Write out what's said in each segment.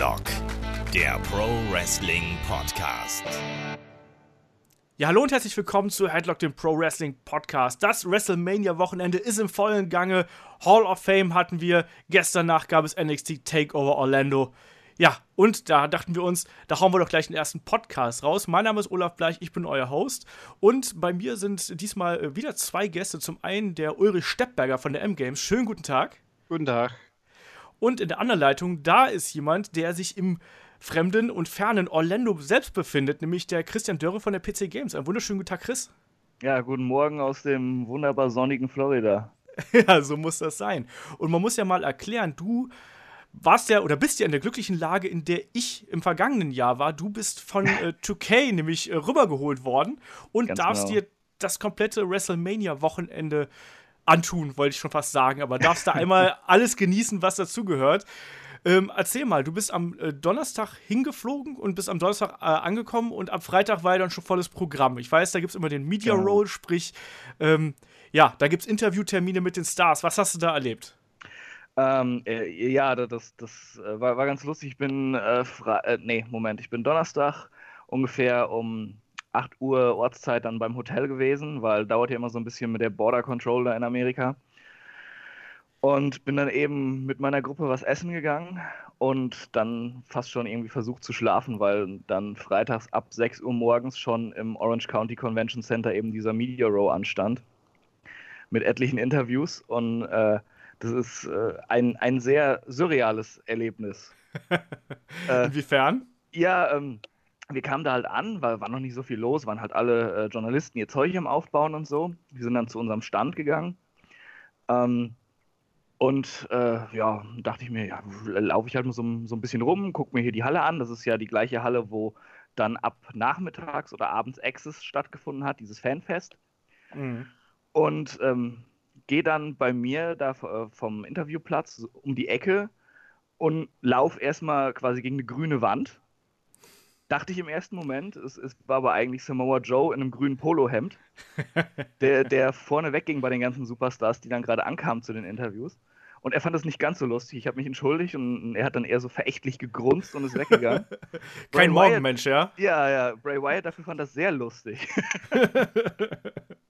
Headlock, der Pro Wrestling Podcast. Ja, hallo und herzlich willkommen zu Headlock, dem Pro Wrestling Podcast. Das WrestleMania-Wochenende ist im vollen Gange. Hall of Fame hatten wir. Gestern Nacht gab es NXT Takeover Orlando. Ja, und da dachten wir uns, da hauen wir doch gleich den ersten Podcast raus. Mein Name ist Olaf Bleich, ich bin euer Host. Und bei mir sind diesmal äh, wieder zwei Gäste. Zum einen der Ulrich Steppberger von der M-Games. Schönen guten Tag. Guten Tag. Und in der anderen Leitung, da ist jemand, der sich im fremden und fernen Orlando selbst befindet, nämlich der Christian Dörre von der PC Games. Einen wunderschönen guten Tag, Chris. Ja, guten Morgen aus dem wunderbar sonnigen Florida. ja, so muss das sein. Und man muss ja mal erklären, du warst ja oder bist ja in der glücklichen Lage, in der ich im vergangenen Jahr war. Du bist von äh, 2K nämlich äh, rübergeholt worden und Ganz darfst genau. dir das komplette WrestleMania-Wochenende antun, wollte ich schon fast sagen, aber darfst da einmal alles genießen, was dazugehört. Ähm, erzähl mal, du bist am äh, Donnerstag hingeflogen und bist am Donnerstag äh, angekommen und am Freitag war ja dann schon volles Programm. Ich weiß, da gibt es immer den Media genau. Roll, sprich, ähm, ja, da gibt es Interviewtermine mit den Stars. Was hast du da erlebt? Ähm, äh, ja, das, das äh, war, war, ganz lustig. Ich bin, äh, nee, Moment, ich bin Donnerstag ungefähr um 8 Uhr Ortszeit dann beim Hotel gewesen, weil dauert ja immer so ein bisschen mit der Border Control da in Amerika. Und bin dann eben mit meiner Gruppe was essen gegangen und dann fast schon irgendwie versucht zu schlafen, weil dann freitags ab 6 Uhr morgens schon im Orange County Convention Center eben dieser Media Row anstand. Mit etlichen Interviews und äh, das ist äh, ein, ein sehr surreales Erlebnis. äh, Inwiefern? Ja, ähm, wir kamen da halt an, weil war noch nicht so viel los, waren halt alle äh, Journalisten ihr Zeug am Aufbauen und so. Wir sind dann zu unserem Stand gegangen. Ähm, und äh, ja, dachte ich mir, ja, laufe ich halt mal so, so, ein bisschen rum, gucke mir hier die Halle an. Das ist ja die gleiche Halle, wo dann ab nachmittags oder abends Access stattgefunden hat, dieses Fanfest. Mhm. Und ähm, gehe dann bei mir da äh, vom Interviewplatz um die Ecke und laufe erstmal quasi gegen eine grüne Wand. Dachte ich im ersten Moment, es, es war aber eigentlich Samoa Joe in einem grünen Polohemd, der, der vorne wegging bei den ganzen Superstars, die dann gerade ankamen zu den Interviews. Und er fand das nicht ganz so lustig. Ich habe mich entschuldigt und er hat dann eher so verächtlich gegrunzt und ist weggegangen. Kein Morgenmensch, ja? Ja, ja. Bray Wyatt dafür fand das sehr lustig.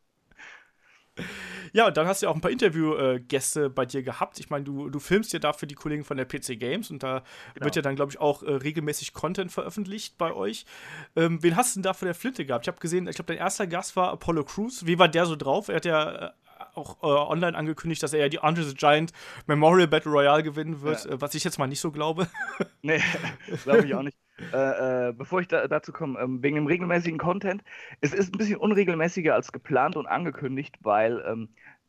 Ja, und dann hast du ja auch ein paar Interviewgäste bei dir gehabt. Ich meine, du, du filmst ja dafür die Kollegen von der PC Games und da genau. wird ja dann, glaube ich, auch äh, regelmäßig Content veröffentlicht bei euch. Ähm, wen hast du denn da von der Flinte gehabt? Ich habe gesehen, ich glaube, dein erster Gast war Apollo Crews. Wie war der so drauf? Er hat ja äh, auch äh, online angekündigt, dass er ja die Andre the Giant Memorial Battle Royale gewinnen wird, ja. äh, was ich jetzt mal nicht so glaube. nee, glaube ich auch nicht. Äh, äh, bevor ich da, dazu komme, ähm, wegen dem regelmäßigen Content, es ist ein bisschen unregelmäßiger als geplant und angekündigt, weil ähm,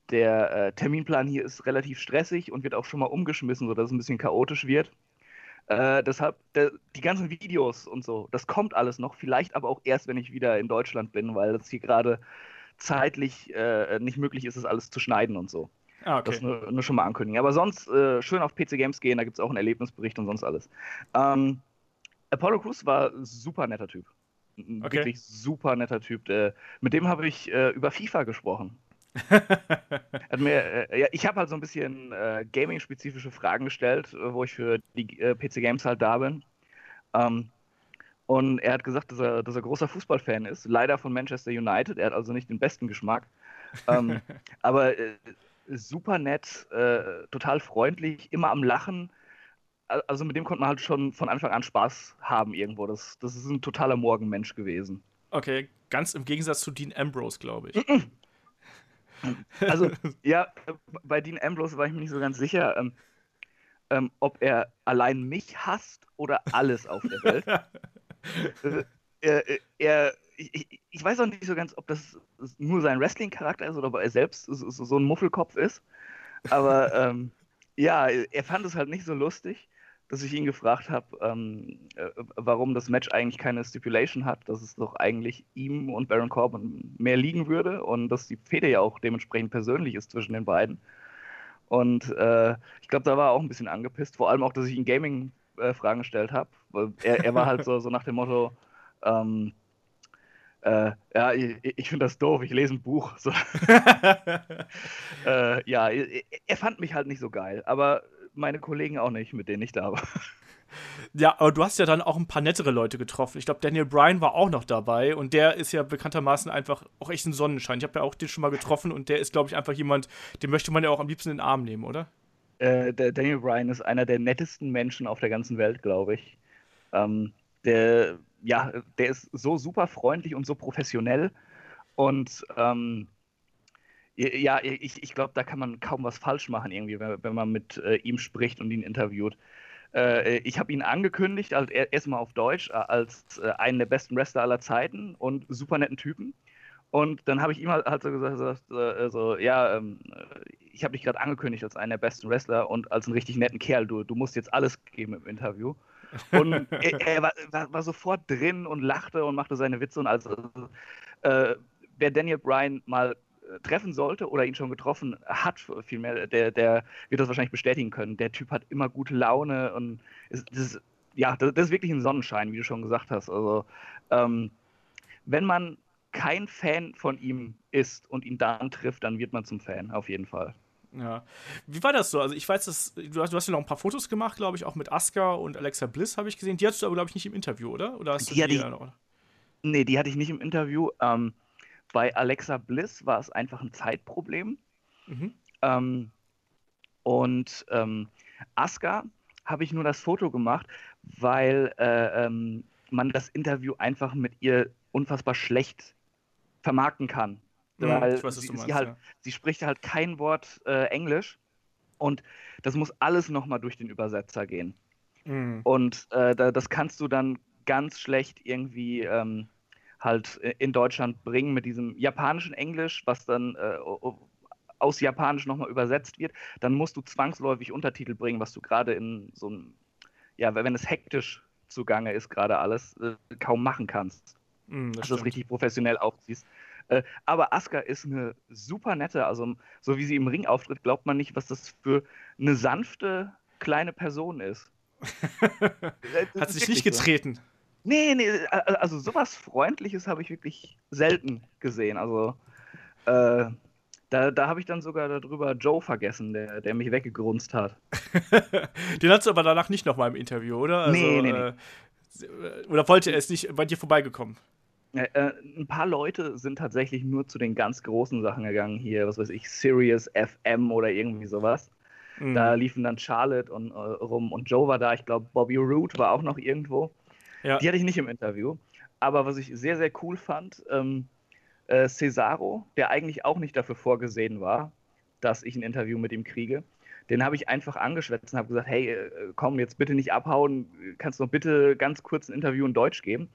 der äh, Terminplan hier ist relativ stressig und wird auch schon mal umgeschmissen, sodass es ein bisschen chaotisch wird. Äh, deshalb, der, die ganzen Videos und so, das kommt alles noch, vielleicht aber auch erst, wenn ich wieder in Deutschland bin, weil das hier gerade zeitlich äh, nicht möglich ist, das alles zu schneiden und so. Ah, okay. Das nur, nur, schon mal ankündigen. Aber sonst äh, schön auf PC Games gehen, da gibt es auch einen Erlebnisbericht und sonst alles. Ähm, Apollo Crews war ein super netter Typ. Ein okay. wirklich super netter Typ. Äh, mit dem habe ich äh, über FIFA gesprochen. Mir, äh, ja, ich habe halt so ein bisschen äh, gaming-spezifische Fragen gestellt, äh, wo ich für die äh, PC Games halt da bin. Ähm, und er hat gesagt, dass er, dass er großer Fußballfan ist, leider von Manchester United. Er hat also nicht den besten Geschmack. ähm, aber super nett, total freundlich, immer am Lachen also mit dem konnte man halt schon von Anfang an Spaß haben irgendwo. Das, das ist ein totaler Morgenmensch gewesen. Okay, ganz im Gegensatz zu Dean Ambrose, glaube ich. Also, ja, bei Dean Ambrose war ich mir nicht so ganz sicher, ähm, ähm, ob er allein mich hasst oder alles auf der Welt. äh, er, ich, ich, weiß auch nicht so ganz, ob das nur sein Wrestling-Charakter ist oder ob er selbst so, so ein Muffelkopf ist. Aber ähm, ja, er fand es halt nicht so lustig dass ich ihn gefragt habe, ähm, äh, warum das Match eigentlich keine Stipulation hat, dass es doch eigentlich ihm und Baron Corbin mehr liegen würde und dass die Fehde ja auch dementsprechend persönlich ist zwischen den beiden. Und äh, ich glaube, da war er auch ein bisschen angepisst, vor allem auch, dass ich ihn Gaming-Fragen äh, gestellt habe. Er, er war halt so, so nach dem Motto, ähm, äh, ja, ich, ich finde das doof, ich lese ein Buch. So. äh, ja, er fand mich halt nicht so geil, aber meine Kollegen auch nicht, mit denen ich da war. Ja, aber du hast ja dann auch ein paar nettere Leute getroffen. Ich glaube, Daniel Bryan war auch noch dabei und der ist ja bekanntermaßen einfach auch echt ein Sonnenschein. Ich habe ja auch den schon mal getroffen und der ist, glaube ich, einfach jemand, den möchte man ja auch am liebsten in den Arm nehmen, oder? Äh, der Daniel Bryan ist einer der nettesten Menschen auf der ganzen Welt, glaube ich. Ähm, der, ja, der ist so super freundlich und so professionell und ähm, ja, ich, ich glaube, da kann man kaum was falsch machen, irgendwie, wenn, wenn man mit äh, ihm spricht und ihn interviewt. Äh, ich habe ihn angekündigt, also erstmal auf Deutsch, äh, als äh, einen der besten Wrestler aller Zeiten und super netten Typen. Und dann habe ich ihm halt, halt so gesagt, äh, so, ja, ähm, ich habe dich gerade angekündigt als einen der besten Wrestler und als einen richtig netten Kerl. Du, du musst jetzt alles geben im Interview. Und er, er war, war, war, sofort drin und lachte und machte seine Witze. Und also, äh, wer Daniel Bryan mal treffen sollte oder ihn schon getroffen hat, vielmehr, der, der wird das wahrscheinlich bestätigen können. Der Typ hat immer gute Laune und ist, das ist, ja, das, das, ist wirklich ein Sonnenschein, wie du schon gesagt hast. Also, ähm, wenn man kein Fan von ihm ist und ihn dann trifft, dann wird man zum Fan, auf jeden Fall. Ja. Wie war das so? Also ich weiß, dass du hast, du hast ja noch ein paar Fotos gemacht, glaube ich, auch mit Asuka und Alexa Bliss habe ich gesehen. Die hattest du aber, glaube ich, nicht im Interview, oder? Oder hast die du die, die noch? Nee, die hatte ich nicht im Interview. Ähm, bei Alexa Bliss war es einfach ein Zeitproblem. Mhm. Ähm, und ähm, Asuka habe ich nur das Foto gemacht, weil äh, ähm, man das Interview einfach mit ihr unfassbar schlecht vermarkten kann. Mhm, weil weiß, sie, meinst, sie, halt, ja. sie, spricht halt kein Wort äh, Englisch und das muss alles nochmal durch den Übersetzer gehen. Mhm. Und äh, da, das kannst du dann ganz schlecht irgendwie ähm, halt äh, in Deutschland bringen mit diesem japanischen Englisch, was dann äh, aus Japanisch nochmal übersetzt wird, dann musst du zwangsläufig Untertitel bringen, was du gerade in so einem, ja, wenn es hektisch zugange ist, gerade alles, äh, kaum machen kannst. Mm, das dass du es richtig professionell aufziehst. Äh, aber Asuka ist eine super nette, also so wie sie im Ring auftritt, glaubt man nicht, was das für eine sanfte kleine Person ist. Hat sich nicht getreten. So. Nee, nee, also sowas Freundliches habe ich wirklich selten gesehen. Also äh, da, da habe ich dann sogar darüber Joe vergessen, der, der mich weggegrunzt hat. Den hast du aber danach nicht nochmal im Interview, oder? Also, nee, nee, nee. Äh, oder wollte er es nicht bei dir vorbeigekommen? Äh, äh, ein paar Leute sind tatsächlich nur zu den ganz großen Sachen gegangen hier, was weiß ich, Sirius FM oder irgendwie sowas. Mhm. Da liefen dann Charlotte und, äh, rum und Joe war da. Ich glaube, Bobby Root war auch noch irgendwo. Ja. Die hatte ich nicht im Interview. Aber was ich sehr, sehr cool fand, ähm, äh, Cesaro, der eigentlich auch nicht dafür vorgesehen war, dass ich ein Interview mit ihm kriege, den habe ich einfach angeschwätzt und habe gesagt, hey, äh, komm, jetzt bitte nicht abhauen, kannst du noch bitte ganz kurz ein Interview in Deutsch geben?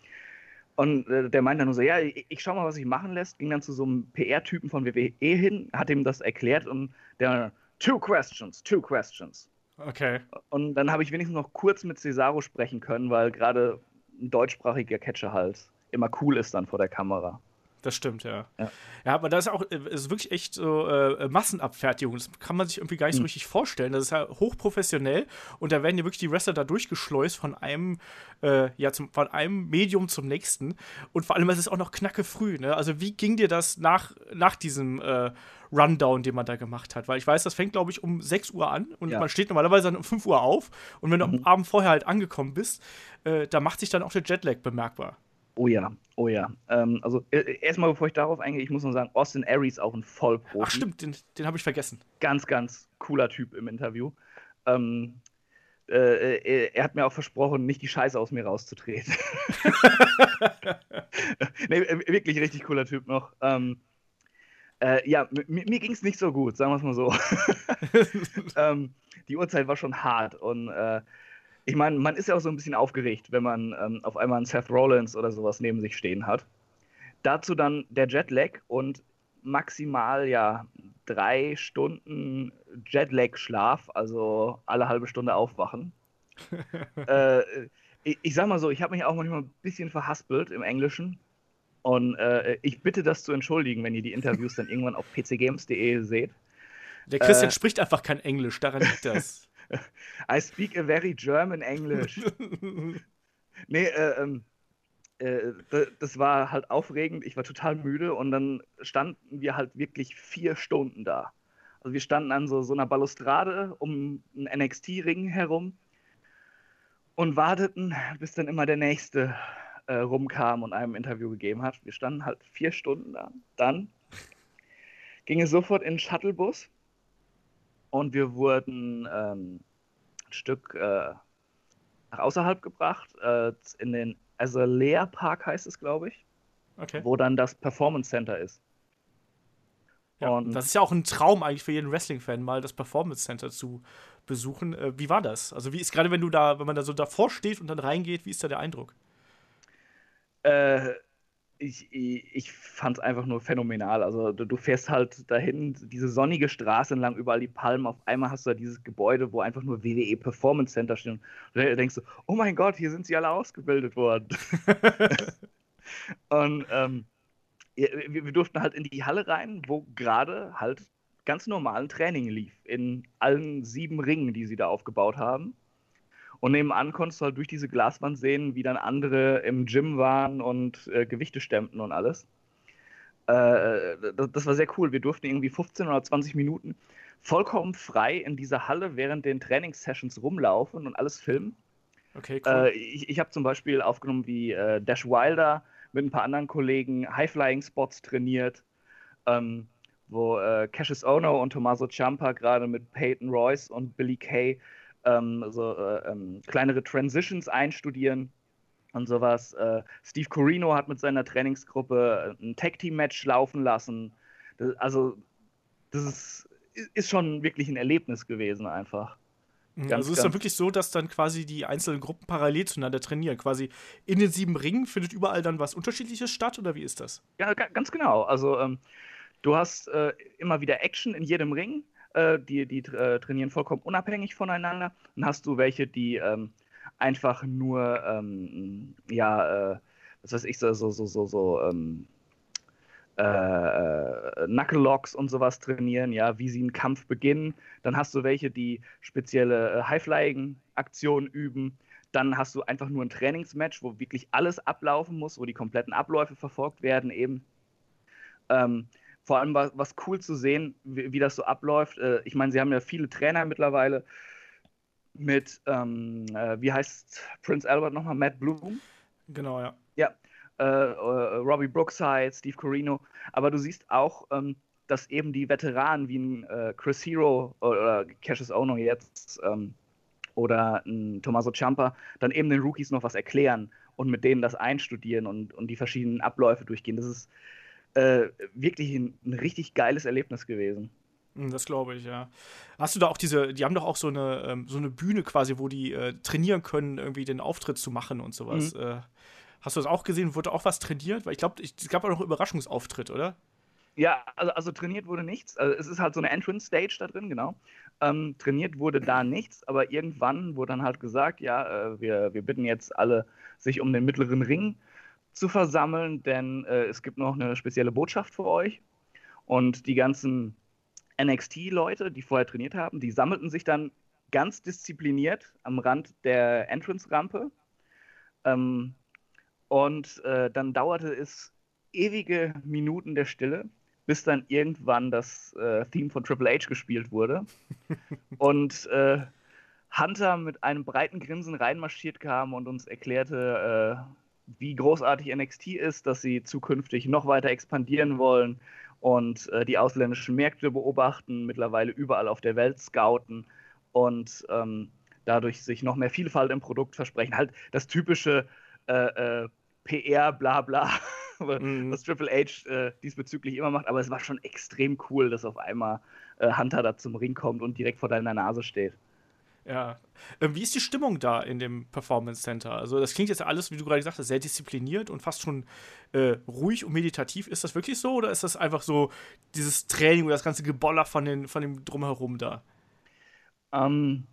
Und äh, der meinte dann nur so, ja, ich, ich schau mal, was sich machen lässt, ging dann zu so einem PR-Typen von WWE hin, hat ihm das erklärt und der, two questions, two questions. Okay. Und dann habe ich wenigstens noch kurz mit Cesaro sprechen können, weil gerade ein deutschsprachiger Catcher halt immer cool ist dann vor der Kamera. Das stimmt, ja. Ja, ja aber da ist auch äh, ist wirklich echt so äh, Massenabfertigung. Das kann man sich irgendwie gar nicht so mhm. richtig vorstellen. Das ist ja hochprofessionell und da werden ja wirklich die Wrestler da durchgeschleust von einem, äh, ja, zum, von einem Medium zum nächsten. Und vor allem ist es auch noch knacke früh, ne? Also, wie ging dir das nach, nach diesem äh, Rundown, den man da gemacht hat? Weil ich weiß, das fängt, glaube ich, um 6 Uhr an und ja. man steht normalerweise dann um 5 Uhr auf. Und wenn du mhm. am Abend vorher halt angekommen bist, äh, da macht sich dann auch der Jetlag bemerkbar. Oh ja, oh ja. Ähm, also äh, erstmal, bevor ich darauf eingehe, ich muss noch sagen, Austin Aries auch ein Vollprofi. Ach stimmt, den, den habe ich vergessen. Ganz, ganz cooler Typ im Interview. Ähm, äh, äh er hat mir auch versprochen, nicht die Scheiße aus mir rauszutreten. nee, äh, wirklich richtig cooler Typ noch. Ähm, äh, ja, mir ging es nicht so gut, sagen wir es mal so. ähm, die Uhrzeit war schon hart und äh, ich meine, man ist ja auch so ein bisschen aufgeregt, wenn man ähm, auf einmal einen Seth Rollins oder sowas neben sich stehen hat. Dazu dann der Jetlag und maximal ja drei Stunden Jetlag-Schlaf, also alle halbe Stunde aufwachen. äh, ich, ich, sag mal so, ich habe mich auch manchmal ein bisschen verhaspelt im Englischen. Und äh, ich bitte das zu entschuldigen, wenn ihr die Interviews dann irgendwann auf pcgames.de seht. Der Christian äh, spricht einfach kein Englisch, daran liegt das. I speak a very German English. nee, äh, ähm, äh, das war halt aufregend. Ich war total müde und dann standen wir halt wirklich vier Stunden da. Also wir standen an so, so einer Balustrade um einen NXT-Ring herum und warteten, bis dann immer der nächste äh, rumkam und einem Interview gegeben hat. Wir standen halt vier Stunden da. Dann ging es sofort in den Shuttlebus und wir wurden ähm, ein Stück äh, nach außerhalb gebracht, äh, in den Azalea Park heißt es, glaube ich, Okay. wo dann das Performance Center ist. Ja, Und- das ist ja auch ein Traum eigentlich für jeden Wrestling-Fan, mal das Performance Center zu besuchen. Äh, wie war das? Also, wie ist gerade, wenn du da, wenn man da so davor steht und dann reingeht, wie ist da der Eindruck? Äh, ich ich, fand es einfach nur phänomenal. Also du, du fährst halt dahin, diese sonnige Straße entlang, überall die Palmen. Auf einmal hast du da dieses Gebäude, wo einfach nur WWE Performance Center steht. Und du denkst so, oh mein Gott, hier sind sie alle ausgebildet worden. Und ähm, wir, wir durften halt in die Halle rein, wo gerade halt ganz normalen Training lief. In allen sieben Ringen, die sie da aufgebaut haben. Und nebenan konntest du halt durch diese Glaswand sehen, wie dann andere im Gym waren und äh, Gewichte stemmten und alles. Äh, das, das war sehr cool. Wir durften irgendwie 15 oder 20 Minuten vollkommen frei in dieser Halle während den Trainingssessions rumlaufen und alles filmen. Okay, cool. Äh, ich ich habe zum Beispiel aufgenommen, wie äh, Dash Wilder mit ein paar anderen Kollegen High-Flying-Spots trainiert, ähm, wo äh, Cassius Ono und Tommaso Ciampa gerade mit Peyton Royce und Billy Kay ähm, so äh, ähm, kleinere Transitions einstudieren und sowas. Äh, Steve Corino hat mit seiner Trainingsgruppe ein Tag-Team-Match laufen lassen. Das, also, das ist, ist schon wirklich ein Erlebnis gewesen einfach. Mhm, ganz, also ist es dann ganz- wirklich so, dass dann quasi die einzelnen Gruppen parallel zueinander trainieren. Quasi in den sieben Ringen findet überall dann was Unterschiedliches statt oder wie ist das? Ja, ga- ganz genau. Also ähm, du hast äh, immer wieder Action in jedem Ring. Äh, die die äh, trainieren vollkommen unabhängig voneinander. Dann hast du welche, die ähm, einfach nur, ähm, ja, äh, was weiß ich, so, so, so, so, so ähm, äh, äh, Knuckle Locks und sowas trainieren, ja, wie sie einen Kampf beginnen. Dann hast du welche, die spezielle äh, High-Flying-Aktionen üben. Dann hast du einfach nur ein Trainingsmatch, wo wirklich alles ablaufen muss, wo die kompletten Abläufe verfolgt werden eben. Ähm, vor allem war was cool zu sehen, wie, wie das so abläuft. Äh, ich meine, sie haben ja viele Trainer mittlerweile mit, ähm, äh, wie heißt Prince Albert nochmal, Matt Bloom Genau, ja. äh, äh, Robbie Brookside, Steve Corino, aber du siehst auch, ähm, dass eben die Veteranen wie ein äh, Chris Hero oder, oder Cassius Ono jetzt ähm, oder ein Tommaso Ciampa dann eben den Rookies noch was erklären und mit denen das einstudieren und, und die verschiedenen Abläufe durchgehen. Das ist äh, wirklich ein, ein richtig geiles Erlebnis gewesen. Mm, Das glaube ich, ja. Hast du da auch diese, die haben doch auch so eine, ähm, so eine Bühne quasi, wo die äh, trainieren können, irgendwie den Auftritt zu machen und sowas. Mhm. Äh, hast du das auch gesehen? Wurde auch was trainiert? Weil ich glaube, es gab auch noch einen Überraschungsauftritt, oder? Ja, also, also trainiert wurde nichts. Also es ist halt so eine Entrance-Stage da drin, genau. Ähm, trainiert wurde da nichts, aber irgendwann wurde dann halt gesagt, ja, äh, wir, wir bitten jetzt alle, sich um den mittleren Ring zu versammeln, denn äh, es gibt noch eine spezielle Botschaft für euch. Und die ganzen NXT-Leute, die vorher trainiert haben, die sammelten sich dann ganz diszipliniert am Rand der Entrance-Rampe. Ähm, und äh, dann dauerte es ewige Minuten der Stille, bis dann irgendwann das äh, Theme von Triple H gespielt wurde. und äh, Hunter mit einem breiten Grinsen reinmarschiert kam und uns erklärte, äh, wie großartig NXT ist, dass sie zukünftig noch weiter expandieren wollen und äh, die ausländischen Märkte beobachten, mittlerweile überall auf der Welt scouten und ähm, dadurch sich noch mehr Vielfalt im Produkt versprechen. Halt das typische äh, äh, PR, bla bla, Mhm. was Triple H äh, diesbezüglich immer macht. Aber es war schon extrem cool, dass auf einmal äh, Hunter da zum Ring kommt und direkt vor deiner Nase steht. Ja. Ähm, wie ist die Stimmung da in dem Performance Center? Also, das klingt jetzt alles, wie du gerade gesagt hast, sehr diszipliniert und fast schon äh, ruhig und meditativ. Ist das wirklich so oder ist das einfach so dieses Training oder das ganze Geboller von, den, von dem Drumherum da? Ähm,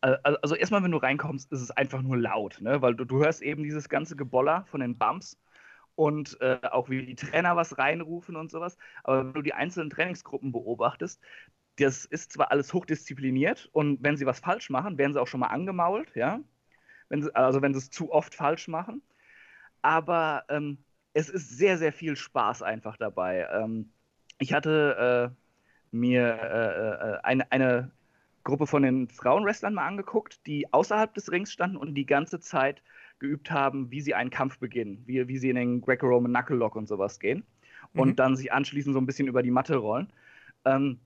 al- al- also erstmal, wenn du reinkommst, ist es einfach nur laut, ne? weil du, du hörst eben dieses ganze Geboller von den Bumps und äh, auch wie die Trainer was reinrufen und sowas. Aber wenn du die einzelnen Trainingsgruppen beobachtest, das ist zwar alles hochdiszipliniert und wenn sie was falsch machen, werden sie auch schon mal angemault, ja. Wenn sie, also wenn sie es zu oft falsch machen. Aber ähm, es ist sehr, sehr viel Spaß einfach dabei. Ähm, ich hatte äh, mir äh, äh, eine, eine Gruppe von den Frauenwrestlern mal angeguckt, die außerhalb des Rings standen und die ganze Zeit geübt haben, wie sie einen Kampf beginnen, wie, wie sie in den Greco-Roman Knuckle Lock und sowas gehen und Mhm. dann sich anschließend so ein bisschen über die Matte rollen. Ähm,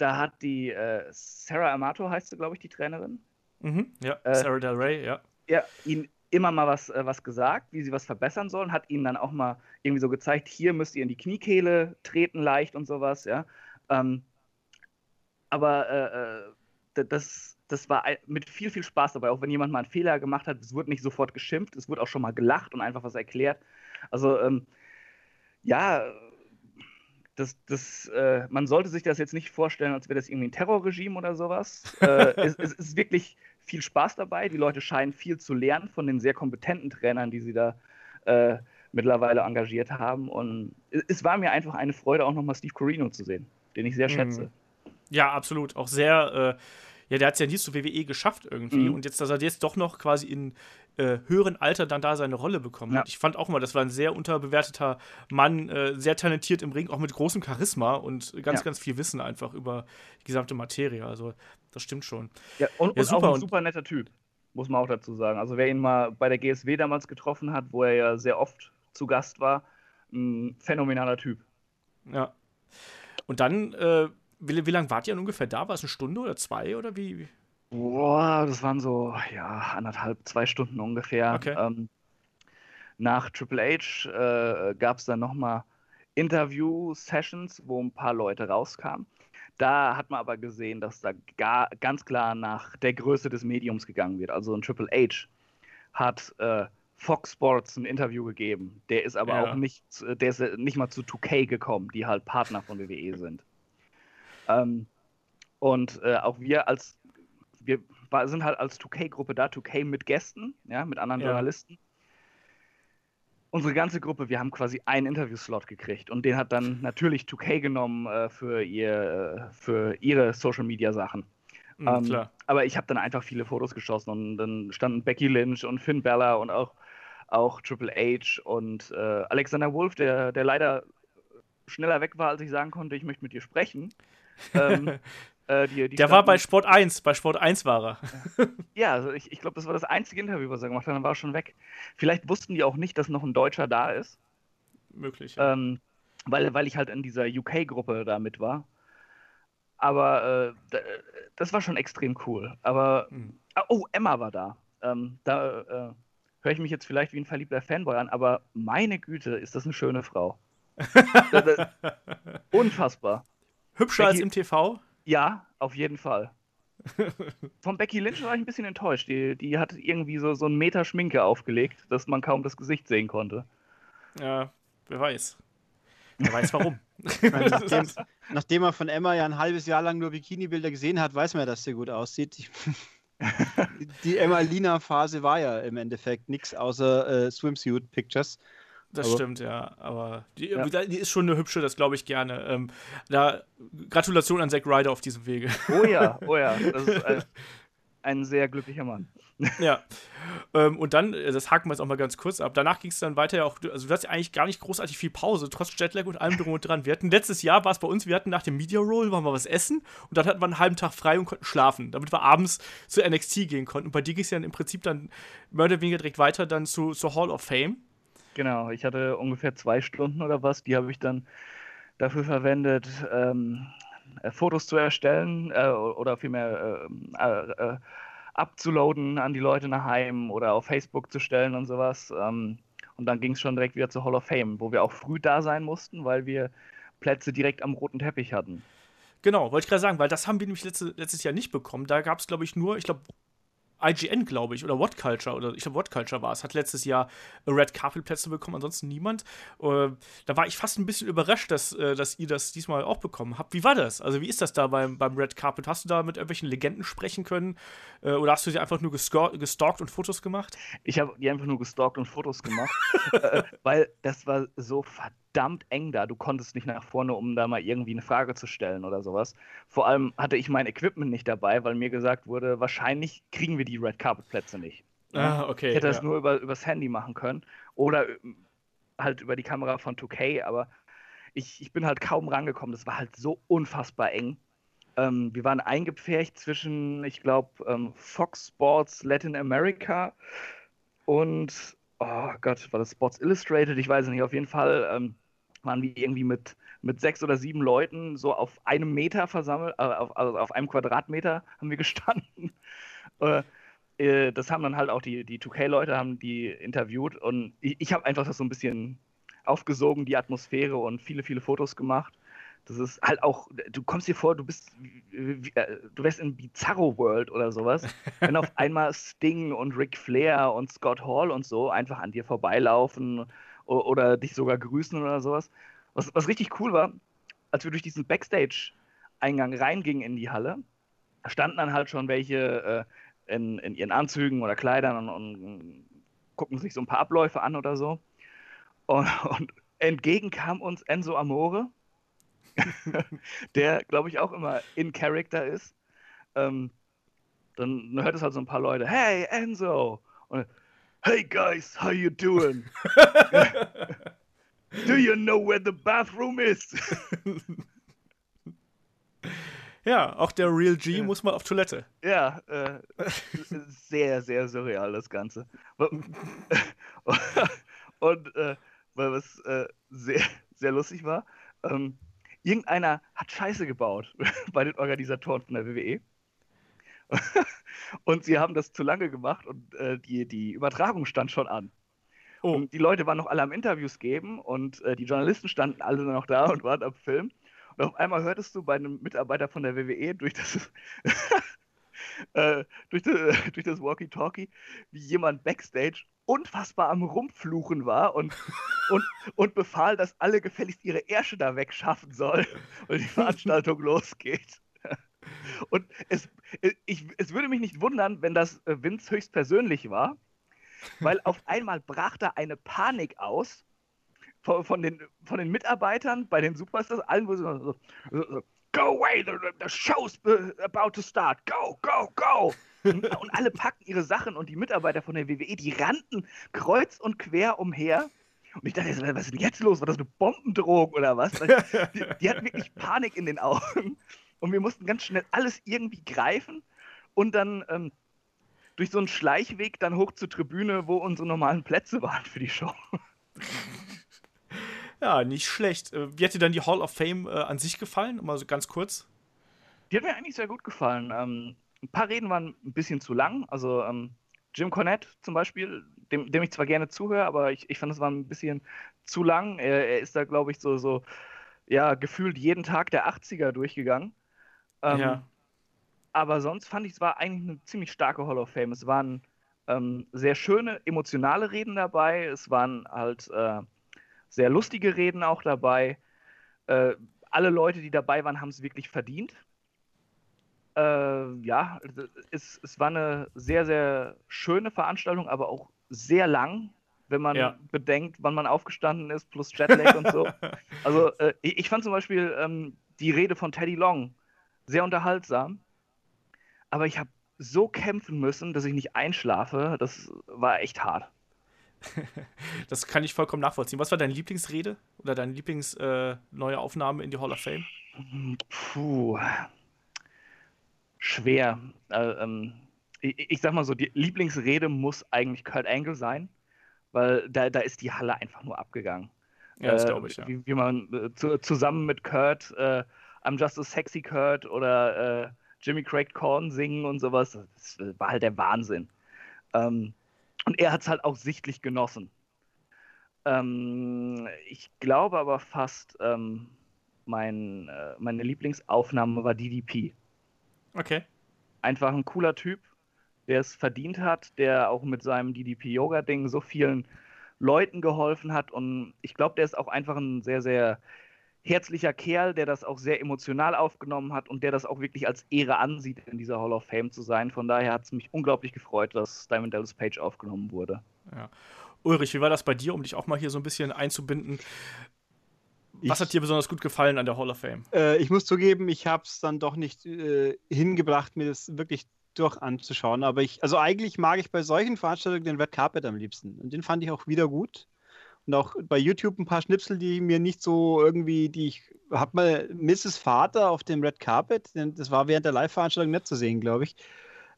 da hat die äh, Sarah Amato, heißt sie, glaube ich, die Trainerin, Mhm. Ja, Äh, Sarah Del Rey, ja. ja, ihnen immer mal was, äh, was gesagt, wie sie was verbessern sollen, hat ihnen dann auch mal irgendwie so gezeigt, hier müsst ihr in die Kniekehle treten leicht und sowas, ja. Ähm, aber äh, äh, das, das war mit viel, viel Spaß dabei, auch wenn jemand mal einen Fehler gemacht hat, es wurde nicht sofort geschimpft, es wurde auch schon mal gelacht und einfach was erklärt. Also, ähm, ja, das, das, äh, man sollte sich das jetzt nicht vorstellen, als wäre das irgendwie ein Terrorregime oder sowas. äh, es, es ist wirklich viel Spaß dabei. Die Leute scheinen viel zu lernen von den sehr kompetenten Trainern, die sie da äh, mittlerweile engagiert haben. Und es, war mir einfach eine Freude, auch nochmal Steve Corino zu sehen, den ich sehr Mhm. schätze. Ja, absolut. Auch sehr, äh, ja, der hat es ja nie zu WWE geschafft irgendwie. Mhm. Und jetzt, dass er jetzt doch noch quasi in äh, höheren Alter dann da seine Rolle bekommen Ja. hat. Ich fand auch mal, das war ein sehr unterbewerteter Mann, äh, sehr talentiert im Ring, auch mit großem Charisma und ganz, Ja. ganz viel Wissen einfach über die gesamte Materie. Also, das stimmt schon. Ja, und, Ja, und super. auch ein super netter Typ, muss man auch dazu sagen. Also wer ihn mal bei der GSW damals getroffen hat, wo er ja sehr oft zu Gast war, ein phänomenaler Typ. Ja. Und dann, äh, wie, wie lange wart ihr ungefähr da? War es eine Stunde oder zwei oder wie? Boah, das waren so, ja, anderthalb, zwei Stunden ungefähr. Okay. Ähm, nach Triple H äh, gab es dann nochmal Interview-Sessions, wo ein paar Leute rauskamen. Da hat man aber gesehen, dass da gar, ganz klar nach der Größe des Mediums gegangen wird. Also ein Triple H hat äh, Fox Sports ein Interview gegeben. Der ist aber Ja. auch nicht, zu- der ist äh, nicht mal zu 2K gekommen, die halt Partner von WWE sind. Ähm, und äh, auch wir als wir war, sind halt als 2K-Gruppe da, 2K mit Gästen, ja, mit anderen Ja. Journalisten. Unsere ganze Gruppe, wir haben quasi einen Interviewslot gekriegt und den hat dann natürlich 2K genommen äh, für, ihr, äh, für ihre Social-Media-Sachen. Mhm, Ähm. Aber ich habe dann einfach viele Fotos geschossen und dann standen Becky Lynch und Finn Bella und auch, auch Triple H und äh, Alexander Wolf, der, der leider schneller weg war, als ich sagen konnte, ich möchte mit dir sprechen. Ähm, äh, die, die Der war bei Sport 1, bei Sport 1 war er. ja, also ich, ich glaube, das war das einzige Interview, was er gemacht hat, dann war er schon weg. Vielleicht wussten die auch nicht, dass noch ein Deutscher da ist, Möglich. Ja. ähm, weil, weil ich halt in dieser UK-Gruppe da mit war. Aber äh, da, das war schon extrem cool. Aber, Mhm. oh, Emma war da. Ähm, da äh, höre ich mich jetzt vielleicht wie ein verliebter Fanboy an, aber meine Güte, ist das eine schöne Frau. Unfassbar. Hübscher als Becky- im TV? Ja, auf jeden Fall. Von Becky Lynch war ich ein bisschen enttäuscht. Die, die hat irgendwie so, so einen Meter Schminke aufgelegt, dass man kaum das Gesicht sehen konnte. Ja, wer weiß. Wer weiß warum. Meine, nachdem, nachdem man von Emma ja ein halbes Jahr lang nur Bikini-Bilder gesehen hat, weiß man ja, dass sie gut aussieht. Die Emma-Lina-Phase war ja im Endeffekt nichts außer äh, Swimsuit-Pictures. Das Aber- stimmt, ja. Aber die, Ja. die ist schon eine hübsche, das glaube ich gerne. Ähm, da, Gratulation an Zack Ryder auf diesem Wege. Oh ja, oh ja. Das ist ein, ein sehr glücklicher Mann. ja. Ähm, und dann, äh, das haken wir jetzt auch mal ganz kurz ab. Danach ging es dann weiter ja auch, also du hast ja eigentlich gar nicht großartig viel Pause, trotz Jetlag und allem drum und dran. Wir hatten letztes Jahr war es bei uns, wir hatten nach dem Media Roll, waren wir was essen und dann hatten wir einen halben Tag frei und konnten schlafen, damit wir abends zu NXT gehen konnten. Und bei dir ging es ja dann im Prinzip dann mehr oder weniger direkt weiter dann zu, zur Hall of Fame. Genau, ich hatte ungefähr zwei Stunden oder was. Die habe ich dann dafür verwendet, ähm, äh, Fotos zu erstellen äh, oder vielmehr ähm, äh, äh, abzuloaden an die Leute nach Heim oder auf Facebook zu stellen und sowas. Ähm, und dann ging es schon direkt wieder zur Hall of Fame, wo wir auch früh da sein mussten, weil wir Plätze direkt am roten Teppich hatten. Genau, wollte ich gerade sagen, weil das haben wir nämlich letzte, letztes Jahr nicht bekommen. Da gab es, glaube ich, nur, ich glaube, IGN, glaube ich, oder What Culture, oder ich glaube, What Culture war es, hat letztes Jahr äh, Red Carpet Plätze bekommen, ansonsten niemand. Äh, da war ich fast ein bisschen überrascht, dass, äh, dass ihr das diesmal auch bekommen habt. Wie war das? Also, wie ist das da beim, beim Red Carpet? Hast du da mit irgendwelchen Legenden sprechen können? Oder hast du sie einfach nur gestalkt und Fotos gemacht? Ich habe die einfach nur gestalkt und Fotos gemacht, weil das war so verdammt eng da. Du konntest nicht nach vorne, um da mal irgendwie eine Frage zu stellen oder sowas. Vor allem hatte ich mein Equipment nicht dabei, weil mir gesagt wurde, wahrscheinlich kriegen wir die Red Carpet Plätze nicht. Ah, okay. Ich hätte das ja. nur über, übers Handy machen können oder äh, halt über die Kamera von 2K, aber ich, ich bin halt kaum rangekommen. Das war halt so unfassbar eng. Ähm, wir waren eingepfercht zwischen, ich glaube, ähm, Fox Sports Latin America und, oh Gott, war das Sports Illustrated? Ich weiß nicht. Auf jeden Fall ähm, waren wir irgendwie mit, mit sechs oder sieben Leuten so auf einem Meter versammelt, äh, auf, also auf einem Quadratmeter haben wir gestanden. äh, äh das haben dann halt auch die, die 2K-Leute haben die interviewt und ich, ich habe einfach das so ein bisschen aufgesogen, die Atmosphäre und viele, viele Fotos gemacht. Das ist halt auch, du kommst dir vor, du bist, äh, du wärst in Bizarro World oder sowas, wenn auf einmal Sting und Ric Flair und Scott Hall und so einfach an dir vorbeilaufen oder dich sogar grüßen oder sowas. Was, was richtig cool war, als wir durch diesen Backstage-Eingang reingingen in die Halle, standen dann halt schon welche äh, in, in, ihren Anzügen oder Kleidern und, und, gucken sich so ein paar Abläufe an oder so. Und, und entgegen kam uns Enzo Amore der, glaube ich, auch immer in Character ist. Ähm, dann, hört es halt so ein paar Leute, hey Enzo! Und, hey guys, how you doing? Do you know where the bathroom is? Ja, auch der Real G ja. muss mal auf Toilette. Ja, äh, sehr, sehr surreal das Ganze. Und äh, was äh, sehr, sehr lustig war, ähm, irgendeiner hat Scheiße gebaut bei den Organisatoren von der WWE. und sie haben das zu lange gemacht und äh, die, die Übertragung stand schon an. Oh. Und die Leute waren noch alle am Interviews geben und äh, die Journalisten standen alle noch da und waren am Film. Und auf einmal hörtest du bei einem Mitarbeiter von der WWE durch das, äh, durch, die, durch das Walkie-Talkie, wie jemand backstage unfassbar am Rumpfluchen war und, und, und befahl, dass alle gefälligst ihre Ärsche da wegschaffen sollen und die Veranstaltung losgeht. Und es, ich, es würde mich nicht wundern, wenn das äh, Vince höchstpersönlich war, weil auf einmal brach da eine Panik aus von, von, den, von den Mitarbeitern bei den Superstars, allen, wo sie so, so, Go away, the, the show's uh, about to start. Go, go, go. Und, und alle packten ihre Sachen und die Mitarbeiter von der WWE, die rannten kreuz und quer umher. Und ich dachte, was ist denn jetzt los? War das eine Bombendrohung oder was? Die, die hatten wirklich Panik in den Augen. Und wir mussten ganz schnell alles irgendwie greifen und dann ähm, durch so einen Schleichweg dann hoch zur Tribüne, wo unsere normalen Plätze waren für die Show. Ja, nicht schlecht. Äh, wie hat dir dann die Hall of Fame äh, an sich gefallen? Mal so ganz kurz. Die hat mir eigentlich sehr gut gefallen. Ähm, ein paar Reden waren ein bisschen zu lang. Also ähm, Jim Cornette zum Beispiel, dem, dem ich zwar gerne zuhöre, aber ich, ich fand, es war ein bisschen zu lang. Er, er ist da, glaube ich, so, so, ja, gefühlt jeden Tag der 80er durchgegangen. Ähm, ja. Aber sonst fand ich, es war eigentlich eine ziemlich starke Hall of Fame. Es waren ähm, sehr schöne, emotionale Reden dabei. Es waren halt äh, sehr lustige Reden auch dabei. Äh, alle Leute, die dabei waren, haben es wirklich verdient. Äh, ja, es, es war eine sehr, sehr schöne Veranstaltung, aber auch sehr lang, wenn man ja. bedenkt, wann man aufgestanden ist, plus Jetlag und so. Also äh, ich, ich, fand zum Beispiel ähm, die Rede von Teddy Long sehr unterhaltsam, aber ich habe so kämpfen müssen, dass ich nicht einschlafe. Das war echt hart. das kann ich vollkommen nachvollziehen. Was war deine Lieblingsrede oder deine Lieblingsneue äh, Aufnahme in die Hall of Fame? Puh. Schwer. Äh, ähm, ich, ich, sag mal so, die Lieblingsrede muss eigentlich Kurt Angle sein, weil da, da ist die Halle einfach nur abgegangen. Ja, das äh, glaube ich, ja. Wie, wie man äh, zu, zusammen mit Kurt äh, I'm Just a Sexy Kurt oder Jimmy Craig Korn singen und sowas. Das war halt der Wahnsinn. Ähm, und er hat es halt auch sichtlich genossen. Ähm, ich glaube aber fast, ähm, mein, äh, meine Lieblingsaufnahme war DDP. Okay. Einfach ein cooler Typ, der es verdient hat, der auch mit seinem DDP-Yoga-Ding so vielen Leuten geholfen hat. Und ich glaube, der ist auch einfach ein sehr, sehr herzlicher Kerl, der das auch sehr emotional aufgenommen hat und der das auch wirklich als Ehre ansieht, in dieser Hall of Fame zu sein. Von daher hat es mich unglaublich gefreut, dass Diamond Dallas Page aufgenommen wurde. Ja. Ulrich, wie war das bei dir, um dich auch mal hier so ein bisschen einzubinden? Was ich, hat dir besonders gut gefallen an der Hall of Fame? Äh, ich muss zugeben, ich habe es dann doch nicht äh, hingebracht, mir das wirklich durch anzuschauen. Aber ich, also eigentlich mag ich bei solchen Veranstaltungen den Red Carpet am liebsten. Und den fand ich auch wieder gut auch bei YouTube ein paar Schnipsel, die mir nicht so irgendwie, die ich hat mal Mrs. Vater auf dem Red Carpet, das war während der Live-Veranstaltung nicht zu sehen, glaube ich.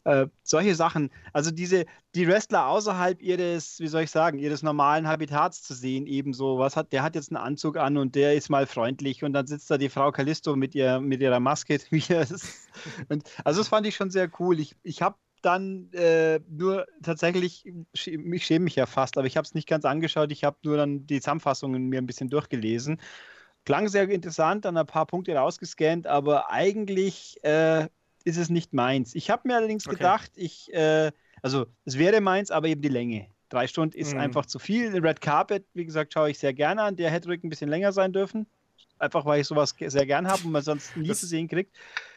Äh, solche Sachen, also diese, die Wrestler außerhalb ihres, wie soll ich sagen, ihres normalen Habitats zu sehen, ebenso, was hat, der hat jetzt einen Anzug an und der ist mal freundlich und dann sitzt da die Frau Callisto mit, ihr, mit ihrer Maske wieder. und, also das fand ich schon sehr cool. Ich, ich habe dann äh, nur tatsächlich, ich schäme mich ja fast, aber ich habe es nicht ganz angeschaut. Ich habe nur dann die Zusammenfassungen mir ein bisschen durchgelesen. Klang sehr interessant, dann ein paar Punkte rausgescannt, aber eigentlich äh, ist es nicht meins. Ich habe mir allerdings okay. gedacht, ich, äh, also es wäre meins, aber eben die Länge. Drei Stunden ist mhm. einfach zu viel. Red Carpet, wie gesagt, schaue ich sehr gerne an. Der hätte ruhig ein bisschen länger sein dürfen. Einfach weil ich sowas sehr gern habe und man sonst nie das, zu sehen kriegt.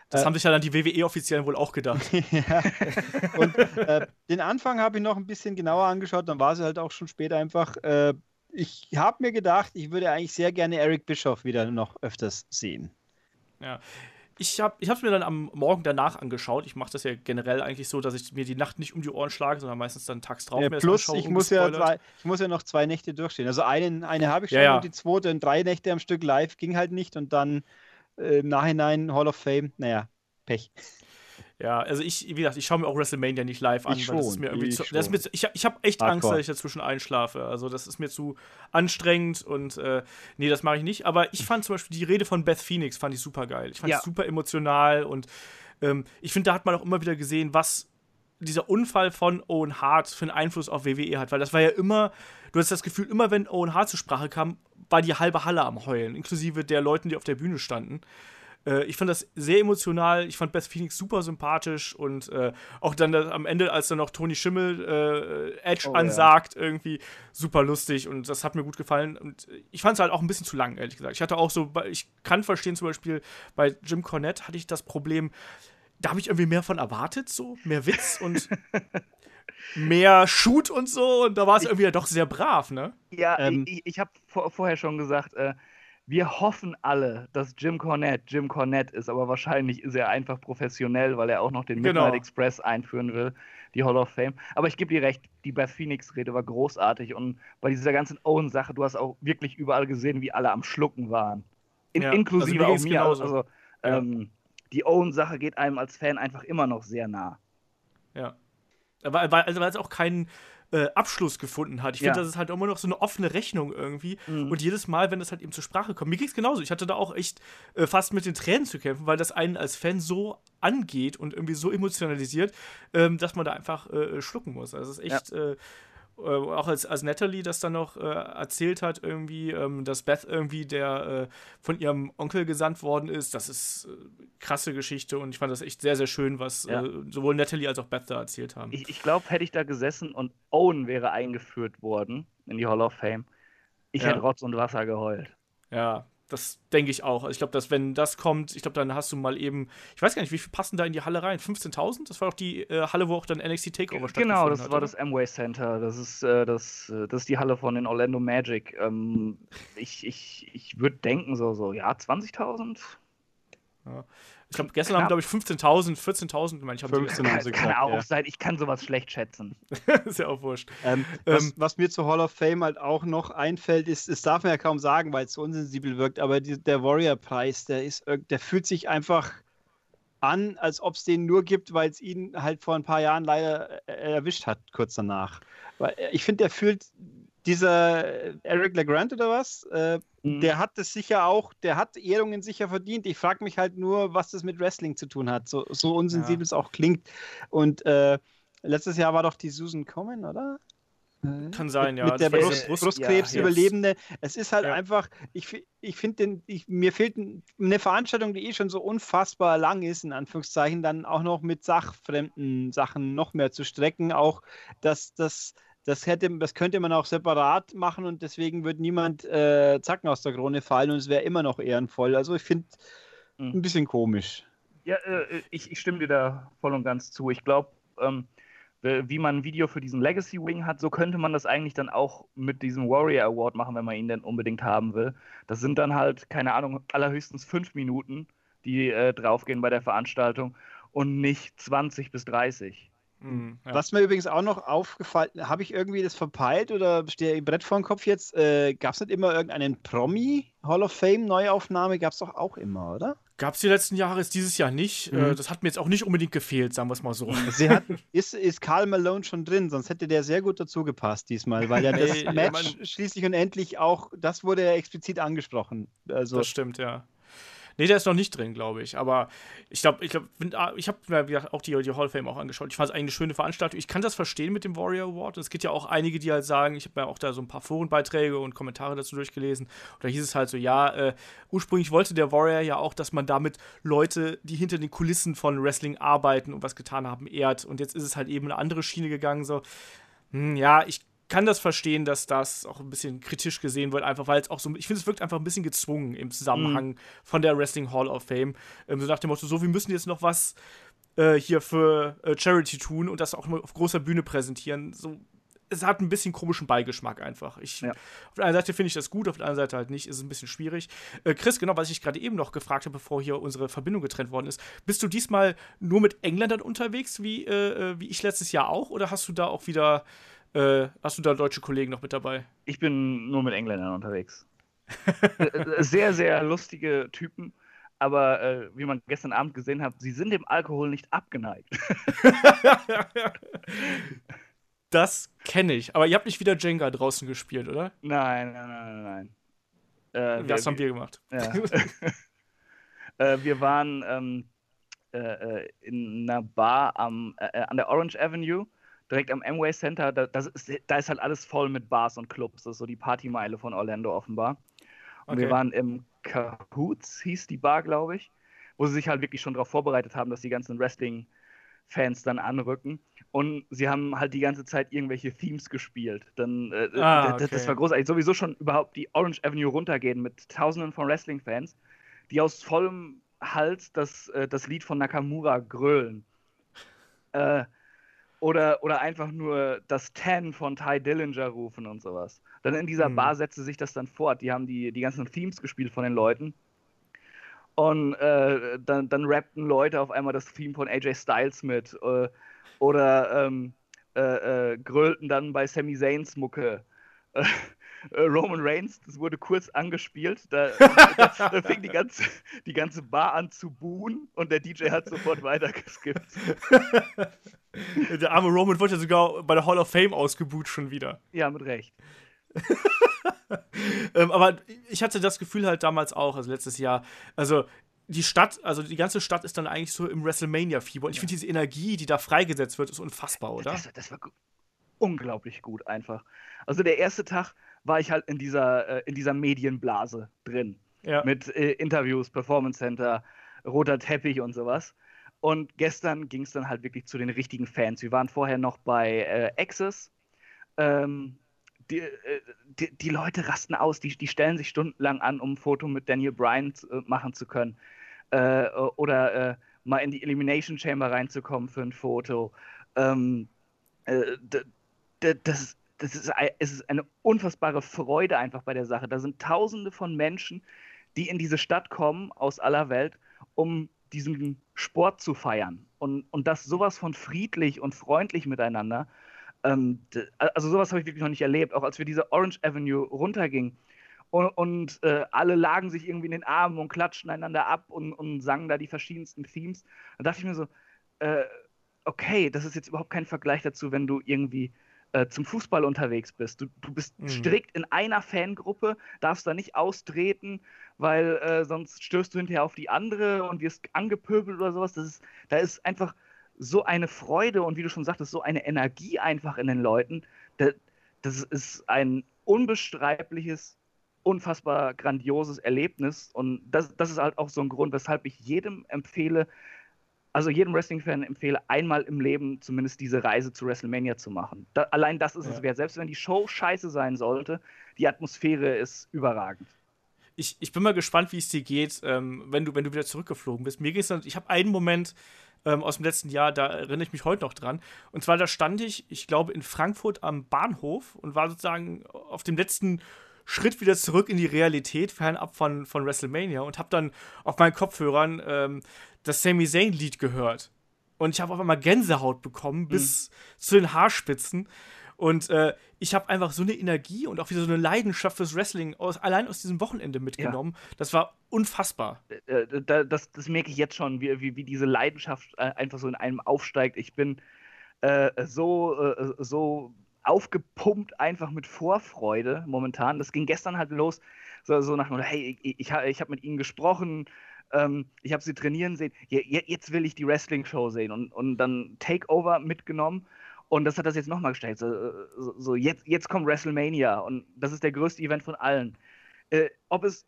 Das äh, haben sich ja dann die WWE-Offiziellen wohl auch gedacht. ja. Und äh, den Anfang habe ich noch ein bisschen genauer angeschaut, dann war es halt auch schon später einfach. Äh, ich habe mir gedacht, ich würde eigentlich sehr gerne Eric Bischoff wieder noch öfters sehen. Ja, ich habe es mir dann am Morgen danach angeschaut. Ich mache das ja generell eigentlich so, dass ich mir die Nacht nicht um die Ohren schlage, sondern meistens dann tags drauf. Ja, plus, ich muss ja, zwei, ich muss ja noch zwei Nächte durchstehen. Also einen, eine habe ich schon ja, ja. und die zweite und drei Nächte am Stück live ging halt nicht und dann äh, im Nachhinein Hall of Fame, naja, Pech. Ja, also ich, wie gesagt, ich schaue mir auch WrestleMania nicht live an, ich weil das ist mir irgendwie ich zu, das ist mir, ich, ich habe echt Hardcore. Angst, dass ich dazwischen einschlafe. Also das ist mir zu anstrengend und äh, nee, das mache ich nicht. Aber ich fand zum Beispiel die Rede von Beth Phoenix fand ich super geil. Ich fand ja. super emotional und ähm, ich finde, da hat man auch immer wieder gesehen, was dieser Unfall von Owen Hart für einen Einfluss auf WWE hat, weil das war ja immer, du hast das Gefühl, immer wenn Owen Hart zur Sprache kam, war die halbe Halle am Heulen, inklusive der Leuten, die auf der Bühne standen. Äh, ich fand das sehr emotional. Ich fand Beth Phoenix super sympathisch und äh, auch dann das, am Ende, als dann noch Tony Schimmel äh, Edge oh, ansagt, ja. irgendwie super lustig und das hat mir gut gefallen. Und ich fand es halt auch ein bisschen zu lang, ehrlich gesagt. Ich hatte auch so, ich kann verstehen, zum Beispiel bei Jim Cornette hatte ich das Problem, da habe ich irgendwie mehr von erwartet, so mehr Witz und mehr Shoot und so und da war es irgendwie ja doch sehr brav, ne? Ja, ähm, ich, ich habe vor, vorher schon gesagt, äh, wir hoffen alle, dass Jim Cornette Jim Cornette ist, aber wahrscheinlich ist er einfach professionell, weil er auch noch den genau. Midnight Express einführen will, die Hall of Fame. Aber ich gebe dir recht, die Beth Phoenix-Rede war großartig und bei dieser ganzen Owen-Sache, du hast auch wirklich überall gesehen, wie alle am Schlucken waren. In, ja, inklusive also auch mir. Genauso. Also, ja. ähm, die Owen-Sache geht einem als Fan einfach immer noch sehr nah. Ja. Weil, weil, also weil es auch keinen äh, Abschluss gefunden hat. Ich finde, ja. das ist halt immer noch so eine offene Rechnung irgendwie. Mhm. Und jedes Mal, wenn das halt eben zur Sprache kommt, mir ging es genauso. Ich hatte da auch echt äh, fast mit den Tränen zu kämpfen, weil das einen als Fan so angeht und irgendwie so emotionalisiert, ähm, dass man da einfach äh, schlucken muss. Also es ist echt. Ja äh, auch als, als Natalie das dann noch äh, erzählt hat, irgendwie, ähm, dass Beth irgendwie der äh, von ihrem Onkel gesandt worden ist, das ist äh, krasse Geschichte und ich fand das echt sehr, sehr schön, was ja. Äh, sowohl Natalie als auch Beth da erzählt haben. Ich, ich glaube, hätte ich da gesessen und Owen wäre eingeführt worden in die Hall of Fame, ich ja. hätte Rotz und Wasser geheult. Ja, das denke ich auch. Also ich glaube, dass wenn das kommt, ich glaube, dann hast du mal eben, ich weiß gar nicht, wie viel passen da in die Halle rein? 15.000? Das war doch die äh, Halle, wo auch dann NXT Takeover stattgefunden Genau, das hat, war oder? das Amway Center. Das ist, äh, das, äh, das ist die Halle von den Orlando Magic. Ähm, ich ich, ich würde denken, so, so ja, 20.000? Ja. Ich glaube, gestern haben, glaube ich, 15.000, 14.000 gemeint. Ich 15 haben sie gesagt, kann auch ja. sein, ich kann sowas schlecht schätzen. ist ja auch wurscht. Ähm, was, ähm, was, mir zu Hall of Fame halt auch noch einfällt, ist, das darf man ja kaum sagen, weil es so unsensibel wirkt, aber die, der Warrior-Preis, der ist, der fühlt sich einfach an, als ob es den nur gibt, weil es ihn halt vor ein paar Jahren leider äh, erwischt hat, kurz danach. Weil äh, ich finde, der fühlt dieser Eric LeGrand oder was, äh, mhm. der hat das sicher auch, der hat Ehrungen sicher verdient. Ich frage mich halt nur, was das mit Wrestling zu tun hat, so, so unsensibel ja. es auch klingt. Und äh, letztes Jahr war doch die Susan Common, oder? Äh, Kann sein, ja. Mit der Brust, Brustkrebs-Überlebende. Ja, es ist halt ja. einfach, ich, ich finde, mir fehlt eine Veranstaltung, die eh schon so unfassbar lang ist, in Anführungszeichen, dann auch noch mit sachfremden Sachen noch mehr zu strecken. Auch, dass das das, hätte, das könnte man auch separat machen und deswegen wird niemand äh, Zacken aus der Krone fallen und es wäre immer noch ehrenvoll. Also ich finde mhm. ein bisschen komisch. Ja, äh, ich, ich, stimme dir da voll und ganz zu. Ich glaube, ähm, wie man ein Video für diesen Legacy Wing hat, so könnte man das eigentlich dann auch mit diesem Warrior Award machen, wenn man ihn denn unbedingt haben will. Das sind dann halt, keine Ahnung, allerhöchstens fünf Minuten, die äh, draufgehen bei der Veranstaltung und nicht 20 bis 30. Mhm, ja. Was mir übrigens auch noch aufgefallen, habe ich irgendwie das verpeilt oder stehe im Brett vor dem Kopf jetzt? Äh, Gab es nicht immer irgendeinen Promi Hall of Fame Neuaufnahme? Gab es doch auch immer, oder? Gab es die letzten Jahre, ist dieses Jahr nicht. Mhm. Äh, das hat mir jetzt auch nicht unbedingt gefehlt, sagen wir es mal so. Sie hat, ist, ist Karl Malone schon drin, sonst hätte der sehr gut dazu gepasst diesmal, weil ja das Match schließlich und endlich auch, das wurde ja explizit angesprochen. Also, das stimmt, ja. Nee, der ist noch nicht drin, glaube ich. Aber ich glaube, ich glaube, ah, ich habe mir auch die, die Hall of Fame auch angeschaut. Ich fand es eigentlich eine schöne Veranstaltung. Ich kann das verstehen mit dem Warrior Award. Es gibt ja auch einige, die halt sagen, ich habe mir auch da so ein paar Forenbeiträge und Kommentare dazu durchgelesen. Und da hieß es halt so, ja, äh, ursprünglich wollte der Warrior ja auch, dass man damit Leute, die hinter den Kulissen von Wrestling arbeiten und was getan haben, ehrt. Und jetzt ist es halt eben eine andere Schiene gegangen. So, hm, ja, ich kann das verstehen, dass das auch ein bisschen kritisch gesehen wird, einfach weil es auch so, ich finde, es wirkt einfach ein bisschen gezwungen im Zusammenhang mhm. von der Wrestling Hall of Fame. Ähm, so nach dem Motto, so, wir müssen jetzt noch was äh, hier für äh, Charity tun und das auch mal auf großer Bühne präsentieren. So, es hat ein bisschen komischen Beigeschmack einfach. Ich, ja. Auf der einen Seite finde ich das gut, auf der anderen Seite halt nicht. Ist ein bisschen schwierig. Äh, Chris, genau, was ich gerade eben noch gefragt habe, bevor hier unsere Verbindung getrennt worden ist. Bist du diesmal nur mit Engländern unterwegs, wie, äh, äh wie ich letztes Jahr auch? Oder hast du da auch wieder äh, hast du da deutsche Kollegen noch mit dabei? Ich bin nur mit Engländern unterwegs. Äh, sehr, sehr lustige Typen. Aber äh, wie man gestern Abend gesehen hat, sie sind dem Alkohol nicht abgeneigt. das kenne ich. Aber ihr habt nicht wieder Jenga draußen gespielt, oder? Nein, nein, nein, nein. Äh, das wir, haben wir gemacht. Ja. äh, wir waren ähm, äh, in einer Bar am, an der Orange Avenue direkt am Amway Center, da, ist, da ist halt alles voll mit Bars und Clubs. Das ist so die Partymeile von Orlando offenbar. Und okay. wir waren im Cahoots, hieß die Bar, glaube ich, wo sie sich halt wirklich schon darauf vorbereitet haben, dass die ganzen Wrestling-Fans dann anrücken. Und sie haben halt die ganze Zeit irgendwelche Themes gespielt. Dann, äh, ah, okay. das, das, war großartig. Sowieso schon überhaupt die Orange Avenue runtergehen mit Tausenden von Wrestling-Fans, die aus vollem Hals das, äh, das Lied von Nakamura grölen. Äh, oder, oder einfach nur das Ten von Ty Dillinger rufen und sowas. Dann in dieser mhm. Bar setzte sich das dann fort. Die haben die, die ganzen Themes gespielt von den Leuten. Und äh, dann, dann rappten Leute auf einmal das Theme von AJ Styles mit. Äh, oder ähm, äh, äh grölten dann bei Sami Zayns Mucke. Äh, Roman Reigns, das wurde kurz angespielt. Da, da, da, fing die ganze, die ganze Bar an zu buhen und der DJ hat sofort weitergeskippt. Der arme Roman wurde ja sogar bei der Hall of Fame ausgebuht schon wieder. Ja, mit Recht. ähm, aber ich hatte das Gefühl halt damals auch, also letztes Jahr, also die Stadt, also die ganze Stadt ist dann eigentlich so im WrestleMania-Fieber. Und ich ja. finde diese Energie, die da freigesetzt wird, ist unfassbar, oder? Das, das war unglaublich gut einfach. Also der erste Tag war ich halt in dieser, äh, in dieser Medienblase drin. Ja. Mit äh, Interviews, Performance Center, roter Teppich und sowas. Und gestern ging es dann halt wirklich zu den richtigen Fans. Wir waren vorher noch bei äh, Access. Ähm, die, die, die, Leute rasten aus, die, die stellen sich stundenlang an, um ein Foto mit Daniel Bryan machen zu können. Äh, oder äh, mal in die Elimination Chamber reinzukommen für ein Foto. Ähm, äh, das, das ist, es ist eine unfassbare Freude einfach bei der Sache. Da sind Tausende von Menschen, die in diese Stadt kommen aus aller Welt, um diesen Sport zu feiern. Und, und das sowas von friedlich und freundlich miteinander. Ähm, also sowas habe ich wirklich noch nicht erlebt. Auch als wir diese Orange Avenue runtergingen und, und äh, alle lagen sich irgendwie in den Armen und klatschten einander ab und, und sangen da die verschiedensten Themes. Da dachte ich mir so, äh, okay, das ist jetzt überhaupt kein Vergleich dazu, wenn du irgendwie äh, zum Fußball unterwegs bist. Du, du bist mhm. strikt in einer Fangruppe, darfst da nicht austreten, weil äh, sonst stößt du hinterher auf die andere und wirst angepöbelt oder sowas. Das ist, da ist einfach so eine Freude und wie du schon sagtest, so eine Energie einfach in den Leuten. Das, das ist ein unbeschreibliches, unfassbar grandioses Erlebnis und das, das ist halt auch so ein Grund, weshalb ich jedem empfehle, also jedem Wrestling-Fan empfehle, einmal im Leben zumindest diese Reise zu WrestleMania zu machen. Da, allein das ist ja. es wert. Selbst wenn die Show scheiße sein sollte, die Atmosphäre ist überragend. Ich, ich bin mal gespannt, wie es dir geht, ähm, wenn, du, wenn du wieder zurückgeflogen bist. Mir geht es dann, ich habe einen Moment ähm, aus dem letzten Jahr, da erinnere ich mich heute noch dran. Und zwar, da stand ich, ich glaube, in Frankfurt am Bahnhof und war sozusagen auf dem letzten Schritt wieder zurück in die Realität, fernab von, von WrestleMania und habe dann auf meinen Kopfhörern ähm, das Sami Zayn-Lied gehört. Und ich habe auf einmal Gänsehaut bekommen, bis mhm. zu den Haarspitzen. Und äh, ich habe einfach so eine Energie und auch wieder so eine Leidenschaft fürs Wrestling aus, allein aus diesem Wochenende mitgenommen. Ja. Das war unfassbar. Äh, äh das, das, merke ich jetzt schon, wie, wie, wie, diese Leidenschaft äh, einfach so in einem aufsteigt. Ich bin äh, so, äh, so aufgepumpt einfach mit Vorfreude momentan. Das ging gestern halt los, so, so nach, hey, ich, ich, ich habe mit ihnen gesprochen, ähm, ich habe sie trainieren sehen, jetzt will ich die Wrestling-Show sehen und, und dann Takeover mitgenommen und das hat das jetzt nochmal gestellt. So, so, so, jetzt, jetzt kommt WrestleMania und das ist der größte Event von allen. Äh, ob es,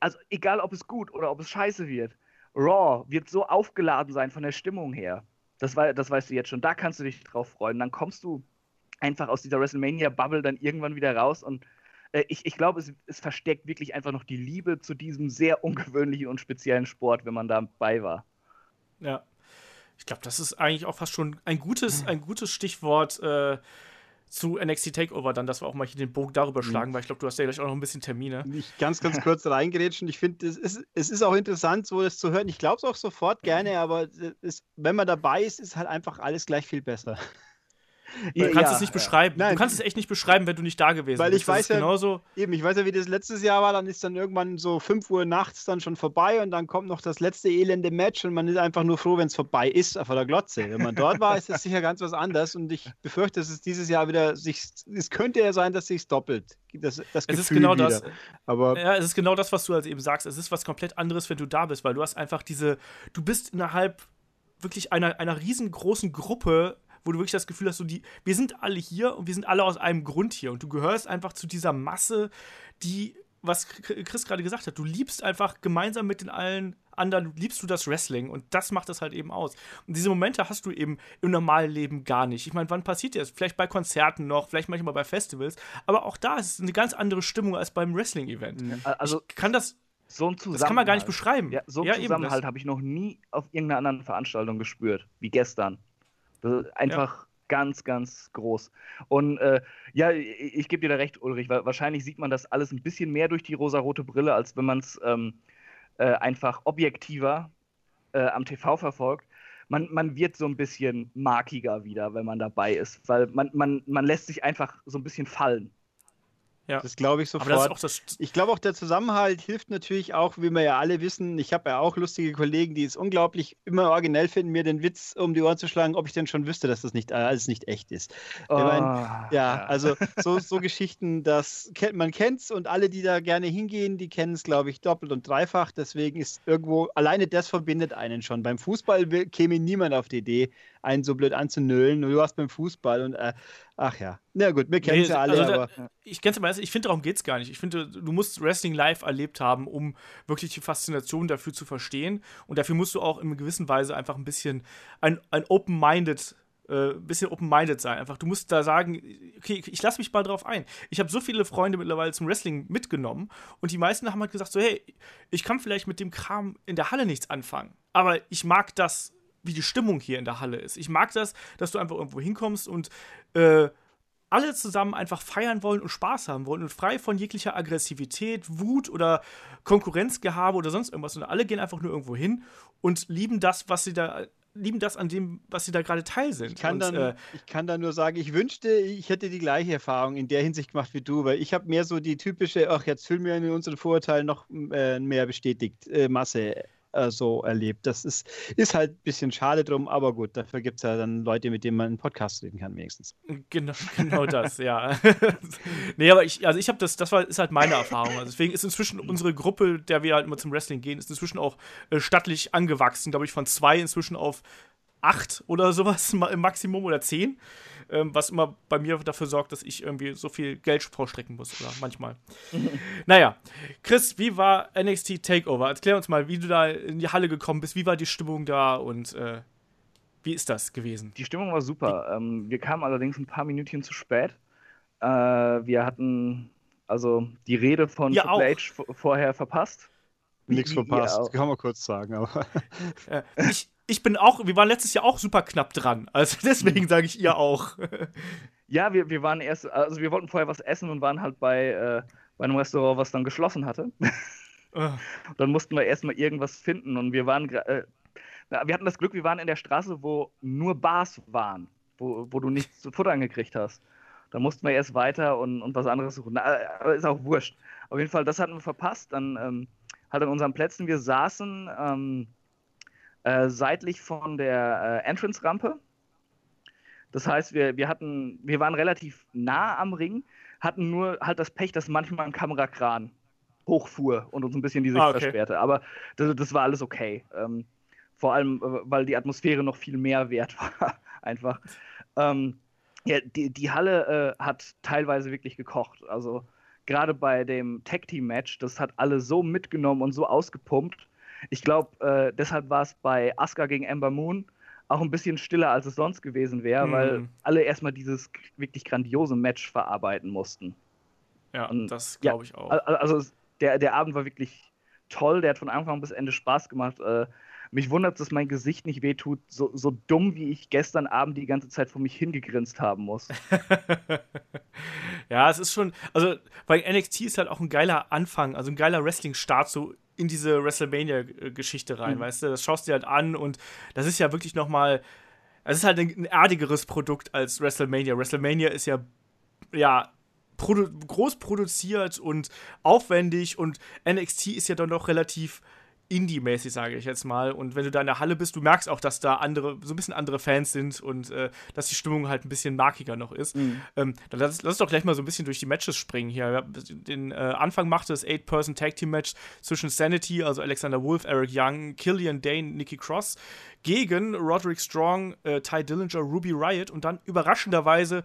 also egal ob es gut oder ob es scheiße wird, Raw wird so aufgeladen sein von der Stimmung her. Das, war, das weißt du jetzt schon. Da kannst du dich drauf freuen. Dann kommst du einfach aus dieser WrestleMania-Bubble dann irgendwann wieder raus und äh, ich, ich glaube, es, es versteckt wirklich einfach noch die Liebe zu diesem sehr ungewöhnlichen und speziellen Sport, wenn man dabei war. Ja. Ich glaube, das ist eigentlich auch fast schon ein gutes, hm. ein gutes Stichwort äh, zu NXT Takeover, dann, dass wir auch mal hier den Bogen darüber hm. schlagen, mhm. weil ich glaube, du hast ja gleich auch noch ein bisschen Termine. Ich ganz, ganz kurz reingerätschen. Ich finde, es ist, es ist auch interessant, so das zu hören. Ich glaube es auch sofort gerne, aber es, wenn man dabei ist, ist halt einfach alles gleich viel besser. Du kannst ja, es nicht beschreiben. Nein, du kannst es echt nicht beschreiben, wenn du nicht da gewesen weil bist. Weil ich weiß ja, genauso eben, ich weiß ja, wie das letztes Jahr war, dann ist dann irgendwann so 5 Uhr nachts dann schon vorbei und dann kommt noch das letzte elende Match und man ist einfach nur froh, wenn es vorbei ist, vor der Glotze. Wenn man dort war, ist es sicher ganz was anderes und ich befürchte, dass es dieses Jahr wieder sich, es könnte ja sein, dass sich doppelt. Das, das es ist genau wieder. das. Aber ja, es ist genau das, was du also eben sagst. Es ist was komplett anderes, wenn du da bist, weil du hast einfach diese, du bist innerhalb wirklich einer, einer riesengroßen Gruppe wo du wirklich das Gefühl hast, so die, wir sind alle hier und wir sind alle aus einem Grund hier. Und du gehörst einfach zu dieser Masse, die, was Chris gerade gesagt hat, du liebst einfach gemeinsam mit den allen anderen, liebst du das Wrestling und das macht das halt eben aus. Und diese Momente hast du eben im normalen Leben gar nicht. Ich meine, wann passiert das? Vielleicht bei Konzerten noch, vielleicht manchmal bei Festivals, aber auch da ist es eine ganz andere Stimmung als beim Wrestling-Event. Also ich kann das so ein Das kann man gar nicht beschreiben. Ja, so einen ja, Zusammenhalt habe ich noch nie auf irgendeiner anderen Veranstaltung gespürt, wie gestern. Einfach ja. ganz, ganz groß. Und äh, ja, ich, ich gebe dir da recht, Ulrich, weil wahrscheinlich sieht man das alles ein bisschen mehr durch die rosarote Brille, als wenn man es ähm, äh, einfach objektiver äh, am TV verfolgt. Man, man wird so ein bisschen markiger wieder, wenn man dabei ist, weil man, man, man lässt sich einfach so ein bisschen fallen. Ja. Das glaube ich sofort. ich glaube auch, der Zusammenhalt hilft natürlich auch, wie wir ja alle wissen. Ich habe ja auch lustige Kollegen, die es unglaublich immer originell finden, mir den Witz um die Ohren zu schlagen, ob ich denn schon wüsste, dass das nicht alles nicht echt ist. Oh, ich mein, ja, ja, also so, so Geschichten, das kennt man kennt's und alle, die da gerne hingehen, die kennen es, glaube ich, doppelt und dreifach. Deswegen ist irgendwo alleine das verbindet einen schon. Beim Fußball käme niemand auf die Idee, einen so blöd anzunölen. Du warst beim Fußball und äh, ach ja. Na gut, wir kennen nee, ja alle. Also da, aber, ich kenne es ich finde, darum geht es gar nicht. Ich finde, du musst Wrestling live erlebt haben, um wirklich die Faszination dafür zu verstehen. Und dafür musst du auch in gewisser Weise einfach ein bisschen ein, ein open-minded äh, bisschen open-minded sein. Einfach, du musst da sagen, okay, ich lasse mich mal drauf ein. Ich habe so viele Freunde mittlerweile zum Wrestling mitgenommen und die meisten haben halt gesagt, so, hey, ich kann vielleicht mit dem Kram in der Halle nichts anfangen, aber ich mag das wie die Stimmung hier in der Halle ist. Ich mag das, dass du einfach irgendwo hinkommst und äh, alle zusammen einfach feiern wollen und Spaß haben wollen und frei von jeglicher Aggressivität, Wut oder Konkurrenzgehabe oder sonst irgendwas. Und alle gehen einfach nur irgendwo hin und lieben das, was sie da lieben das an dem, was sie da gerade Teil sind. Ich kann, und, dann, äh, ich kann dann nur sagen, ich wünschte, ich hätte die gleiche Erfahrung in der Hinsicht gemacht wie du, weil ich habe mehr so die typische, ach, jetzt fühlen wir in unseren Vorurteilen noch äh, mehr bestätigt, äh, Masse äh, so erlebt. Das ist, ist halt ein bisschen schade drum, aber gut, dafür gibt es ja dann Leute, mit denen man einen Podcast reden kann, wenigstens. Genau, genau das, ja. nee, aber ich, also ich habe das, das war, ist halt meine Erfahrung. Also deswegen ist inzwischen unsere Gruppe, der wir halt immer zum Wrestling gehen, ist inzwischen auch äh, stattlich angewachsen, glaube ich, von zwei inzwischen auf acht oder sowas im Maximum oder zehn ähm, was immer bei mir dafür sorgt, dass ich irgendwie so viel Geld vorstrecken muss oder manchmal. naja, Chris, wie war NXT Takeover? Erklär uns mal, wie du da in die Halle gekommen bist, wie war die Stimmung da und äh, wie ist das gewesen? Die Stimmung war super. Ähm, wir kamen allerdings ein paar Minütchen zu spät. Äh, wir hatten also die Rede von ja, Triple H vorher verpasst. Nichts verpasst, kann man kurz sagen. Aber. ich, ich bin auch, wir waren letztes Jahr auch super knapp dran. Also deswegen sage ich ihr auch. Ja, wir, wir waren erst, also wir wollten vorher was essen und waren halt bei, äh, bei einem Restaurant, was dann geschlossen hatte. Oh. Dann mussten wir erstmal irgendwas finden und wir waren äh, wir hatten das Glück, wir waren in der Straße, wo nur Bars waren, wo, wo du nichts zu futtern gekriegt hast. Da mussten wir erst weiter und, und was anderes suchen. Aber ist auch wurscht. Auf jeden Fall, das hatten wir verpasst. Dann ähm, halt an unseren Plätzen, wir saßen ähm, äh, seitlich von der äh, Entrance-Rampe. Das heißt, wir, wir hatten, wir waren relativ nah am Ring, hatten nur halt das Pech, dass manchmal ein Kamerakran hochfuhr und uns ein bisschen die Sicht Ah, okay. versperrte. Aber das, das war alles okay. Ähm, vor allem, äh, weil die Atmosphäre noch viel mehr wert war. Einfach. Ähm, ja, die, die Halle äh, hat teilweise wirklich gekocht. Also gerade bei dem Tag-Team-Match, das hat alle so mitgenommen und so ausgepumpt. Ich glaube, äh, deshalb war es bei Asuka gegen Ember Moon auch ein bisschen stiller, als es sonst gewesen wäre, Mhm. weil alle erstmal dieses wirklich grandiose Match verarbeiten mussten. Ja, Und- das ja, glaube ich auch. Al- al- Also der, der Abend war wirklich toll, der hat von Anfang bis Ende Spaß gemacht. Äh, mich wundert, dass mein Gesicht nicht wehtut, so, so dumm wie ich gestern Abend die ganze Zeit vor mich hingegrinst haben muss. ja, es ist schon, also bei NXT ist halt auch ein geiler Anfang, also ein geiler Wrestling-Start so in diese WrestleMania-Geschichte rein, Mhm. weißt du? Das schaust du dir halt an und das ist ja wirklich noch mal, es ist halt ein, ein erdigeres Produkt als WrestleMania. WrestleMania ist ja, ja, produ groß produziert und aufwendig und NXT ist ja dann doch relativ Indie-mäßig, sage ich jetzt mal. Und wenn du da in der Halle bist, du merkst auch, dass da andere, so ein bisschen andere Fans sind und äh, dass die Stimmung halt ein bisschen markiger noch ist. Mhm. Ähm, dann lass, lass uns doch gleich mal so ein bisschen durch die Matches springen hier. Den äh, Anfang machte das Eight-Person-Tag-Team-Match zwischen Sanity, also Alexander Wolf, Eric Young, Killian Dane, Nikki Cross, gegen Roderick Strong, äh, Ty Dillinger, Ruby Riot und dann überraschenderweise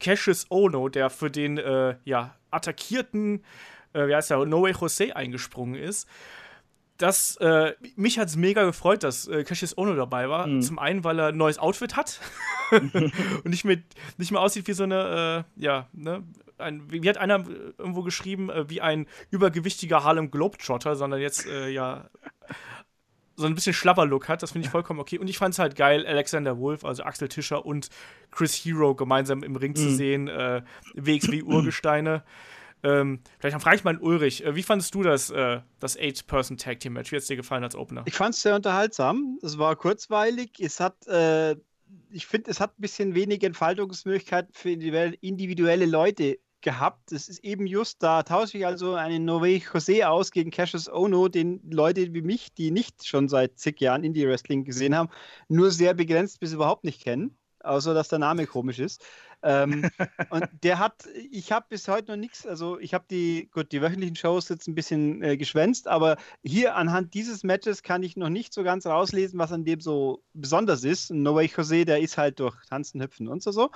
Cassius Ono, der für den äh, ja, attackierten, äh, wie heißt der, No Way Jose eingesprungen ist. Das, äh, mich hat es mega gefreut, dass äh, Cassius Ono dabei war. Mhm. Zum einen, weil er ein neues Outfit hat und nicht, mit, nicht mehr aussieht wie so eine, äh, ja, ne, ein, wie hat einer äh, irgendwo geschrieben, äh, wie ein übergewichtiger Harlem Globetrotter, sondern jetzt, äh, ja, so ein bisschen Schlapper-Look hat. Das finde ich vollkommen okay. Und ich fand es halt geil, Alexander Wolf, also Axel Tischer und Chris Hero gemeinsam im Ring zu Mhm. sehen. Äh, WXW Urgesteine. Ähm, vielleicht frage ich mal Ulrich. Äh, wie fandest du das, äh, das Eight-Person-Tag-Team-Match? Wie hat es dir gefallen als Opener? Ich fand es sehr unterhaltsam. Es war kurzweilig. Es hat, äh, ich finde, es hat ein bisschen wenig Entfaltungsmöglichkeiten für individuelle- Leute gehabt. Es ist eben just da, tausche ich also einen Nove Jose aus gegen Cassius Ono, den Leute wie mich, die nicht schon seit zig Jahren Indie-Wrestling gesehen haben, nur sehr begrenzt bis überhaupt nicht kennen. Außer dass der Name komisch ist. Ähm, und der hat, ich habe bis heute noch nichts, also ich habe die, gut, die wöchentlichen Shows jetzt ein bisschen äh, geschwänzt, aber hier anhand dieses Matches kann ich noch nicht so ganz rauslesen, was an dem so besonders ist. No Way Jose, der ist halt durch Tanzen, Hüpfen und so so.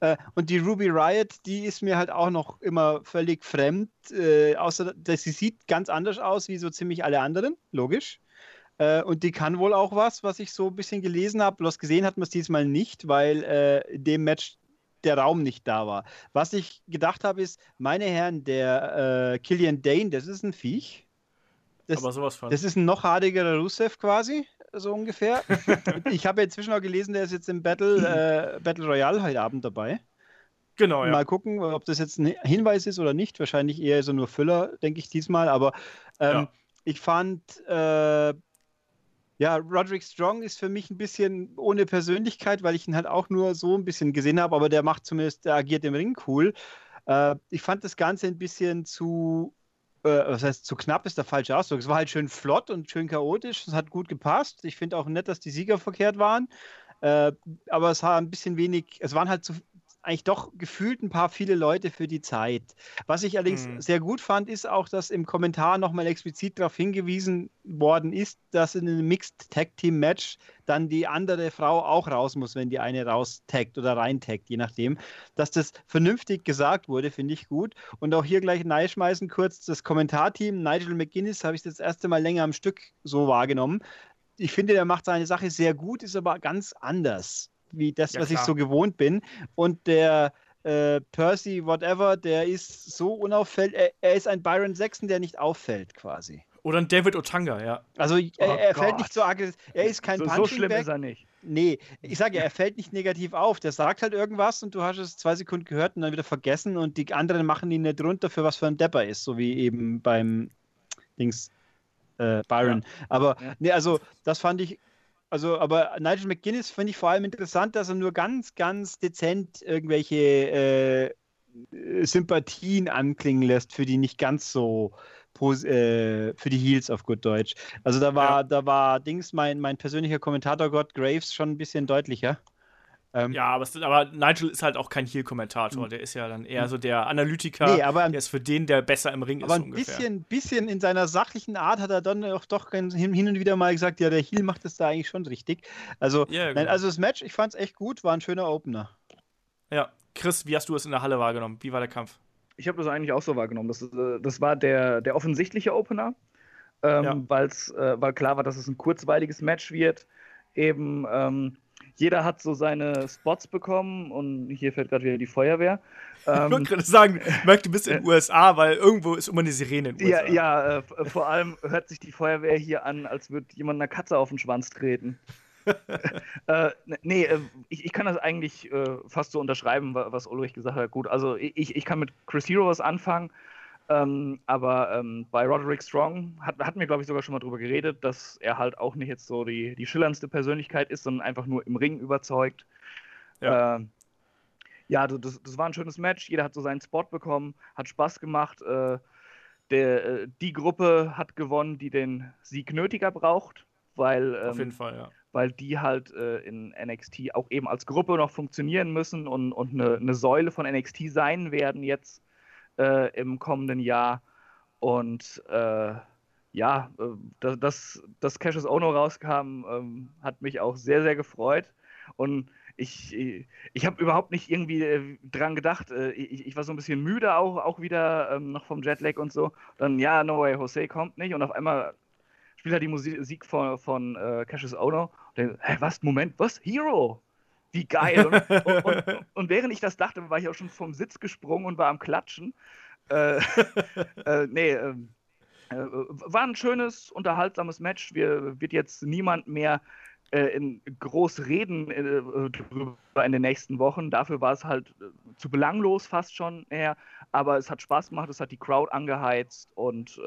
Äh, und die Ruby Riot, die ist mir halt auch noch immer völlig fremd, äh, außer dass sie sieht ganz anders aus wie so ziemlich alle anderen, logisch. Äh, und die kann wohl auch was, was ich so ein bisschen gelesen habe. Bloß gesehen hat man es diesmal nicht, weil äh, in dem Match der Raum nicht da war. Was ich gedacht habe, ist, meine Herren, der äh, Killian Dane, das ist ein Viech. Das, Aber sowas von. das ist ein noch hardigerer Rusev quasi, so ungefähr. ich habe inzwischen auch gelesen, der ist jetzt im Battle, äh, Battle Royale heute Abend dabei. genau, ja. Mal gucken, ob das jetzt ein Hinweis ist oder nicht. Wahrscheinlich eher so nur Füller, denke ich diesmal. Aber ähm, Ja. ich fand, äh, ja, Roderick Strong ist für mich ein bisschen ohne Persönlichkeit, weil ich ihn halt auch nur so ein bisschen gesehen habe. Aber der macht zumindest, der agiert im Ring cool. Äh, ich fand das Ganze ein bisschen zu, äh, was heißt zu knapp ist der falsche Ausdruck. Es war halt schön flott und schön chaotisch. Es hat gut gepasst. Ich finde auch nett, dass die Sieger verkehrt waren. Äh, aber es war ein bisschen wenig, es waren halt zu, eigentlich doch gefühlt ein paar viele Leute für die Zeit. Was ich allerdings Mhm. sehr gut fand, ist auch, dass im Kommentar nochmal explizit darauf hingewiesen worden ist, dass in einem Mixed Tag Team Match dann die andere Frau auch raus muss, wenn die eine raus taggt oder rein taggt, je nachdem. Dass das vernünftig gesagt wurde, finde ich gut. Und auch hier gleich schmeißen kurz das Kommentarteam. Nigel McGuinness habe ich das erste Mal länger am Stück so wahrgenommen. Ich finde, der macht seine Sache sehr gut, ist aber ganz anders wie das, Ja, was ich klar. so gewohnt bin. Und der äh, Percy, whatever, der ist so unauffällig. Er, er ist ein Byron Sexton, der nicht auffällt, quasi. Oder ein David Otanga, ja. Also er, Oh er fällt nicht so aggressiv. Er ist kein so, so schlimm ist er nicht. Nee, ich sage ja, er fällt nicht negativ auf. Der sagt halt irgendwas und du hast es zwei Sekunden gehört und dann wieder vergessen und die anderen machen ihn nicht runter für was für ein Depper ist, so wie eben beim Dings äh, Byron. Aber Ja. nee, also das fand ich Also, aber Nigel McGuinness finde ich vor allem interessant, dass er nur ganz, ganz dezent irgendwelche äh, Sympathien anklingen lässt für die nicht ganz so äh, für die Heels auf gut Deutsch. Also da war, ja. da war Dings, mein, mein persönlicher Kommentator Gott Graves schon ein bisschen deutlicher. Ähm, ja, aber, ist, aber, Nigel ist halt auch kein Heel-Kommentator. Der ist ja dann eher so der Analytiker. Nee, aber, der ist für den, der besser im Ring aber ist. Aber ein bisschen, bisschen in seiner sachlichen Art hat er dann auch doch hin und wieder mal gesagt: Ja, der Heel macht das da eigentlich schon richtig. Also, ja, genau. nein, also das Match, ich fand es echt gut, war ein schöner Opener. Ja, Chris, wie hast du es in der Halle wahrgenommen? Wie war der Kampf? Ich habe das eigentlich auch so wahrgenommen. Das, äh, das war der, der offensichtliche Opener, ähm, ja. weil's, äh, weil klar war, dass es ein kurzweiliges Match wird. Eben, ähm, jeder hat so seine Spots bekommen und hier fällt gerade wieder die Feuerwehr. Ähm, ich wollte gerade sagen, Merk, du bist in den USA, weil irgendwo ist immer eine Sirene in den USA. Ja, ja äh, vor allem hört sich die Feuerwehr hier an, als würde jemand einer Katze auf den Schwanz treten. äh, nee, äh, ich, ich kann das eigentlich äh, fast so unterschreiben, was Ulrich gesagt hat. Gut, also ich, ich kann mit Chris Hero was anfangen, ähm, aber ähm, bei Roderick Strong hat, hatten wir, glaube ich, sogar schon mal drüber geredet, dass er halt auch nicht jetzt so die, die schillerndste Persönlichkeit ist, sondern einfach nur im Ring überzeugt. Ja. Äh, ja, das, das war ein schönes Match. Jeder hat so seinen Spot bekommen, hat Spaß gemacht. Äh, der, äh, die Gruppe hat gewonnen, die den Sieg nötiger braucht, weil. Ähm, Auf jeden Fall, ja weil die halt äh, in NXT auch eben als Gruppe noch funktionieren müssen und, und eine, eine Säule von NXT sein werden jetzt äh, im kommenden Jahr. Und äh, ja, äh, dass, dass Cassius Ono rauskam, ähm, hat mich auch sehr, sehr gefreut. Und ich, ich habe überhaupt nicht irgendwie äh, dran gedacht. Äh, ich, ich, war so ein bisschen müde auch, auch wieder ähm, noch vom Jetlag und so. Dann, ja, No Way Jose kommt nicht. Und auf einmal spielt er die Musik von, von äh, Cassius Ono. Und dann, hä, was? Moment, was? Hero? Wie geil. Und, und, und, und, während ich das dachte, war ich auch schon vom Sitz gesprungen und war am Klatschen. Äh, äh, nee, ähm, äh, war ein schönes, unterhaltsames Match. Wir, wird jetzt niemand mehr äh, in groß reden äh, drüber in den nächsten Wochen. Dafür war es halt äh, zu belanglos fast schon eher. Aber es hat Spaß gemacht, es hat die Crowd angeheizt und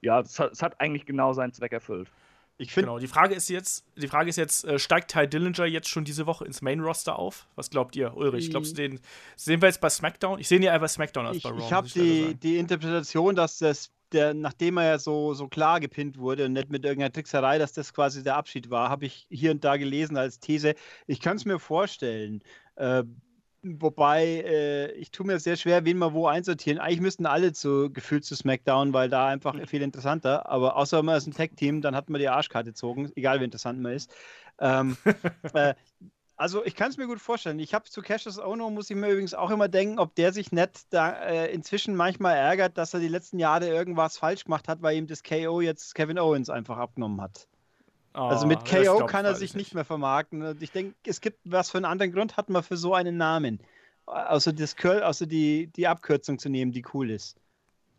ja, es hat, es hat eigentlich genau seinen Zweck erfüllt. Ich finde. Genau, die Frage ist jetzt, die Frage ist jetzt, äh, steigt Ty Dillinger jetzt schon diese Woche ins Main Roster auf? Was glaubt ihr, Ulrich? Glaubst du den sehen wir jetzt bei SmackDown? Ich sehe ihn ja bei SmackDown als ich, bei Raw. Ich habe die, die Interpretation, dass das der, nachdem er ja so, so klar gepinnt wurde und nicht mit irgendeiner Trickserei, dass das quasi der Abschied war, habe ich hier und da gelesen als These. Ich kann es mir vorstellen. Äh, Wobei, äh, ich tue mir sehr schwer, wen wir wo einsortieren. Eigentlich müssten alle zu gefühlt zu SmackDown, weil da einfach mhm. viel interessanter. Aber außer man ist ein Tag-Team, dann hat man die Arschkarte gezogen, egal wie interessant man ist. Ähm, äh, also ich kann es mir gut vorstellen. Ich habe zu Cassius Ono, muss ich mir übrigens auch immer denken, ob der sich nicht da äh, inzwischen manchmal ärgert, dass er die letzten Jahre irgendwas falsch gemacht hat, weil ihm das KO jetzt Kevin Owens einfach abgenommen hat. Oh, also mit KO kann er sich nicht mehr vermarkten. Ich denke, es gibt, was für einen anderen Grund hat man für so einen Namen. Außer, das, außer die, die Abkürzung zu nehmen, die cool ist.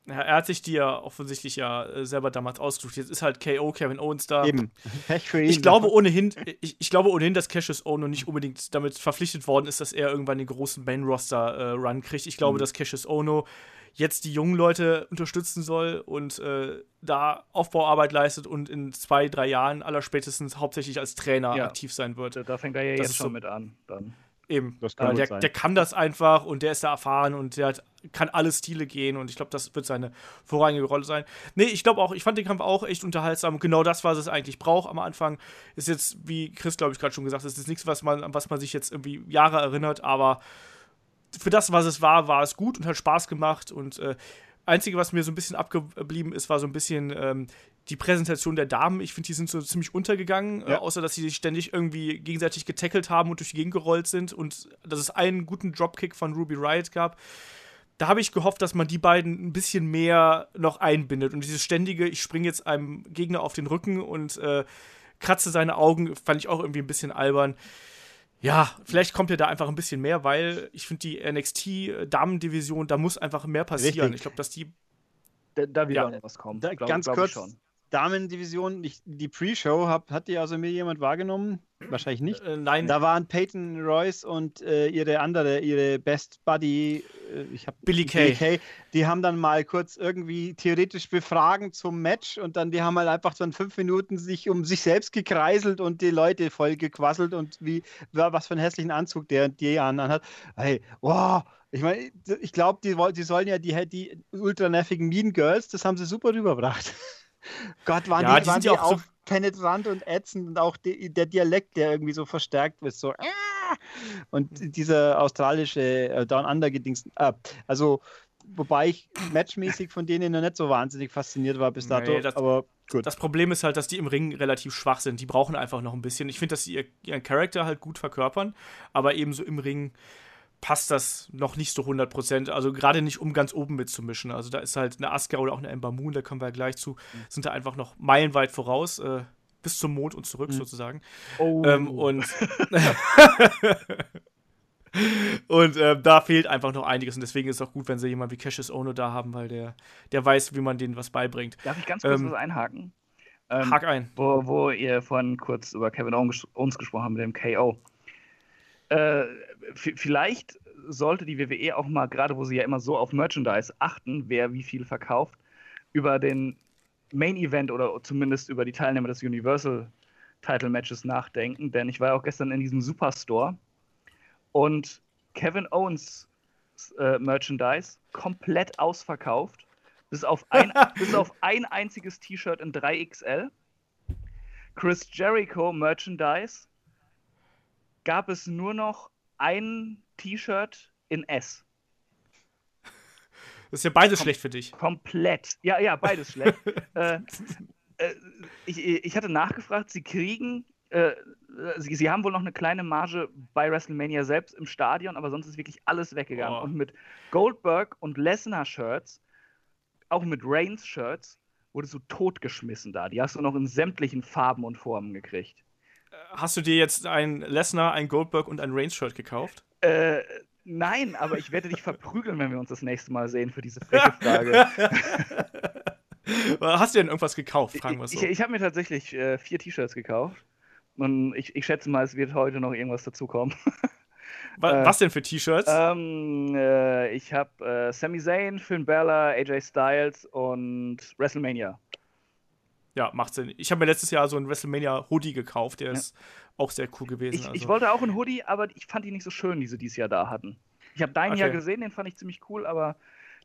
Ja, er hat sich die ja offensichtlich ja äh, selber damals ausgesucht. Jetzt ist halt KO Kevin Owens da. Eben. Pech für ihn. Ich glaube ohnehin, ich, ich glaube ohnehin, dass Cassius Ono nicht unbedingt damit verpflichtet worden ist, dass er irgendwann den großen Main Roster äh, Run kriegt. Ich glaube, mhm. dass Cassius Ono jetzt die jungen Leute unterstützen soll und äh, da Aufbauarbeit leistet und in zwei, drei Jahren allerspätestens hauptsächlich als Trainer ja. aktiv sein wird. Da fängt er ja das jetzt schon so, mit an. Dann. Eben. Äh, der, der, kann das einfach und der ist da erfahren und der hat, kann alle Stile gehen und ich glaube, das wird seine vorrangige Rolle sein. Nee, ich glaube auch, ich fand den Kampf auch echt unterhaltsam. Genau das, was es eigentlich braucht am Anfang, ist jetzt, wie Chris, glaube ich, gerade schon gesagt hat, ist nichts, was man, was man sich jetzt irgendwie Jahre erinnert, aber für das, was es war, war es gut und hat Spaß gemacht. Und äh, Einzige, was mir so ein bisschen abgeblieben ist, war so ein bisschen ähm, die Präsentation der Damen. Ich finde, die sind so ziemlich untergegangen, äh, ja. äh, außer dass sie sich ständig irgendwie gegenseitig getackelt haben und durch die Gegend gerollt sind und dass es einen guten Dropkick von Ruby Riot gab. Da habe ich gehofft, dass man die beiden ein bisschen mehr noch einbindet. Und dieses ständige, ich springe jetzt einem Gegner auf den Rücken und äh, kratze seine Augen, fand ich auch irgendwie ein bisschen albern ja, vielleicht kommt ja da einfach ein bisschen mehr, weil ich finde, die NXT-Damendivision, da muss einfach mehr passieren. Richtig. Ich glaube, dass die. Da, da wird ja. noch was kommen. Da, glaub, ganz glaub kurz, Damendivision, ich, die Pre-Show, hat die also mir jemand wahrgenommen? Wahrscheinlich nicht. Äh, nein. Da waren Peyton Royce und äh, ihre andere, ihre Best Buddy, äh, ich habe Billy Kay. Billy Kay. Die haben dann mal kurz irgendwie theoretisch befragen zum Match und dann die haben halt einfach so in fünf Minuten sich um sich selbst gekreiselt und die Leute voll gequasselt und wie was für einen hässlichen Anzug der die anhat. Hey, wow, ich meine, ich glaube, die, die sollen ja die, die ultra nervigen Mean Girls, das haben sie super rübergebracht. Gott, waren ja, die, die waren die auch, auch so penetrant und ätzend und auch die, der Dialekt, der irgendwie so verstärkt wird, so äh, und dieser australische äh, Down Under gedings. Äh, also, wobei ich matchmäßig von denen noch nicht so wahnsinnig fasziniert war bis dato, nee, das, aber gut. Das Problem ist halt, dass die im Ring relativ schwach sind. Die brauchen einfach noch ein bisschen. Ich finde, dass sie ihren Charakter halt gut verkörpern, aber ebenso im Ring passt das noch nicht so 100%. Also gerade nicht, um ganz oben mitzumischen. Also da ist halt eine Asuka oder auch eine Ember Moon, da kommen wir ja gleich zu, sind da einfach noch meilenweit voraus, äh, bis zum Mond und zurück mhm. sozusagen. Oh. Ähm, und und äh, da fehlt einfach noch einiges. Und deswegen ist es auch gut, wenn sie jemanden wie Cassius Ono da haben, weil der, der weiß, wie man denen was beibringt. Darf ich ganz kurz ähm, was einhaken? Ähm, Hack ein. Wo, wo ihr vorhin kurz über Kevin Owens gesprochen habt mit dem KO. Äh, vielleicht sollte die WWE auch mal, gerade wo sie ja immer so auf Merchandise achten, wer wie viel verkauft, über den Main Event oder zumindest über die Teilnehmer des Universal Title Matches nachdenken, denn ich war ja auch gestern in diesem Superstore und Kevin Owens äh, Merchandise komplett ausverkauft, bis auf ein, bis auf ein einziges T-Shirt in 3XL. Chris Jericho Merchandise gab es nur noch ein T-Shirt in S. Das ist ja beides Kom schlecht für dich. Komplett. Ja, ja, beides schlecht. äh, äh, ich, ich hatte nachgefragt, sie kriegen, äh, sie, sie haben wohl noch eine kleine Marge bei WrestleMania selbst im Stadion, aber sonst ist wirklich alles weggegangen. Oh. Und mit Goldberg und Lesnar-Shirts, auch mit Reigns-Shirts, wurdest du totgeschmissen da. Die hast du noch in sämtlichen Farben und Formen gekriegt. Hast du dir jetzt ein Lesnar, ein Goldberg und ein Reigns-Shirt gekauft? Äh, nein, aber ich werde dich verprügeln, wenn wir uns das nächste Mal sehen für diese freche Frage. Hast du denn irgendwas gekauft? Fragen wir so. Ich, ich, habe mir tatsächlich äh, vier T-Shirts gekauft. Und ich, ich, schätze mal, es wird heute noch irgendwas dazukommen. was, was denn für T-Shirts? Ähm, äh, ich habe äh, Sami Zayn, Finn Balor, AJ Styles und WrestleMania. Ja, macht Sinn. Ich habe mir letztes Jahr so ein WrestleMania Hoodie gekauft, der ja. ist auch sehr cool gewesen. Ich, also. ich, wollte auch einen Hoodie, aber ich fand die nicht so schön, die sie dieses Jahr da hatten. Ich habe deinen okay. Jahr gesehen, den fand ich ziemlich cool, aber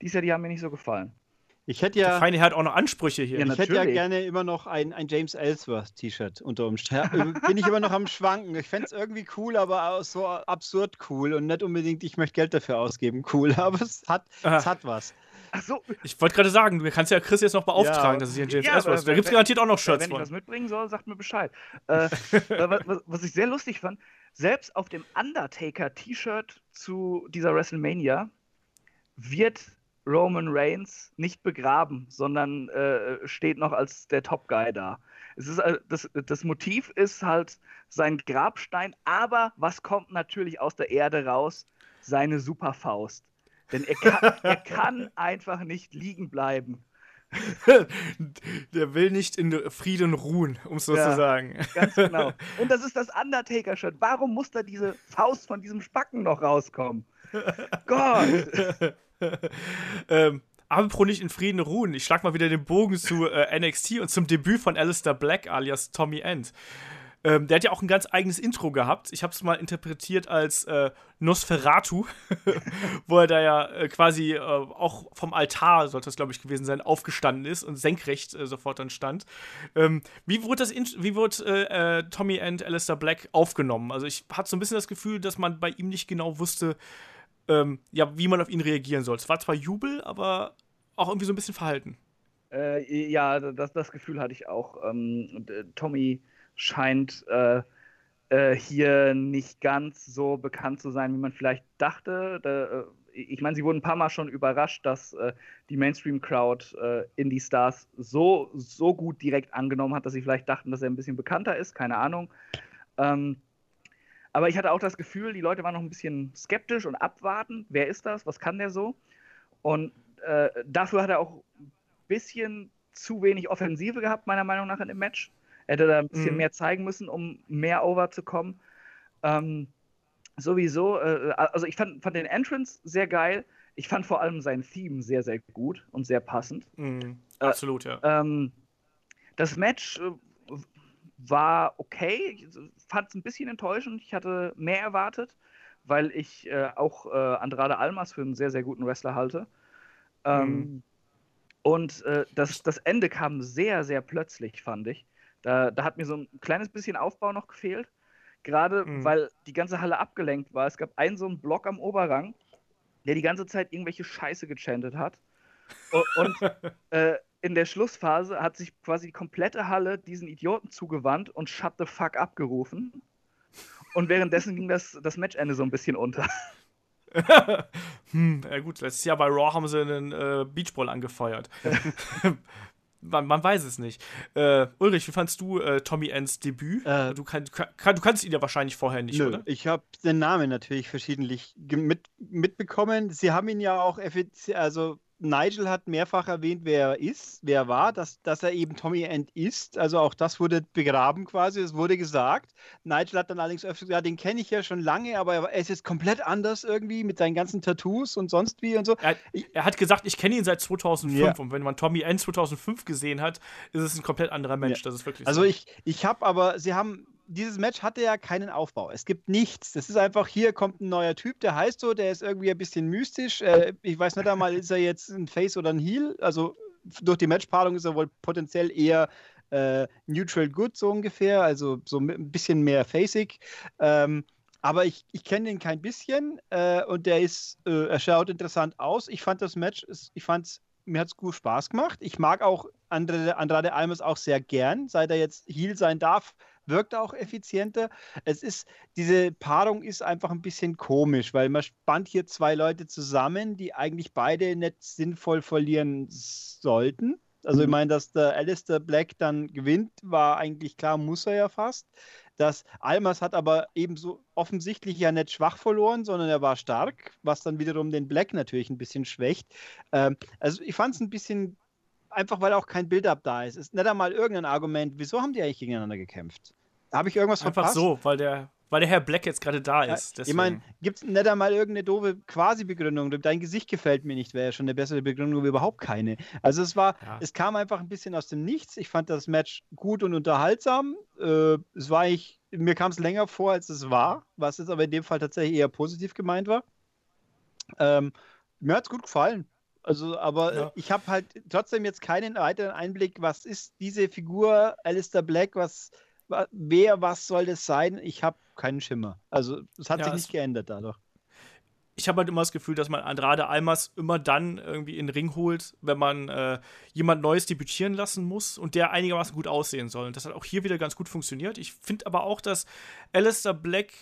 dieses Jahr, die haben mir nicht so gefallen. Ich hätte ja. Der Feine hat auch noch Ansprüche hier. Ja, ich hätte ja gerne immer noch ein, ein James Ellsworth T-Shirt unter Umständen. Bin ich immer noch am Schwanken. Ich fände es irgendwie cool, aber auch so absurd cool und nicht unbedingt, ich möchte Geld dafür ausgeben, cool. Aber es hat, es hat was. Ach so. Ich wollte gerade sagen, du kannst ja Chris jetzt noch beauftragen, ja. dass es hier ein James ja, Ellsworth Da gibt es garantiert auch noch Shirts Wenn ich was mitbringen soll, sagt mir Bescheid. äh, was, was, ich sehr lustig fand, selbst auf dem Undertaker-T-Shirt zu dieser WrestleMania wird Roman Reigns nicht begraben, sondern äh, steht noch als der Top Guy da. Es ist, äh, das, das Motiv ist halt sein Grabstein, aber was kommt natürlich aus der Erde raus? Seine Superfaust. Denn er kann, er kann einfach nicht liegen bleiben. Der will nicht in Frieden ruhen, um es so ja, zu sagen. Ganz genau. Und das ist das Undertaker-Shirt. Warum muss da diese Faust von diesem Spacken noch rauskommen? Gott! ähm, apropos nicht in Frieden ruhen. Ich schlag mal wieder den Bogen zu äh, NXT und zum Debüt von Alistair Black alias Tommy End. Ähm, der hat ja auch ein ganz eigenes Intro gehabt. Ich habe es mal interpretiert als äh, Nosferatu, wo er da ja äh, quasi äh, auch vom Altar, sollte das glaube ich gewesen sein, aufgestanden ist und senkrecht äh, sofort dann stand. Ähm, wie wurde, das wie wurde äh, äh, Tommy and Alistair Black aufgenommen? Also ich hatte so ein bisschen das Gefühl, dass man bei ihm nicht genau wusste, ähm, ja, wie man auf ihn reagieren soll. Es war zwar Jubel, aber auch irgendwie so ein bisschen Verhalten. ja, das, das Gefühl hatte ich auch. Ähm, Tommy scheint äh, äh, hier nicht ganz so bekannt zu sein, wie man vielleicht dachte. Da, äh, ich meine, sie wurden ein paar Mal schon überrascht, dass äh, die Mainstream-Crowd äh, Indie-Stars so, so gut direkt angenommen hat, dass sie vielleicht dachten, dass er ein bisschen bekannter ist, keine Ahnung. Ähm, aber ich hatte auch das Gefühl, die Leute waren noch ein bisschen skeptisch und abwarten. Wer ist das? Was kann der so? Und äh, dafür hat er auch ein bisschen zu wenig Offensive gehabt, meiner Meinung nach, in dem Match. Hätte da ein bisschen Mhm. mehr zeigen müssen, um mehr over zu kommen. Ähm, sowieso, äh, also ich fand, fand den Entrance sehr geil. Ich fand vor allem sein Theme sehr, sehr gut und sehr passend. Mhm. Äh, Absolut, ja. Ähm, das Match äh, war okay. Ich fand es ein bisschen enttäuschend. Ich hatte mehr erwartet, weil ich äh, auch äh, Andrade Almas für einen sehr, sehr guten Wrestler halte. Ähm, Mhm. Und äh, das, das Ende kam sehr, sehr plötzlich, fand ich. Da, da hat mir so ein kleines bisschen Aufbau noch gefehlt. Gerade Mhm. weil die ganze Halle abgelenkt war. Es gab einen so einen Block am Oberrang, der die ganze Zeit irgendwelche Scheiße gechantet hat. Und, äh, in der Schlussphase hat sich quasi die komplette Halle diesen Idioten zugewandt und Shut the fuck abgerufen. Und währenddessen ging das, das Matchende so ein bisschen unter. hm, ja gut, letztes Jahr bei Raw haben sie einen äh, Beachball angefeuert. man, man weiß es nicht. Äh, Ulrich, wie fandst du äh, Tommy Ends Debüt? Äh, du, kann, kann, du kannst ihn ja wahrscheinlich vorher nicht, Nö, oder? ich habe den Namen natürlich verschiedentlich mit, mitbekommen. Sie haben ihn ja auch also Nigel hat mehrfach erwähnt, wer er ist, wer er war, dass, dass er eben Tommy End ist. Also auch das wurde begraben quasi, es wurde gesagt. Nigel hat dann allerdings öfter gesagt, den kenne ich ja schon lange, aber er ist jetzt komplett anders irgendwie mit seinen ganzen Tattoos und sonst wie und so. Er, er hat gesagt, ich kenne ihn seit 2005 Ja. und wenn man Tommy End 2005 gesehen hat, ist es ein komplett anderer Mensch. Ja. Das ist wirklich Also so. ich, ich habe aber, sie haben, dieses Match hatte ja keinen Aufbau. Es gibt nichts. Das ist einfach, hier kommt ein neuer Typ, der heißt so, der ist irgendwie ein bisschen mystisch. Äh, ich weiß nicht einmal, ist er jetzt ein Face oder ein Heel? Also durch die Matchpaarung ist er wohl potenziell eher äh, neutral good, so ungefähr. Also so ein bisschen mehr facig. Ähm, aber ich, ich kenne ihn kein bisschen äh, und der ist, äh, er schaut interessant aus. Ich fand das Match, ich fand mir hat es gut Spaß gemacht. Ich mag auch Andrade, Andrade Almas auch sehr gern. Seit er jetzt Heal sein darf, wirkt auch effizienter. Es ist, diese Paarung ist einfach ein bisschen komisch, weil man spannt hier zwei Leute zusammen, die eigentlich beide nicht sinnvoll verlieren sollten. Also ich meine, dass der Alistair Black dann gewinnt, war eigentlich klar, muss er ja fast. Das Almas hat aber ebenso offensichtlich ja nicht schwach verloren, sondern er war stark, was dann wiederum den Black natürlich ein bisschen schwächt. Ähm, also ich fand es ein bisschen einfach, weil auch kein Build-up da ist. Ist nicht einmal irgendein Argument, wieso haben die eigentlich gegeneinander gekämpft? Habe ich irgendwas Einfach verpasst? so, weil der, weil der Herr Black jetzt gerade da ist. ich meine, gibt es nicht einmal irgendeine doofe Quasi-Begründung? Dein Gesicht gefällt mir nicht, wäre ja schon eine bessere Begründung, überhaupt keine. Also es war, Ja. es kam einfach ein bisschen aus dem Nichts. Ich fand das Match gut und unterhaltsam. Äh, es war ich, mir kam es länger vor, als es war, was jetzt aber in dem Fall tatsächlich eher positiv gemeint war. Ähm, mir hat es gut gefallen. Also, aber Ja. ich habe halt trotzdem jetzt keinen weiteren Einblick, was ist diese Figur Alistair Black, was, wa- wer, was soll das sein? Ich habe keinen Schimmer. Also, es hat Ja, sich nicht geändert dadurch. ich habe halt immer das Gefühl, dass man Andrade Almas immer dann irgendwie in den Ring holt, wenn man äh, jemand Neues debütieren lassen muss und der einigermaßen gut aussehen soll. Und das hat auch hier wieder ganz gut funktioniert. Ich finde aber auch, dass Alistair Black,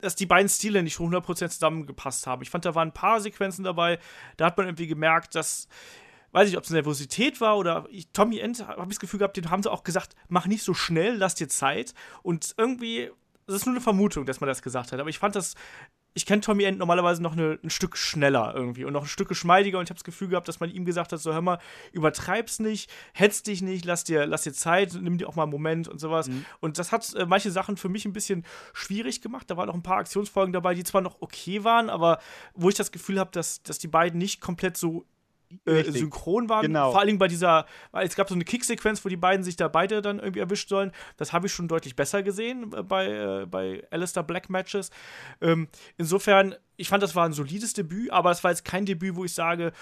dass die beiden Stile nicht 100% zusammengepasst haben. Ich fand, da waren ein paar Sequenzen dabei, da hat man irgendwie gemerkt, dass weiß ich, ob es Nervosität war oder ich, Tommy End, habe ich das Gefühl gehabt, den haben sie auch gesagt, mach nicht so schnell, lass dir Zeit. Und irgendwie, das ist nur eine Vermutung, dass man das gesagt hat. Aber ich fand das, ich kenne Tommy End normalerweise noch eine, ein Stück schneller irgendwie und noch ein Stück geschmeidiger und ich habe das Gefühl gehabt, dass man ihm gesagt hat, so hör mal, übertreib's nicht, hetz dich nicht, lass dir, lass dir Zeit, nimm dir auch mal einen Moment und sowas. Und das hat äh, manche Sachen für mich ein bisschen schwierig gemacht. Da waren auch ein paar Aktionsfolgen dabei, die zwar noch okay waren, aber wo ich das Gefühl habe, dass, dass die beiden nicht komplett so äh, Richtig. synchron waren. Genau. Vor allen Dingen bei dieser, weil es gab so eine Kicksequenz, wo die beiden sich da beide dann irgendwie erwischt sollen. Das habe ich schon deutlich besser gesehen äh, bei, äh, bei Alistair Black Matches. Ähm, insofern, ich fand, das war ein solides Debüt, aber es war jetzt kein Debüt, wo ich sage,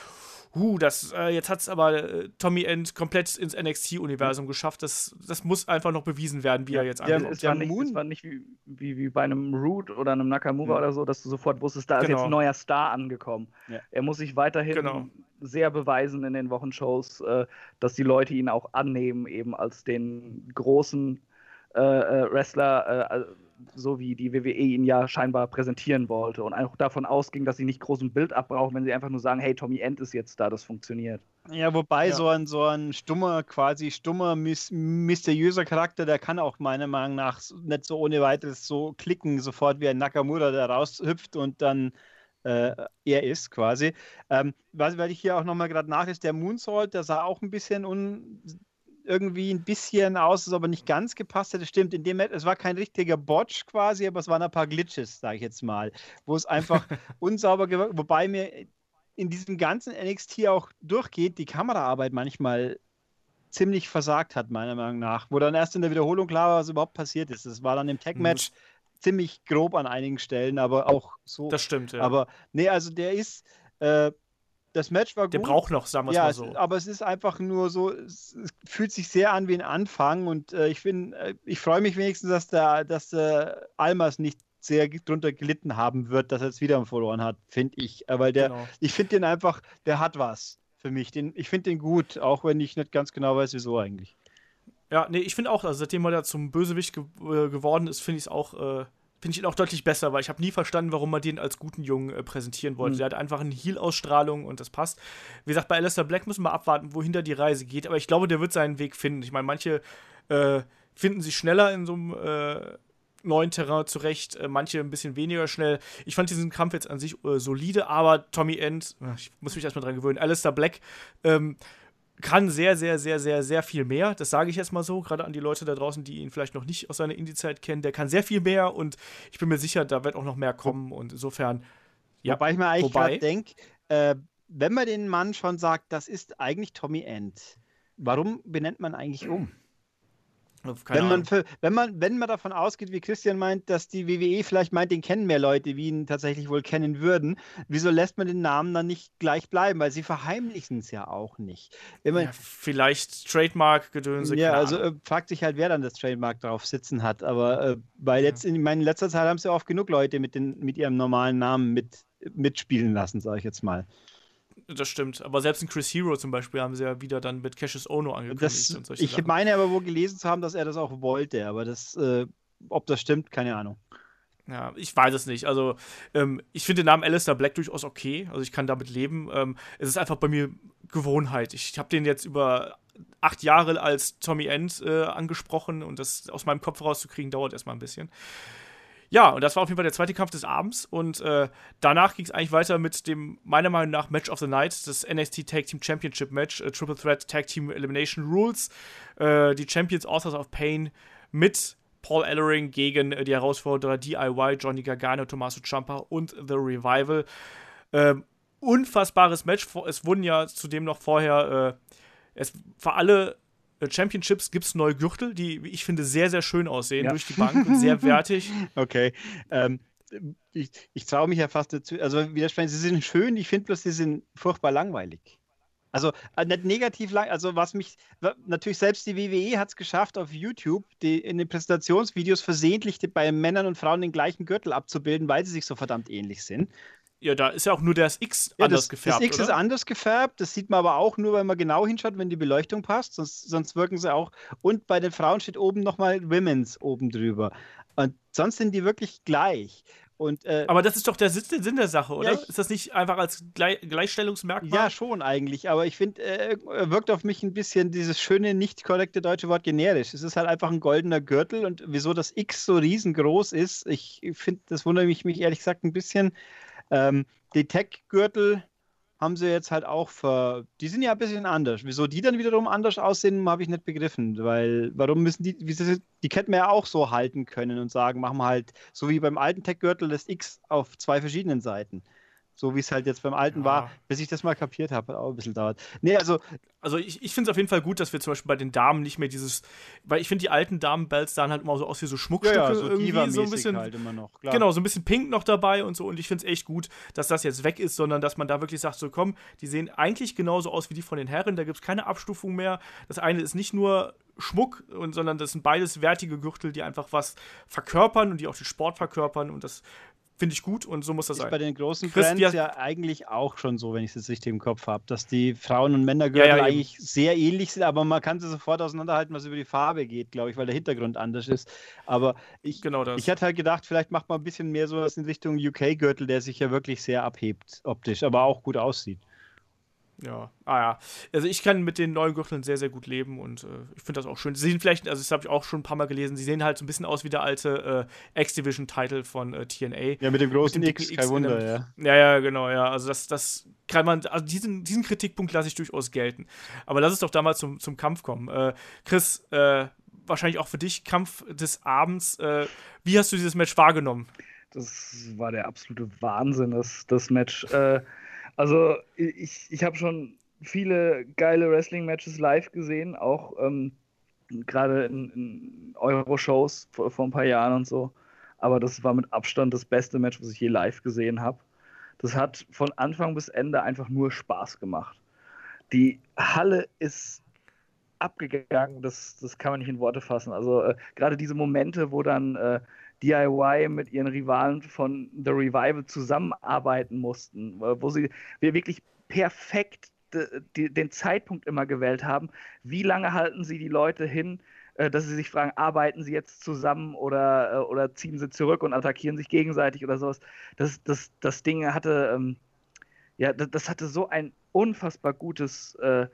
huh, das, äh, jetzt hat es aber äh, Tommy End komplett ins NXT-Universum geschafft. Das, das muss einfach noch bewiesen werden, wie er jetzt war nicht, Moon- es war nicht wie, wie, wie bei einem Root oder einem Nakamura Ja. oder so, dass du sofort wusstest, da ist Genau. jetzt ein neuer Star angekommen. Ja. Er muss sich weiterhin Genau. Sehr beweisen in den Wochenshows, äh, dass die Leute ihn auch annehmen, eben als den großen äh, äh, Wrestler, äh, so wie die WWE ihn ja scheinbar präsentieren wollte und auch davon ausging, dass sie nicht großen Bild abbrauchen, wenn sie einfach nur sagen, hey, Tommy End ist jetzt da, das funktioniert. Ja, wobei Ja. so ein so ein stummer, quasi stummer, mys mysteriöser Charakter, der kann auch meiner Meinung nach nicht so ohne weiteres so klicken, sofort wie ein Nakamura, der raushüpft und dann äh, er ist quasi. Ähm, weil, weil ich hier auch nochmal gerade nachlese, der Moonsault, der sah auch ein bisschen un, irgendwie ein bisschen aus, als ob er nicht ganz gepasst hätte. Stimmt, in dem es war kein richtiger Botch quasi, aber es waren ein paar Glitches, sage ich jetzt mal, wo es einfach unsauber gewirkt, wobei mir in diesem ganzen NXT auch durchgeht, die Kameraarbeit manchmal ziemlich versagt hat, meiner Meinung nach. Wo dann erst in der Wiederholung klar war, was überhaupt passiert ist. Das war dann im Tag-Match ziemlich grob an einigen Stellen, aber auch so. Das stimmt, ja. Aber nee, also der ist. Äh, das Match war gut. Der braucht noch, sagen wir ja, mal so. Es, aber es ist einfach nur so, es, es fühlt sich sehr an wie ein Anfang und äh, ich bin, äh, ich freue mich wenigstens, dass der, dass der Almas nicht sehr drunter gelitten haben wird, dass er jetzt wieder verloren hat, finde ich. Äh, weil der, genau. ich finde den einfach, der hat was für mich. Den, ich finde den gut, auch wenn ich nicht ganz genau weiß, wieso eigentlich. Ja, nee, ich finde auch, also seitdem er da zum Bösewicht ge äh, geworden ist, finde ich es auch, äh, finde ich ihn auch deutlich besser, weil ich habe nie verstanden, warum man den als guten Jungen äh, präsentieren wollte. Mhm. Der hat einfach eine Heal-Ausstrahlung und das passt. Wie gesagt, bei Alistair Black müssen wir abwarten, wohin da die Reise geht, aber ich glaube, der wird seinen Weg finden. Ich meine, manche äh, finden sich schneller in so einem äh, neuen Terrain zurecht, äh, manche ein bisschen weniger schnell. Ich fand diesen Kampf jetzt an sich äh, solide, aber Tommy End, ich muss mich erstmal dran gewöhnen, Alistair Black, ähm, kann sehr, sehr, sehr, sehr, sehr viel mehr. Das sage ich jetzt mal so, gerade an die Leute da draußen, die ihn vielleicht noch nicht aus seiner Indie-Zeit kennen. Der kann sehr viel mehr und ich bin mir sicher, da wird auch noch mehr kommen und insofern. Ja, Wobei ich mir eigentlich gerade denke, äh, wenn man den Mann schon sagt, das ist eigentlich Tommy End, warum benennt man eigentlich um? Wenn man, für, wenn, man, wenn man davon ausgeht, wie Christian meint, dass die WWE vielleicht meint, den kennen mehr Leute, wie ihn tatsächlich wohl kennen würden, wieso lässt man den Namen dann nicht gleich bleiben? Weil sie verheimlichen es ja auch nicht. Man, ja, vielleicht Trademark-Gedönse. Ja, also äh, fragt sich halt, wer dann das Trademark drauf sitzen hat. Aber äh, weil jetzt in, in letzter Zeit haben sie oft genug Leute mit, den, mit ihrem normalen Namen mit, mitspielen lassen, sage ich jetzt mal. Das stimmt. Aber selbst in Chris Hero zum Beispiel haben sie ja wieder dann mit Cassius Ono angekündigt das, und solche Ich Sachen. meine aber wohl gelesen zu haben, dass er das auch wollte, aber das, äh, ob das stimmt, keine Ahnung. Ja, ich weiß es nicht. Also, ähm, ich finde den Namen Alistair Black durchaus okay. Also, ich kann damit leben. Ähm, es ist einfach bei mir Gewohnheit. Ich habe den jetzt über acht Jahre als Tommy End äh, angesprochen und das aus meinem Kopf rauszukriegen, dauert erstmal ein bisschen. Ja, und das war auf jeden Fall der zweite Kampf des Abends. Und äh, danach ging es eigentlich weiter mit dem, meiner Meinung nach, Match of the Night, das NXT Tag Team Championship Match, äh, Triple Threat Tag Team Elimination Rules. Äh, die Champions Authors of Pain mit Paul Ellering gegen äh, die Herausforderer DIY, Johnny Gargano, Tommaso Ciampa und The Revival. Ähm, unfassbares Match. Es wurden ja zudem noch vorher, äh, es für alle Championships gibt es neue Gürtel, die, ich finde, sehr, sehr schön aussehen ja. durch die Bank und sehr wertig. Okay. Ähm, ich, ich traue mich ja fast dazu, also widersprechen, sie sind schön, ich finde bloß, sie sind furchtbar langweilig. Also äh, nicht negativ lang, also was mich, natürlich selbst die WWE hat es geschafft, auf YouTube die, in den Präsentationsvideos versehentlich bei Männern und Frauen den gleichen Gürtel abzubilden, weil sie sich so verdammt ähnlich sind. Ja, da ist ja auch nur das X ja, anders das, gefärbt. Das X oder? ist anders gefärbt. Das sieht man aber auch nur, wenn man genau hinschaut, wenn die Beleuchtung passt. Sonst, sonst wirken sie auch. Und bei den Frauen steht oben nochmal Women's oben drüber. Und sonst sind die wirklich gleich. Und, äh, aber das ist doch der Sinn der Sache, oder? Ja, ich, ist das nicht einfach als Gleich Gleichstellungsmerkmal? Ja, schon eigentlich. Aber ich finde, äh, wirkt auf mich ein bisschen dieses schöne, nicht korrekte deutsche Wort generisch. Es ist halt einfach ein goldener Gürtel und wieso das X so riesengroß ist, ich finde, das wundert mich, mich ehrlich gesagt ein bisschen. Ähm, die Tech-Gürtel haben sie jetzt halt auch ver. Die sind ja ein bisschen anders. Wieso die dann wiederum anders aussehen, habe ich nicht begriffen. Weil, warum müssen die. Die hätten wir ja auch so halten können und sagen, machen wir halt, so wie beim alten Tech-Gürtel, das X auf zwei verschiedenen Seiten so wie es halt jetzt beim alten ja. war, bis ich das mal kapiert habe, hat auch ein bisschen dauert. Nee, also. Also ich, ich finde es auf jeden Fall gut, dass wir zum Beispiel bei den Damen nicht mehr dieses, weil ich finde die alten Damen-Belts sahen halt immer so aus wie so Schmuckstücke ja, ja, so irgendwie so ein bisschen. Halt immer noch, klar. Genau, so ein bisschen pink noch dabei und so. Und ich finde es echt gut, dass das jetzt weg ist, sondern dass man da wirklich sagt, so komm, die sehen eigentlich genauso aus wie die von den Herren, da gibt es keine Abstufung mehr. Das eine ist nicht nur Schmuck, und, sondern das sind beides wertige Gürtel, die einfach was verkörpern und die auch den Sport verkörpern und das Finde ich gut und so muss das ist sein. bei den großen Chris, Brands ja eigentlich auch schon so, wenn ich es richtig im Kopf habe, dass die Frauen- und Männergürtel ja, ja, eigentlich sehr ähnlich sind, aber man kann sie sofort auseinanderhalten, was über die Farbe geht, glaube ich, weil der Hintergrund anders ist. Aber ich, genau ich hatte halt gedacht, vielleicht macht man ein bisschen mehr so was in Richtung UK-Gürtel, der sich ja wirklich sehr abhebt optisch, aber auch gut aussieht. Ja, ah ja. Also ich kann mit den neuen Gürteln sehr, sehr gut leben und äh, ich finde das auch schön. Sie sehen vielleicht, also das habe ich auch schon ein paar Mal gelesen, sie sehen halt so ein bisschen aus wie der alte äh, X-Division-Title von äh, TNA. Ja, mit dem großen mit X, kein Wunder, der, ja. Ja, ja, genau, ja. Also das, das kann man, also diesen, diesen Kritikpunkt lasse ich durchaus gelten. Aber lass es doch da mal zum, zum Kampf kommen. Äh, Chris, äh, wahrscheinlich auch für dich Kampf des Abends. Äh, wie hast du dieses Match wahrgenommen? Das war der absolute Wahnsinn, das, das Match. Also ich, ich habe schon viele geile Wrestling-Matches live gesehen, auch ähm, gerade in, in Euro-Shows vor, vor, ein paar Jahren und so. Aber das war mit Abstand das beste Match, was ich je live gesehen habe. Das hat von Anfang bis Ende einfach nur Spaß gemacht. Die Halle ist abgegangen, das, das kann man nicht in Worte fassen. Also äh, gerade diese Momente, wo dann äh, DIY mit ihren Rivalen von The Revival zusammenarbeiten mussten, wo sie wir wirklich perfekt den Zeitpunkt immer gewählt haben. Wie lange halten sie die Leute hin, äh, dass sie sich fragen, arbeiten sie jetzt zusammen oder, äh, oder ziehen sie zurück und attackieren sich gegenseitig oder sowas. Das, das, das Ding hatte, ähm, ja, das, hatte so ein unfassbar gutes äh,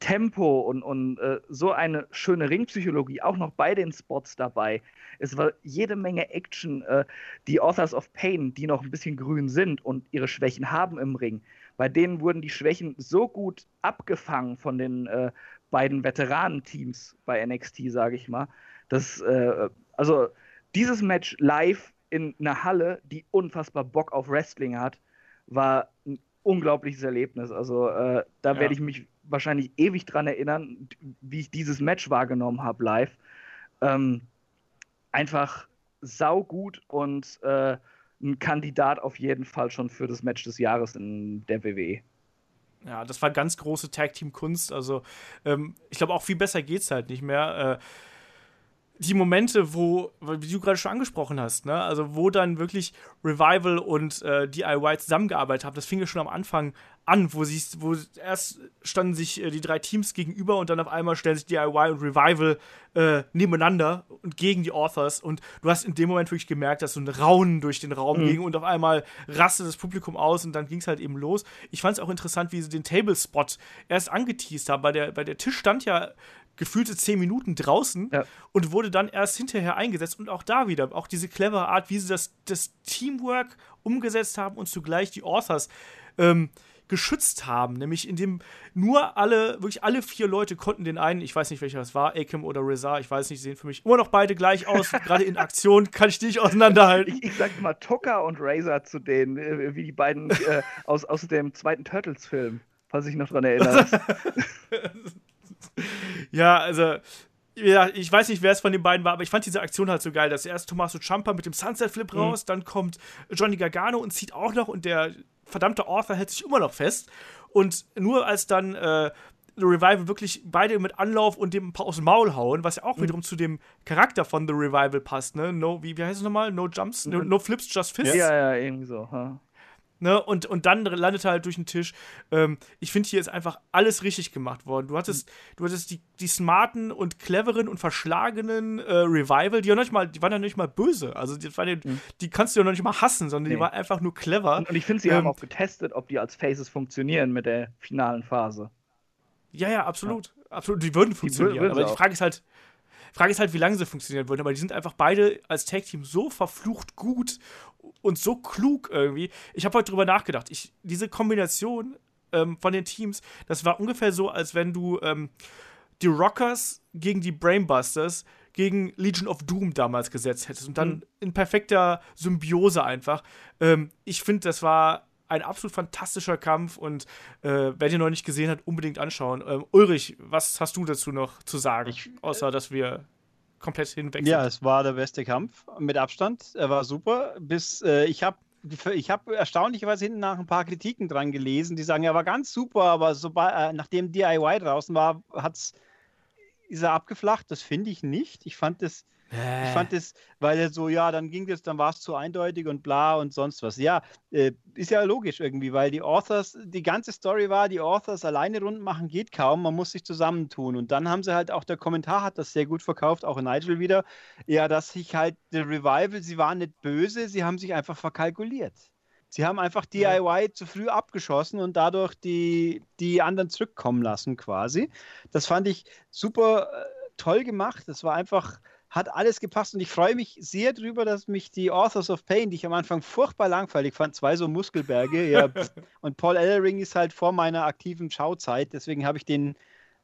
Tempo und, und äh, so eine schöne Ringpsychologie, auch noch bei den Spots dabei. Es war jede Menge Action. Äh, die Authors of Pain, die noch ein bisschen grün sind und ihre Schwächen haben im Ring, bei denen wurden die Schwächen so gut abgefangen von den äh, beiden Veteranenteams bei NXT, sage ich mal, dass, äh, also dieses Match live in einer Halle, die unfassbar Bock auf Wrestling hat, war ein unglaubliches Erlebnis. Also äh, da ja. werde ich mich wahrscheinlich ewig dran erinnern, wie ich dieses Match wahrgenommen habe live. Ähm, einfach saugut und äh, ein Kandidat auf jeden Fall schon für das Match des Jahres in der WWE. Ja, das war ganz große Tag-Team-Kunst. Also, ähm, ich glaube, auch viel besser geht es halt nicht mehr. Äh, die Momente, wo, wie du gerade schon angesprochen hast, ne, also wo dann wirklich Revival und äh, DIY zusammengearbeitet haben, das fing ja schon am Anfang an, wo sie, wo erst standen sich äh, die drei Teams gegenüber und dann auf einmal stellen sich DIY und Revival äh, nebeneinander und gegen die Authors und du hast in dem Moment wirklich gemerkt, dass so ein Raunen durch den Raum mhm. ging und auf einmal rastet das Publikum aus und dann ging es halt eben los. Ich fand es auch interessant, wie sie den Table-Spot erst angeteased haben, weil der, weil der Tisch stand ja gefühlte zehn Minuten draußen ja. und wurde dann erst hinterher eingesetzt. Und auch da wieder, auch diese clevere Art, wie sie das, das Teamwork umgesetzt haben und zugleich die Authors ähm, geschützt haben, nämlich indem nur alle, wirklich alle vier Leute konnten den einen, ich weiß nicht welcher das war, Akim oder Reza, ich weiß nicht, sehen für mich immer noch beide gleich aus. Gerade in Aktion kann ich die nicht auseinanderhalten. Ich, ich sag mal Tucker und Razor zu denen, äh, wie die beiden äh, aus, aus dem zweiten Turtles-Film, falls ich noch dran erinnere. ja, also ja, ich weiß nicht, wer es von den beiden war, aber ich fand diese Aktion halt so geil, dass erst Tommaso Ciampa mit dem Sunset Flip mhm. raus, mhm. dann kommt Johnny Gargano und zieht auch noch und der verdammte Arthur hält sich immer noch fest. Und nur als dann äh, The Revival wirklich beide mit Anlauf und dem ein paar aus dem Maul hauen, was ja auch mhm. wiederum zu dem Charakter von The Revival passt, ne? No, wie, wie heißt es nochmal? No Jumps? No, no Flips, Just Fists? Ja, ja, irgendwie so. Huh? Ne, und, und dann landet er halt durch den Tisch. Ähm, ich finde, hier ist einfach alles richtig gemacht worden. Du hattest, mhm. du hattest die, die smarten und cleveren und verschlagenen äh, Revival, die, ja nicht mal, die waren ja nicht mal böse. Also die, die, mhm. die kannst du ja noch nicht mal hassen, sondern nee. die waren einfach nur clever. Und, und ich finde, sie ähm, haben auch getestet, ob die als Faces funktionieren mit der finalen Phase. Ja, ja, absolut. Ja. Absolut. Die würden funktionieren. Die würden aber die Frage ist halt, Frage ist halt, wie lange sie funktionieren würden, aber die sind einfach beide als Tag-Team so verflucht gut und so klug irgendwie. Ich habe heute drüber nachgedacht. Ich, diese Kombination ähm, von den Teams, das war ungefähr so, als wenn du ähm, die Rockers gegen die Brainbusters gegen Legion of Doom damals gesetzt hättest und dann mhm. in perfekter Symbiose einfach. Ähm, ich finde, das war ein absolut fantastischer Kampf und äh, wer den noch nicht gesehen hat, unbedingt anschauen. Ähm, Ulrich, was hast du dazu noch zu sagen, ich, außer dass wir komplett hinweg Ja, es war der beste Kampf mit Abstand. Er war super. Bis äh, ich habe ich habe erstaunlicherweise hinten nach ein paar Kritiken dran gelesen, die sagen, er war ganz super, aber sobald, äh, nachdem DIY draußen war, hat's, ist er abgeflacht. Das finde ich nicht. Ich fand das äh. Ich fand es, weil er so, ja, dann ging das, dann war es zu eindeutig und bla und sonst was. Ja, äh, ist ja logisch irgendwie, weil die Authors, die ganze Story war, die Authors alleine rund machen geht kaum, man muss sich zusammentun. Und dann haben sie halt auch, der Kommentar hat das sehr gut verkauft, auch Nigel wieder, ja, dass sich halt, der Revival, sie waren nicht böse, sie haben sich einfach verkalkuliert. Sie haben einfach DIY ja. zu früh abgeschossen und dadurch die, die anderen zurückkommen lassen quasi. Das fand ich super äh, toll gemacht. Das war einfach, hat alles gepasst und ich freue mich sehr darüber, dass mich die Authors of Pain, die ich am Anfang furchtbar langweilig fand, zwei so Muskelberge, ja, und Paul Ellering ist halt vor meiner aktiven Schauzeit, deswegen habe ich den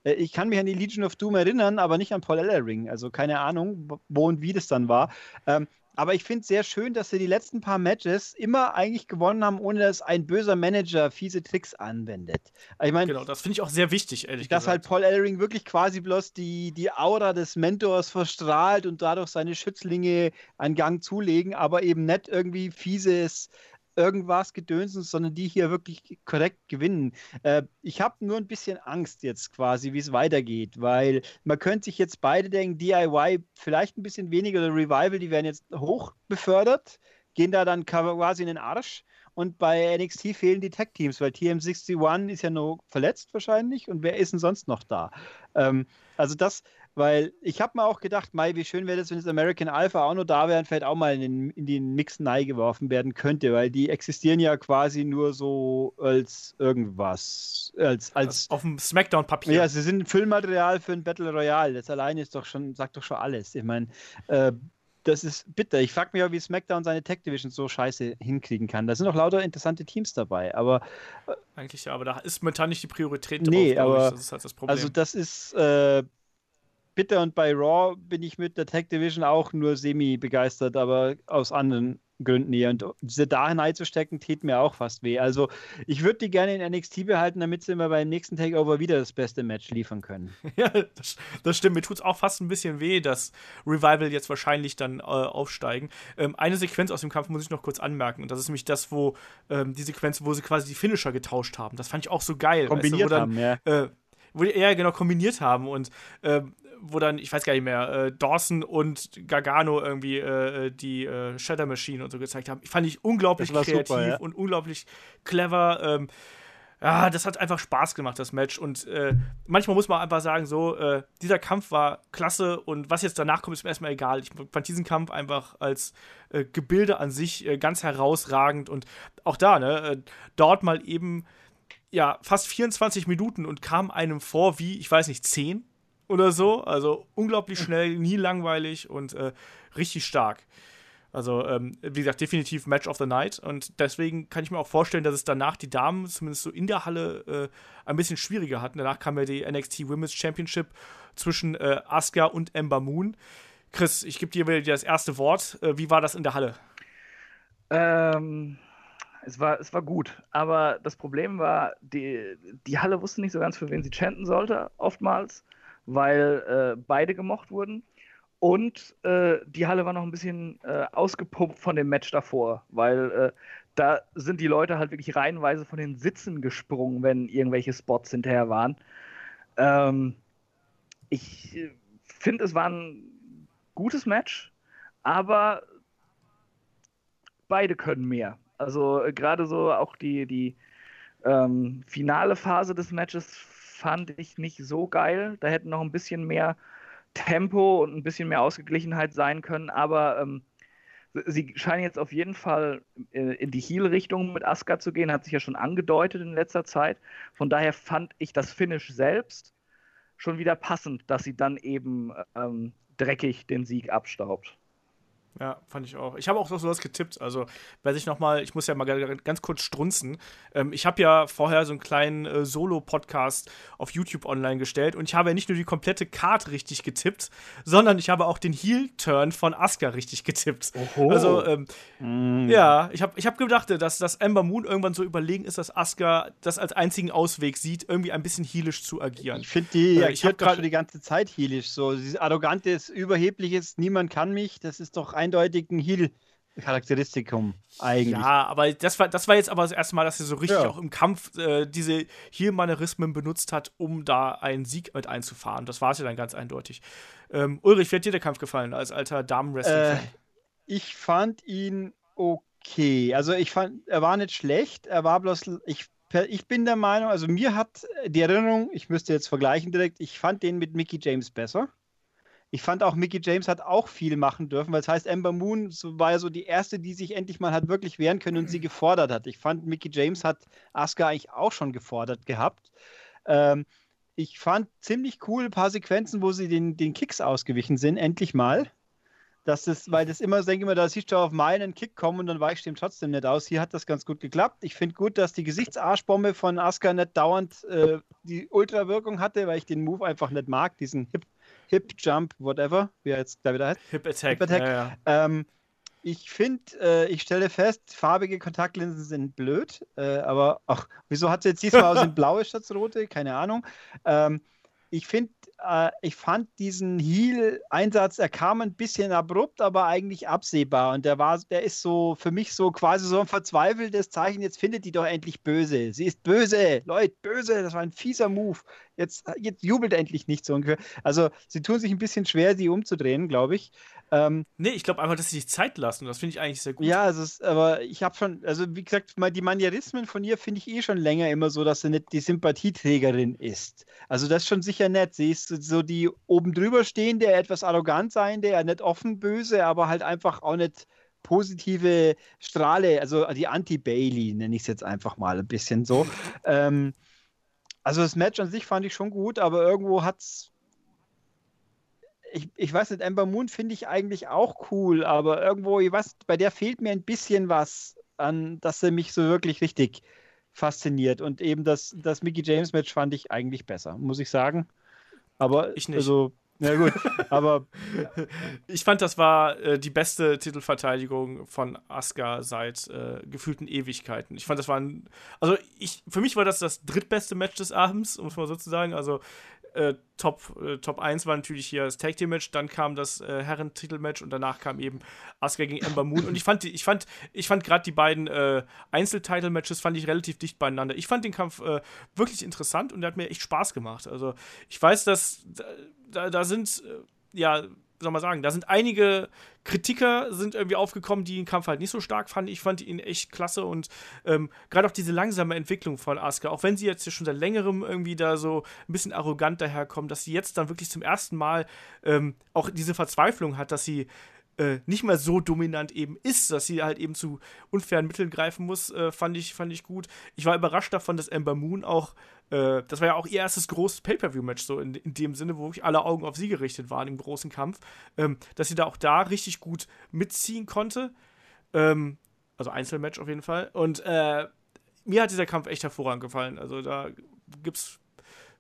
äh, ich kann mich an die Legion of Doom erinnern, aber nicht an Paul Ellering. Also keine Ahnung, wo und wie das dann war. Ähm, aber ich finde es sehr schön, dass sie die letzten paar Matches immer eigentlich gewonnen haben, ohne dass ein böser Manager fiese Tricks anwendet. Ich meine, genau, das finde ich auch sehr wichtig, ehrlich dass gesagt. Dass halt Paul Ellering wirklich quasi bloß die, die Aura des Mentors verstrahlt und dadurch seine Schützlinge einen Gang zulegen, aber eben nicht irgendwie fieses irgendwas gedönsens, sondern die hier wirklich korrekt gewinnen. Äh, ich habe nur ein bisschen Angst jetzt quasi, wie es weitergeht, weil man könnte sich jetzt beide denken, DIY vielleicht ein bisschen weniger oder Revival, die werden jetzt hoch befördert, gehen da dann quasi in den Arsch. Und bei NXT fehlen die Tag-Teams, weil TM61 ist ja nur verletzt wahrscheinlich. Und wer ist denn sonst noch da? Ähm, also das, weil ich habe mir auch gedacht, Mai, wie schön wäre das, wenn das American Alpha auch noch da wäre und vielleicht auch mal in den, in den Mix geworfen werden könnte, weil die existieren ja quasi nur so als irgendwas. Als, als auf dem Smackdown-Papier. Ja, sie sind Filmmaterial für ein Battle Royale. Das alleine ist doch schon, sagt doch schon alles. Ich meine, äh, das ist bitter. Ich frage mich auch, wie SmackDown seine Tech Division so scheiße hinkriegen kann. Da sind auch lauter interessante Teams dabei, aber. Äh, Eigentlich ja, aber da ist momentan nicht die Priorität nee, drauf, aber, Das ist halt das Problem. Also, das ist. Äh, bitter und bei Raw bin ich mit der Tech Division auch nur semi begeistert, aber aus anderen Gründen hier. Und diese da hineinzustecken, tät mir auch fast weh. Also ich würde die gerne in NXT behalten, damit sie mir beim nächsten Takeover wieder das beste Match liefern können. Ja, das, das stimmt. Mir tut es auch fast ein bisschen weh, dass Revival jetzt wahrscheinlich dann äh, aufsteigen. Ähm, eine Sequenz aus dem Kampf muss ich noch kurz anmerken. Und das ist nämlich das, wo ähm, die Sequenz, wo sie quasi die Finisher getauscht haben. Das fand ich auch so geil. Kombiniert weißt du, dann, haben, ja. Äh, wo die eher genau kombiniert haben und äh, wo dann, ich weiß gar nicht mehr, äh, Dawson und Gargano irgendwie äh, die äh, Shatter Machine und so gezeigt haben. Ich fand ich unglaublich kreativ super, ja. und unglaublich clever. Ähm, ja, das hat einfach Spaß gemacht, das Match. Und äh, manchmal muss man einfach sagen, so, äh, dieser Kampf war klasse und was jetzt danach kommt, ist mir erstmal egal. Ich fand diesen Kampf einfach als äh, Gebilde an sich äh, ganz herausragend und auch da, ne, äh, dort mal eben, ja, fast 24 Minuten und kam einem vor wie, ich weiß nicht, 10 oder so. Also unglaublich schnell, nie langweilig und äh, richtig stark. Also, ähm, wie gesagt, definitiv Match of the Night. Und deswegen kann ich mir auch vorstellen, dass es danach die Damen zumindest so in der Halle äh, ein bisschen schwieriger hatten. Danach kam ja die NXT Women's Championship zwischen äh, Asuka und Ember Moon. Chris, ich gebe dir wieder das erste Wort. Äh, wie war das in der Halle? Ähm, es war, es war gut. Aber das Problem war, die, die Halle wusste nicht so ganz, für wen sie chanten sollte, oftmals weil äh, beide gemocht wurden. Und äh, die Halle war noch ein bisschen äh, ausgepumpt von dem Match davor, weil äh, da sind die Leute halt wirklich reihenweise von den Sitzen gesprungen, wenn irgendwelche Spots hinterher waren. Ähm, ich äh, finde, es war ein gutes Match, aber beide können mehr. Also äh, gerade so auch die, die ähm, finale Phase des Matches fand ich nicht so geil. Da hätten noch ein bisschen mehr Tempo und ein bisschen mehr Ausgeglichenheit sein können, aber ähm, sie scheinen jetzt auf jeden Fall äh, in die Heel-Richtung mit Asuka zu gehen, hat sich ja schon angedeutet in letzter Zeit. Von daher fand ich das Finish selbst schon wieder passend, dass sie dann eben ähm, dreckig den Sieg abstaubt. Ja, fand ich auch. Ich habe auch so sowas getippt. Also, wer sich noch mal, ich muss ja mal ganz kurz strunzen. Ähm, ich habe ja vorher so einen kleinen äh, Solo-Podcast auf YouTube online gestellt und ich habe ja nicht nur die komplette Card richtig getippt, sondern ich habe auch den Heel-Turn von Asuka richtig getippt. Oho. Also, ähm, mm. ja, ich habe ich hab gedacht, dass, dass Amber Moon irgendwann so überlegen ist, dass Asuka das als einzigen Ausweg sieht, irgendwie ein bisschen heelisch zu agieren. Ich finde die, äh, ich habe gerade die ganze Zeit heelisch. So, dieses arrogantes, überhebliches, niemand kann mich, das ist doch ein eindeutigen Heal. Charakteristikum eigentlich. Ja, aber das war, das war jetzt aber das erste Mal, dass er so richtig ja. auch im Kampf äh, diese Heal-Manierismen benutzt hat, um da einen Sieg mit einzufahren. Das war es ja dann ganz eindeutig. Ähm, Ulrich, wie hat dir der Kampf gefallen als alter Damen-Wrestling? Äh, ich fand ihn okay. Also ich fand, er war nicht schlecht. Er war bloß, ich, ich bin der Meinung, also mir hat die Erinnerung, ich müsste jetzt vergleichen direkt, ich fand den mit Mickey James besser. Ich fand auch, Mickey James hat auch viel machen dürfen, weil es heißt, Ember Moon war ja so die erste, die sich endlich mal hat wirklich wehren können und sie gefordert hat. Ich fand, Mickey James hat Asuka eigentlich auch schon gefordert gehabt. Ähm, ich fand ziemlich cool ein paar Sequenzen, wo sie den, den Kicks ausgewichen sind, endlich mal. Das ist, weil das immer, denke ich immer, da siehst du auf meinen Kick kommen und dann weichst du ihm trotzdem nicht aus. Hier hat das ganz gut geklappt. Ich finde gut, dass die Gesichtsarschbombe von Asuka nicht dauernd äh, die Ultra-Wirkung hatte, weil ich den Move einfach nicht mag, diesen Hip, Hip Jump, whatever, wie er jetzt da wieder heißt. Hip Attack. Hip Attack. Ja, ja. Ähm, ich finde, äh, ich stelle fest, farbige Kontaktlinsen sind blöd, äh, aber ach, wieso hat sie jetzt diesmal sind blaue statt rote? Keine Ahnung. Ähm, ich finde, äh, ich fand diesen Heal-Einsatz, er kam ein bisschen abrupt, aber eigentlich absehbar. Und der war, der ist so für mich so quasi so ein verzweifeltes Zeichen. Jetzt findet die doch endlich böse. Sie ist böse, Leute, böse. Das war ein fieser Move. Jetzt, jetzt jubelt endlich nicht so ungefähr. Also sie tun sich ein bisschen schwer, sie umzudrehen, glaube ich. Ähm, Nee, ich glaube einfach, dass sie sich Zeit lassen. Das finde ich eigentlich sehr gut. ja, also aber ich habe schon, also wie gesagt, mal die Manierismen von ihr finde ich eh schon länger immer so, dass sie nicht die Sympathieträgerin ist. Also das ist schon sicher nett. Sie ist so die oben drüber stehende, etwas arrogant seiende, ja nicht offen böse, aber halt einfach auch nicht positive Strahle, also die Anti-Bailey nenne ich es jetzt einfach mal ein bisschen so. ähm, also das Match an sich fand ich schon gut, aber irgendwo hat es ich, ich weiß nicht, Ember Moon finde ich eigentlich auch cool, aber irgendwo, ich weiß, bei der fehlt mir ein bisschen was an, dass sie mich so wirklich richtig fasziniert. Und eben das, das Mickey James Match fand ich eigentlich besser, muss ich sagen. Aber Ich nicht. Also, ja gut, aber Ich fand, das war äh, die beste Titelverteidigung von Asuka seit äh, gefühlten Ewigkeiten. Ich fand, das war ein. Also, ich, für mich war das das drittbeste Match des Abends, um es mal so zu sagen. Also, äh, Top, äh, Top 1 war natürlich hier das Tag Team Match, dann kam das äh, Herren-Titel-Match und danach kam eben Asuka gegen Ember Moon. Und ich fand, ich fand, ich fand gerade die beiden äh, Einzeltitle-Matches fand ich relativ dicht beieinander. Ich fand den Kampf äh, wirklich interessant und der hat mir echt Spaß gemacht. Also, ich weiß, dass da, da, da sind, äh, ja, soll man sagen, da sind einige Kritiker sind irgendwie aufgekommen, die den Kampf halt nicht so stark fanden. Ich fand ihn echt klasse und ähm, gerade auch diese langsame Entwicklung von Asuka, auch wenn sie jetzt schon seit längerem irgendwie da so ein bisschen arrogant daherkommt, dass sie jetzt dann wirklich zum ersten Mal ähm, auch diese Verzweiflung hat, dass sie äh, nicht mehr so dominant eben ist, dass sie halt eben zu unfairen Mitteln greifen muss, äh, fand, ich, fand ich gut. Ich war überrascht davon, dass Ember Moon auch, äh, das war ja auch ihr erstes großes Pay-Per-View-Match, so in, in dem Sinne, wo wirklich alle Augen auf sie gerichtet waren im großen Kampf, ähm, dass sie da auch da richtig gut mitziehen konnte. Ähm, also Einzelmatch auf jeden Fall. Und äh, mir hat dieser Kampf echt hervorragend gefallen. Also da gibt's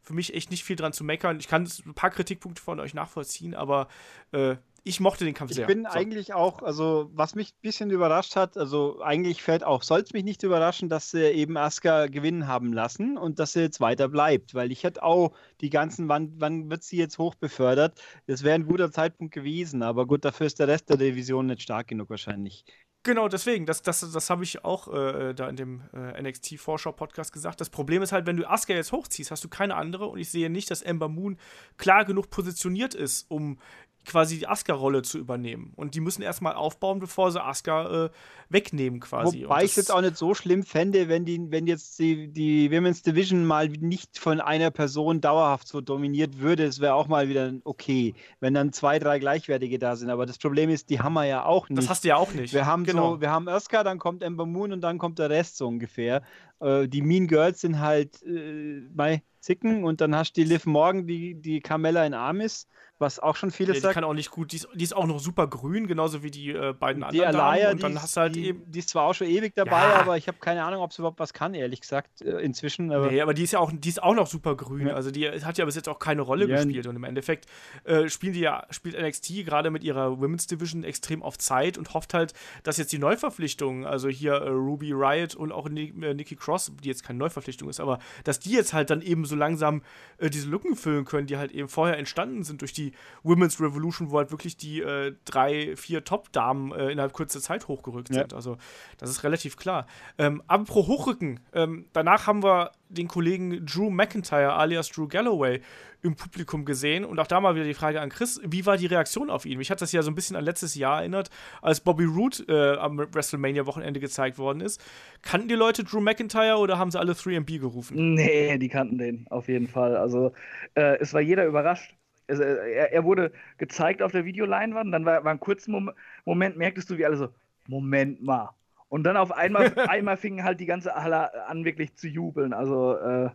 für mich echt nicht viel dran zu meckern. Ich kann ein paar Kritikpunkte von euch nachvollziehen, aber äh, ich mochte den Kampf Ich sehr. bin So. eigentlich auch, also was mich ein bisschen überrascht hat, also eigentlich fällt auch, soll es mich nicht überraschen, dass sie eben Asuka gewinnen haben lassen und dass sie jetzt weiter bleibt, weil ich hätte auch die ganzen, wann, wann wird sie jetzt hoch befördert? Das wäre ein guter Zeitpunkt gewesen, aber gut, dafür ist der Rest der Division nicht stark genug wahrscheinlich. Genau, deswegen, das, das, das habe ich auch äh, da in dem äh, NXT-Vorschau-Podcast gesagt. Das Problem ist halt, wenn du Asuka jetzt hochziehst, hast du keine andere und ich sehe nicht, dass Ember Moon klar genug positioniert ist, um quasi die Asuka-Rolle zu übernehmen. Und die müssen erstmal aufbauen, bevor sie Asuka äh, wegnehmen quasi. Wobei ich es jetzt auch nicht so schlimm fände, wenn, die, wenn jetzt die, die Women's Division mal nicht von einer Person dauerhaft so dominiert würde. Es wäre auch mal wieder okay, wenn dann zwei, drei Gleichwertige da sind. Aber das Problem ist, die haben wir ja auch nicht. das hast du ja auch nicht. Wir haben genau. so, wir haben Asuka, dann kommt Ember Moon und dann kommt der Rest so ungefähr. Äh, die Mean Girls sind halt äh, bei Zicken und dann hast du die Liv Morgan, die, die Carmella in Armis, was auch schon ja, vieles die sagt. kann auch nicht gut, die ist, die ist auch noch super grün, genauso wie die äh, beiden Die anderen Alaya. Und die, dann ist- hast du halt die, eben die ist zwar auch schon ewig dabei, Ja. aber ich habe keine Ahnung, ob sie überhaupt was kann, ehrlich gesagt, äh, inzwischen. Aber Nee, aber die ist ja auch, die ist auch noch super grün. Ja. Also die hat ja bis jetzt auch keine Rolle gespielt. Und im Endeffekt äh, spielen die ja, spielt NXT gerade mit ihrer Women's Division extrem auf Zeit und hofft halt, dass jetzt die Neuverpflichtungen, also hier äh, Ruby Riot und auch äh, Nikki Cross, die jetzt keine Neuverpflichtung ist, aber dass die jetzt halt dann eben so langsam äh, diese Lücken füllen können, die halt eben vorher entstanden sind durch die Women's Revolution, wo halt wirklich die äh, drei, vier Top-Damen äh, innerhalb kurzer Zeit hochgerückt Ja. sind. Also das ist relativ klar. Ähm, aber pro Hochrücken, ähm, danach haben wir den Kollegen Drew McIntyre alias Drew Galloway im Publikum gesehen. Und auch da mal wieder die Frage an Chris, wie war die Reaktion auf ihn? Mich hat das ja so ein bisschen an letztes Jahr erinnert, als Bobby Roode äh, am WrestleMania-Wochenende gezeigt worden ist. Kannten die Leute Drew McIntyre oder haben sie alle 3MB gerufen? Nee, die kannten den auf jeden Fall. Also äh, es war jeder überrascht. also er, er, wurde gezeigt auf der Videoleinwand, dann war, war ein kurzer Mom Moment, merktest du, wie alle so, Moment mal. Und dann auf einmal, einmal fingen halt die ganze Halle an, wirklich zu jubeln. Also äh,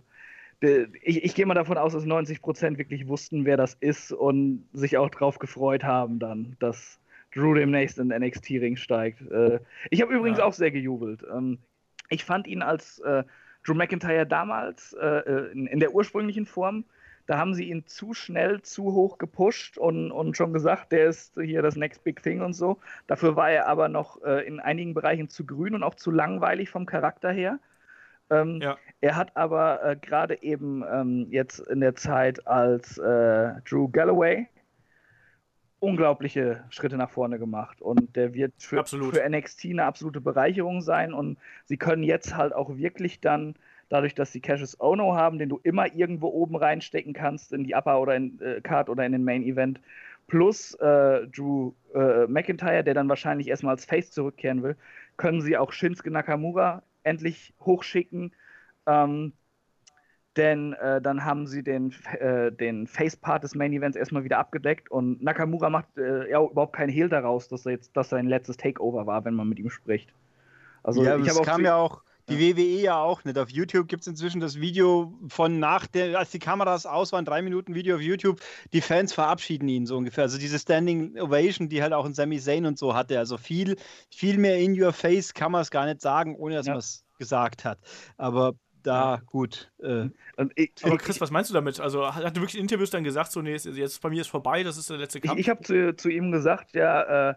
ich, ich gehe mal davon aus, dass 90 Prozent wirklich wussten, wer das ist und sich auch drauf gefreut haben dann, dass Drew demnächst in den NXT-Ring steigt. Äh, ich habe übrigens ja. auch sehr gejubelt. Ähm, ich fand ihn als äh, Drew McIntyre damals äh, äh, in, in, der ursprünglichen Form, da haben sie ihn zu schnell, zu hoch gepusht und, und schon gesagt, der ist hier das Next Big Thing und so. Dafür war er aber noch äh, in einigen Bereichen zu grün und auch zu langweilig vom Charakter her. Ähm, ja. Er hat aber äh, gerade eben ähm, jetzt in der Zeit als äh, Drew Galloway unglaubliche Schritte nach vorne gemacht und der wird für, für, NXT eine absolute Bereicherung sein und sie können jetzt halt auch wirklich dann, dadurch, dass sie Cassius Ono haben, den du immer irgendwo oben reinstecken kannst in die Upper oder in äh, Card oder in den Main Event, plus äh, Drew äh, McIntyre, der dann wahrscheinlich erstmal als Face zurückkehren will, können sie auch Shinsuke Nakamura endlich hochschicken. Ähm, denn äh, dann haben sie den, äh, den Face-Part des Main Events erstmal wieder abgedeckt und Nakamura macht äh, ja überhaupt keinen Hehl daraus, dass er jetzt dass sein letztes Takeover war, wenn man mit ihm spricht. Also ja, ich es kam ja auch die WWE ja auch nicht. Auf YouTube gibt es inzwischen das Video von nach der, als die Kameras aus waren, drei Minuten Video auf YouTube. Die Fans verabschieden ihn so ungefähr. Also diese Standing Ovation, die halt auch ein Sami Zayn und so hatte. Also viel, viel mehr in your face kann man es gar nicht sagen, ohne dass ja. man es gesagt hat. Aber da gut. Äh, ich, aber Chris, was meinst du damit? Also hat er wirklich in Interviews dann gesagt, so, nee, jetzt bei mir ist vorbei, das ist der letzte Kampf? Ich, ich habe zu, zu, ihm gesagt, ja, äh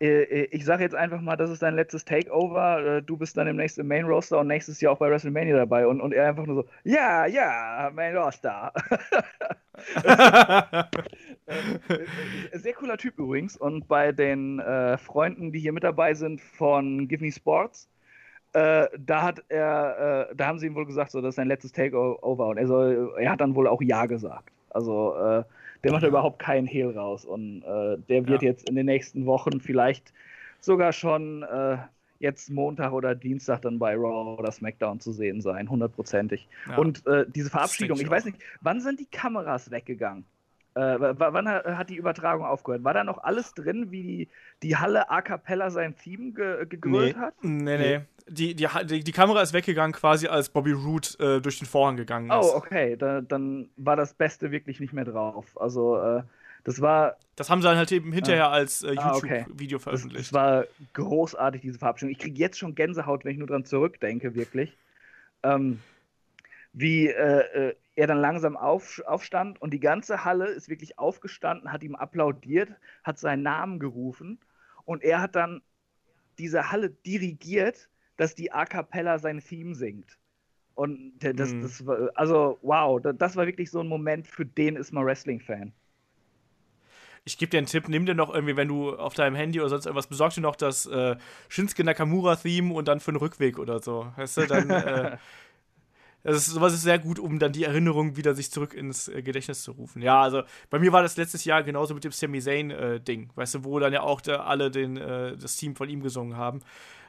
ich sage jetzt einfach mal, das ist dein letztes Takeover, äh, du bist dann im Main Roster und nächstes Jahr auch bei WrestleMania dabei. Und, und er einfach nur so, ja, ja, Main Roster. Äh, sehr cooler Typ übrigens. Und bei den äh, Freunden, die hier mit dabei sind von Give Me Sports, äh, da hat er, äh, da haben sie ihm wohl gesagt, so, das ist sein letztes Takeover und er soll, er hat dann wohl auch Ja gesagt. Also äh, der macht überhaupt keinen Hehl raus und äh, der wird ja. jetzt in den nächsten Wochen vielleicht sogar schon äh, jetzt Montag oder Dienstag dann bei Raw oder SmackDown zu sehen sein, hundertprozentig. Ja. Und diese Verabschiedung, ich weiß nicht, wann sind die Kameras weggegangen? Äh, wann hat die Übertragung aufgehört? War da noch alles drin, wie die, die Halle a cappella sein Theme ge gegrölt nee. hat? Nee, nee. Die, die, die, die, Kamera ist weggegangen, quasi als Bobby Root äh, durch den Vorhang gegangen ist. Oh, okay. Da, dann war das Beste wirklich nicht mehr drauf. Also, äh, das war. Das haben sie dann halt eben hinterher ah. als äh, YouTube-Video ah, okay. veröffentlicht. Das, das, war großartig, diese Verabschiedung. Ich kriege jetzt schon Gänsehaut, wenn ich nur dran zurückdenke, wirklich. Ähm, wie äh, äh er dann langsam auf, aufstand und die ganze Halle ist wirklich aufgestanden, hat ihm applaudiert, hat seinen Namen gerufen und er hat dann diese Halle dirigiert, dass die A Cappella sein Theme singt. Und das, mhm. das war, also wow, das war wirklich so ein Moment, für den ist man Wrestling-Fan. Ich gebe dir einen Tipp, nimm dir noch irgendwie, wenn du auf deinem Handy oder sonst irgendwas besorgst, dir noch das äh, Shinsuke Nakamura-Theme und dann für den Rückweg oder so. Weißt du, dann äh, Das ist, sowas ist sehr gut, um dann die Erinnerung wieder sich zurück ins äh, Gedächtnis zu rufen. Ja, also bei mir war das letztes Jahr genauso mit dem Sami Zayn-Ding, äh, weißt du, wo dann ja auch der, alle den, äh, das Team von ihm gesungen haben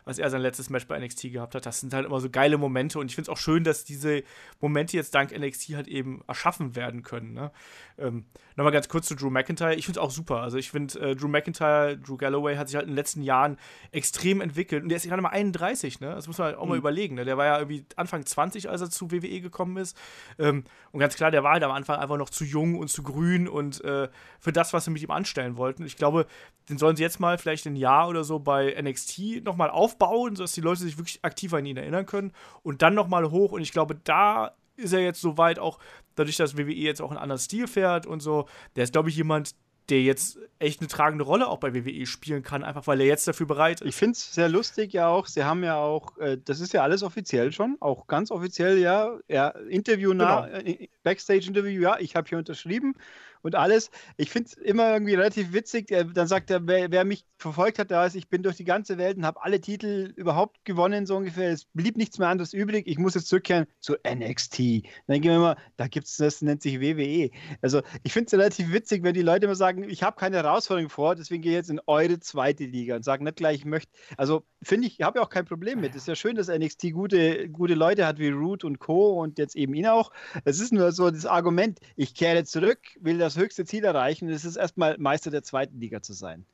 als er sein letztes Match bei NXT gehabt hat. Das sind halt immer so geile Momente und ich finde es auch schön, dass diese Momente jetzt dank NXT halt eben erschaffen werden können. Ne? Ähm, Nochmal ganz kurz zu Drew McIntyre. Ich finde es auch super. Also ich finde, äh, Drew McIntyre, Drew Galloway hat sich halt in den letzten Jahren extrem entwickelt und der ist gerade mal 31, ne? Das muss man halt auch mhm. mal überlegen. Ne? Der war ja irgendwie Anfang 20, als er zu WWE gekommen ist. Ähm, und ganz klar, der war halt am Anfang einfach noch zu jung und zu grün und äh, für das, was sie mit ihm anstellen wollten. Ich glaube, den sollen sie jetzt mal vielleicht ein Jahr oder so bei NXT nochmal aufbauen, sodass die Leute sich wirklich aktiver an ihn erinnern können und dann nochmal hoch. Und ich glaube, da ist er jetzt soweit auch, dadurch, dass WWE jetzt auch einen anderen Stil fährt und so. Der ist, glaube ich, jemand, der jetzt echt eine tragende Rolle auch bei WWE spielen kann, einfach weil er jetzt dafür bereit ist. Ich finde es sehr lustig ja auch. Sie haben ja auch, äh, das ist ja alles offiziell schon, auch ganz offiziell ja, ja Interview genau. äh, Backstage-Interview, ja, ich habe hier unterschrieben und alles. Ich finde es immer irgendwie relativ witzig. Dann sagt er, wer, wer, mich verfolgt hat, der weiß, ich bin durch die ganze Welt und habe alle Titel überhaupt gewonnen, so ungefähr. Es blieb nichts mehr anderes übrig. Ich muss jetzt zurückkehren zu NXT. Dann ich mir immer, da gibt es, das nennt sich WWE. Also ich finde es relativ witzig, wenn die Leute immer sagen, ich habe keine Herausforderung vor, deswegen gehe ich jetzt in eure zweite Liga und sagen nicht gleich, ich möchte. Also finde ich, habe ja auch kein Problem mit. Es ist ja schön, dass NXT gute, gute Leute hat wie Root und Co. und jetzt eben ihn auch. Es ist nur so das Argument, ich kehre zurück, will das das höchste Ziel erreichen. Das ist erstmal Meister der zweiten Liga zu sein.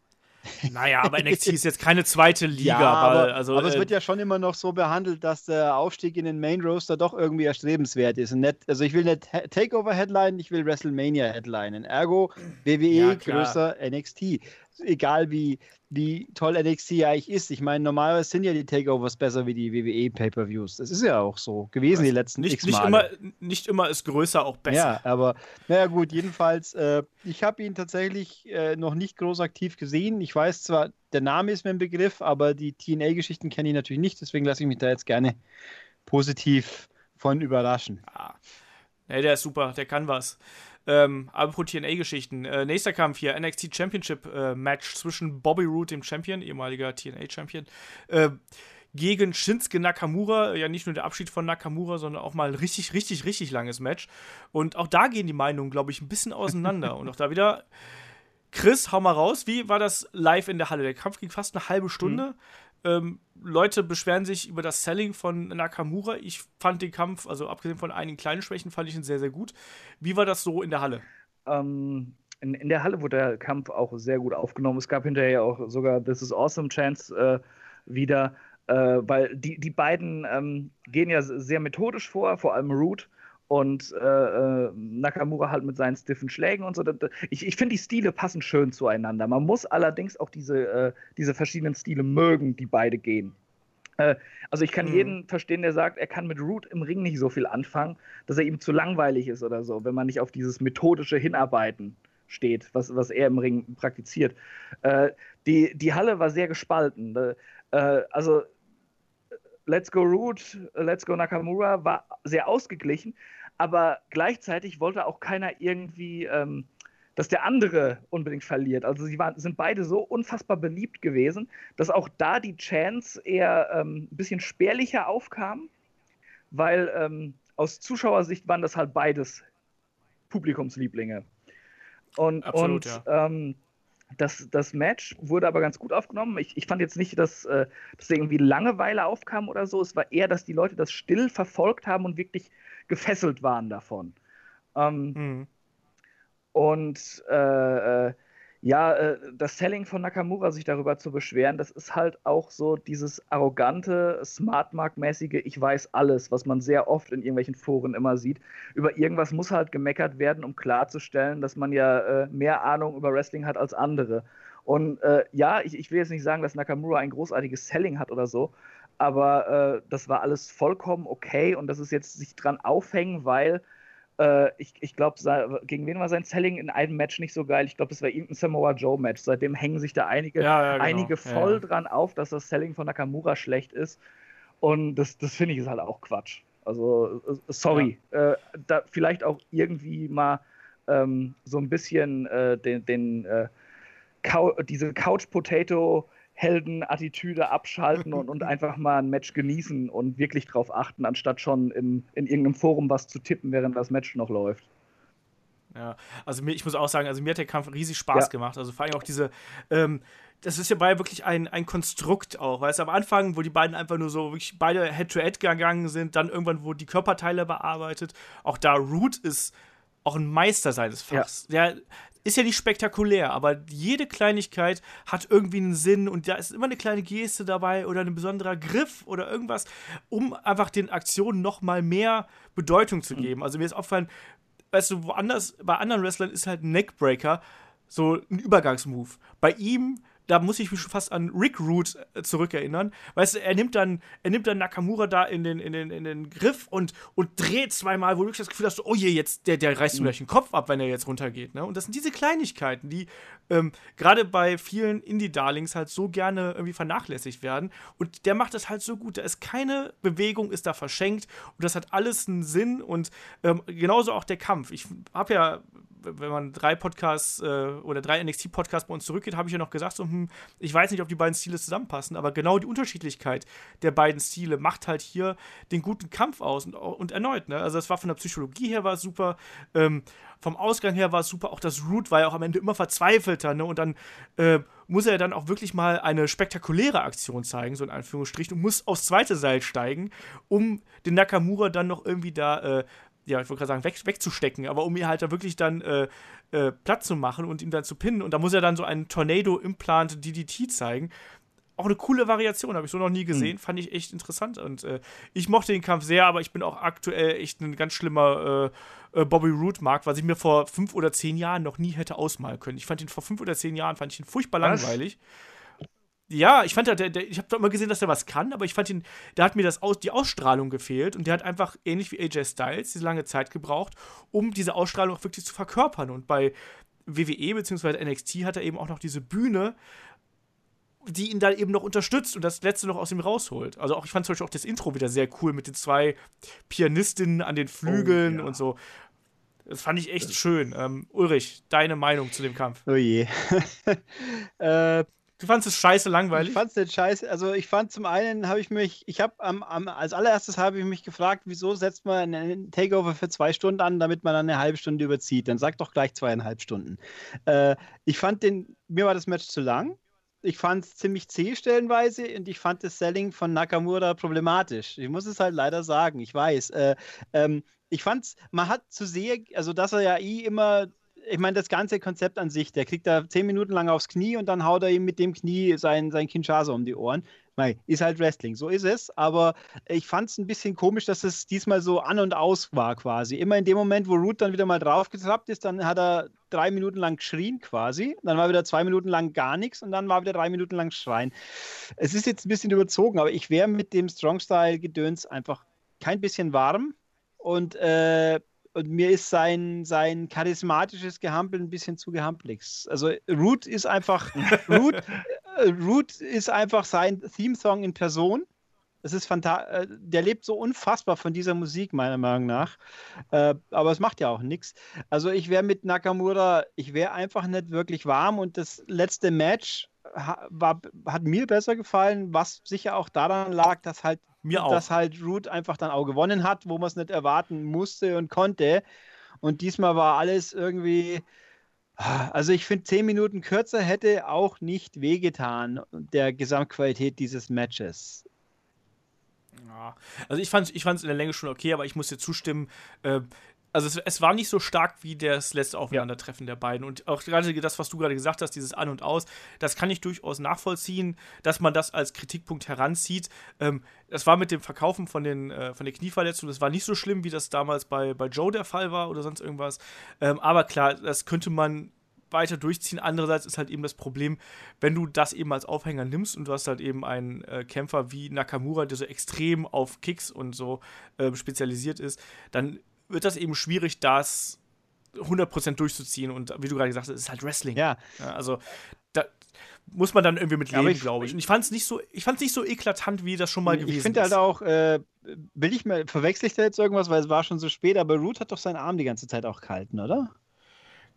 Naja, aber NXT ist jetzt keine zweite Liga. Ja, aber, weil, also, aber es äh, wird ja schon immer noch so behandelt, dass der Aufstieg in den Main Roaster doch irgendwie erstrebenswert ist. Und nicht, also ich will nicht Ha- Takeover-Headline, ich will WrestleMania-Headline. Ergo WWE Ja, größer NXT. Egal wie, wie toll NXT eigentlich ist. Ich meine, normalerweise sind ja die Takeovers besser wie die WWE Pay-Per-Views. Das ist ja auch so gewesen die letzten nicht, x nicht, Male. immer, nicht immer ist größer auch besser. Ja, aber naja gut, jedenfalls, äh, ich habe ihn tatsächlich äh, noch nicht groß aktiv gesehen. Ich weiß zwar, der Name ist mir ein Begriff, aber die TNA-Geschichten kenne ich natürlich nicht, deswegen lasse ich mich da jetzt gerne positiv von überraschen. Nee, der ist super, der kann was. Ähm, apropos TNA-Geschichten. Äh, nächster Kampf hier, NXT Championship äh, Match zwischen Bobby Roode, dem Champion, ehemaliger TNA-Champion, äh, gegen Shinsuke Nakamura. Ja, nicht nur der Abschied von Nakamura, sondern auch mal ein richtig, richtig, richtig langes Match. Und auch da gehen die Meinungen, glaube ich, ein bisschen auseinander. Und auch da wieder, Chris, hau mal raus. Wie war das live in der Halle? Der Kampf ging fast eine halbe Stunde. Ähm, Leute beschweren sich über das Selling von Nakamura. Ich fand den Kampf, also abgesehen von einigen kleinen Schwächen, fand ich ihn sehr, sehr gut. Wie war das so in der Halle? Ähm, in, in der Halle wurde der Kampf auch sehr gut aufgenommen. Es gab hinterher auch sogar This is Awesome Chance äh, wieder, äh, weil die, die beiden ähm, gehen ja sehr methodisch vor, vor allem Root und äh, äh, Nakamura halt mit seinen stiffen Schlägen und so. Ich, ich finde, die Stile passen schön zueinander. Man muss allerdings auch diese, äh, diese verschiedenen Stile mögen, die beide gehen. Äh, also ich kann Mhm. jeden verstehen, der sagt, er kann mit Root im Ring nicht so viel anfangen, dass er ihm zu langweilig ist oder so, wenn man nicht auf dieses methodische Hinarbeiten steht, was, was er im Ring praktiziert. Äh, die, die Halle war sehr gespalten. Also Let's Go Root, Let's Go Nakamura war sehr ausgeglichen, aber gleichzeitig wollte auch keiner irgendwie, ähm, dass der andere unbedingt verliert. Also sie waren, sind beide so unfassbar beliebt gewesen, dass auch da die Chance eher ähm, ein bisschen spärlicher aufkam, weil ähm, aus Zuschauersicht waren das halt beides Publikumslieblinge. Und, Absolut, und ähm, das, das Match wurde aber ganz gut aufgenommen. Ich, ich fand jetzt nicht, dass, äh, dass irgendwie Langeweile aufkam oder so. Es war eher, dass die Leute das still verfolgt haben und wirklich gefesselt waren davon. Ähm, Mhm. und äh, äh, ja, äh, das Selling von Nakamura, sich darüber zu beschweren, das ist halt auch so dieses arrogante, Smartmark-mäßige, ich weiß alles, was man sehr oft in irgendwelchen Foren immer sieht. Über irgendwas muss halt gemeckert werden, um klarzustellen, dass man ja äh, mehr Ahnung über Wrestling hat als andere. Und äh, ja, ich, ich will jetzt nicht sagen, dass Nakamura ein großartiges Selling hat oder so, aber äh, das war alles vollkommen okay und das ist jetzt sich dran aufhängen, weil äh, ich, ich glaube, gegen wen war sein Selling in einem Match nicht so geil? Ich glaube, das war irgendein Samoa Joe-Match. Seitdem hängen sich da einige, Ja, ja, genau. einige voll ja. dran auf, dass das Selling von Nakamura schlecht ist. Und das, das finde ich ist halt auch Quatsch. Also, äh, sorry. Äh, da vielleicht auch irgendwie mal ähm, so ein bisschen äh, den, den äh, diese Couch-Potato- Helden-Attitüde abschalten und, und einfach mal ein Match genießen und wirklich drauf achten, anstatt schon im, in irgendeinem Forum was zu tippen, während das Match noch läuft. Ja, also mir, ich muss auch sagen, also mir hat der Kampf riesig Spaß Ja. gemacht. Also vor allem auch diese, ähm, das ist ja bei wirklich ein, ein Konstrukt auch, weißt du, am Anfang, wo die beiden einfach nur so wirklich beide Head-to-Head gegangen sind, dann irgendwann wo die Körperteile bearbeitet. Auch da Root ist auch ein Meister seines Fachs. Der ist ja nicht spektakulär, aber jede Kleinigkeit hat irgendwie einen Sinn und da ist immer eine kleine Geste dabei oder ein besonderer Griff oder irgendwas, um einfach den Aktionen noch mal mehr Bedeutung zu geben. Also mir ist aufgefallen, weißt du, woanders, bei anderen Wrestlern ist halt ein Neckbreaker so ein Übergangsmove. Bei ihm, da muss ich mich schon fast an Rick Root äh, zurückerinnern. Weißt du, er nimmt dann, er nimmt dann Nakamura da in den, in den, in den Griff und, und dreht zweimal, wo du wirklich das Gefühl hast, oh je, jetzt, der, der reißt ihm gleich den Kopf ab, wenn er jetzt runtergeht. Ne? Und das sind diese Kleinigkeiten, die ähm, gerade bei vielen Indie-Darlings halt so gerne irgendwie vernachlässigt werden. Und der macht das halt so gut. Da ist keine Bewegung, ist da verschenkt und das hat alles einen Sinn und ähm, genauso auch der Kampf. Ich habe ja wenn man drei Podcasts äh, oder drei NXT-Podcasts bei uns zurückgeht, habe ich ja noch gesagt, so, hm, ich weiß nicht, ob die beiden Stile zusammenpassen, aber genau die Unterschiedlichkeit der beiden Stile macht halt hier den guten Kampf aus und, und erneut, ne? Also, es war von der Psychologie her war super, ähm, vom Ausgang her war es super, auch das Root war ja auch am Ende immer verzweifelter, ne? Und dann äh, muss er dann auch wirklich mal eine spektakuläre Aktion zeigen, so in Anführungsstrichen, und muss aufs zweite Seil steigen, um den Nakamura dann noch irgendwie da äh, ja, ich wollte gerade sagen, weg, wegzustecken, aber um ihn halt da wirklich dann äh, äh, platt zu machen und ihn dann zu pinnen. Und da muss er dann so einen Tornado-Implant DDT zeigen. Auch eine coole Variation, habe ich so noch nie gesehen, mhm. fand ich echt interessant. Und äh, ich mochte den Kampf sehr, aber ich bin auch aktuell echt ein ganz schlimmer äh, äh, Bobby Root-Mark, was ich mir vor fünf oder zehn Jahren noch nie hätte ausmalen können. Ich fand ihn vor fünf oder zehn Jahren, fand ich ihn furchtbar was? langweilig. Ja, ich fand, der, der, ich habe doch immer gesehen, dass der was kann, aber ich fand ihn, da hat mir das aus, die Ausstrahlung gefehlt und der hat einfach ähnlich wie AJ Styles diese lange Zeit gebraucht, um diese Ausstrahlung auch wirklich zu verkörpern. Und bei WWE bzw. NXT hat er eben auch noch diese Bühne, die ihn dann eben noch unterstützt und das letzte noch aus ihm rausholt. Also auch, ich fand zum Beispiel auch das Intro wieder sehr cool mit den zwei Pianistinnen an den Flügeln oh, ja. und so. Das fand ich echt schön. Ähm, Ulrich, deine Meinung zu dem Kampf? Oh je. äh, Du fandest es scheiße langweilig? Ich fand es nicht scheiße. Also ich fand zum einen, habe ich mich, ich habe am, am, als allererstes habe ich mich gefragt, wieso setzt man einen Takeover für zwei Stunden an, damit man dann eine halbe Stunde überzieht. Dann sag doch gleich zweieinhalb Stunden. Äh, ich fand den, mir war das Match zu lang. Ich fand es ziemlich zäh stellenweise und ich fand das Selling von Nakamura problematisch. Ich muss es halt leider sagen, ich weiß. Äh, ähm, ich fand man hat zu sehr, also dass er ja eh immer ich meine, das ganze Konzept an sich, der kriegt da zehn Minuten lang aufs Knie und dann haut er ihm mit dem Knie sein, sein Kinshasa um die Ohren. Mei, ist halt Wrestling, so ist es. Aber ich fand es ein bisschen komisch, dass es diesmal so an und aus war quasi. Immer in dem Moment, wo Root dann wieder mal draufgetrappt ist, dann hat er drei Minuten lang geschrien quasi. Dann war wieder zwei Minuten lang gar nichts und dann war wieder drei Minuten lang Schreien. Es ist jetzt ein bisschen überzogen, aber ich wäre mit dem Strong-Style-Gedöns einfach kein bisschen warm. Und äh, und mir ist sein, sein charismatisches Gehampel ein bisschen zu gehampelig. Also Root ist einfach, Root, äh, Root ist einfach sein Theme-Song in Person. Das ist fantastisch. Äh, der lebt so unfassbar von dieser Musik, meiner Meinung nach. Äh, aber es macht ja auch nichts. Also ich wäre mit Nakamura, ich wäre einfach nicht wirklich warm und das letzte Match war, hat mir besser gefallen, was sicher auch daran lag, dass halt mir auch. Dass halt Root einfach dann auch gewonnen hat, wo man es nicht erwarten musste und konnte. Und diesmal war alles irgendwie. Also ich finde, zehn Minuten kürzer hätte auch nicht wehgetan der Gesamtqualität dieses Matches. Ja, also ich fand es ich in der Länge schon okay, aber ich muss dir zustimmen, äh, also es, es, war nicht so stark wie das letzte Aufeinandertreffen ja. der beiden. Und auch gerade das, was du gerade gesagt hast, dieses An und Aus, das kann ich durchaus nachvollziehen, dass man das als Kritikpunkt heranzieht. Ähm, das war mit dem Verkaufen von, den, äh, von der Knieverletzung, das war nicht so schlimm, wie das damals bei, bei Joe der Fall war oder sonst irgendwas. Ähm, aber klar, das könnte man weiter durchziehen. Andererseits ist halt eben das Problem, wenn du das eben als Aufhänger nimmst und du hast halt eben einen äh, Kämpfer wie Nakamura, der so extrem auf Kicks und so äh, spezialisiert ist, dann wird das eben schwierig, das 100% durchzuziehen. Und wie du gerade gesagt hast, es ist halt Wrestling. Ja. ja also da muss man dann irgendwie mit leben, glaube ich. Und ich fand es nicht so, nicht so eklatant, wie das schon mal gewesen ist. Ich finde halt auch, äh, will ich mal, verwechsel ich da jetzt irgendwas, weil es war schon so spät, aber Root hat doch seinen Arm die ganze Zeit auch gehalten, oder?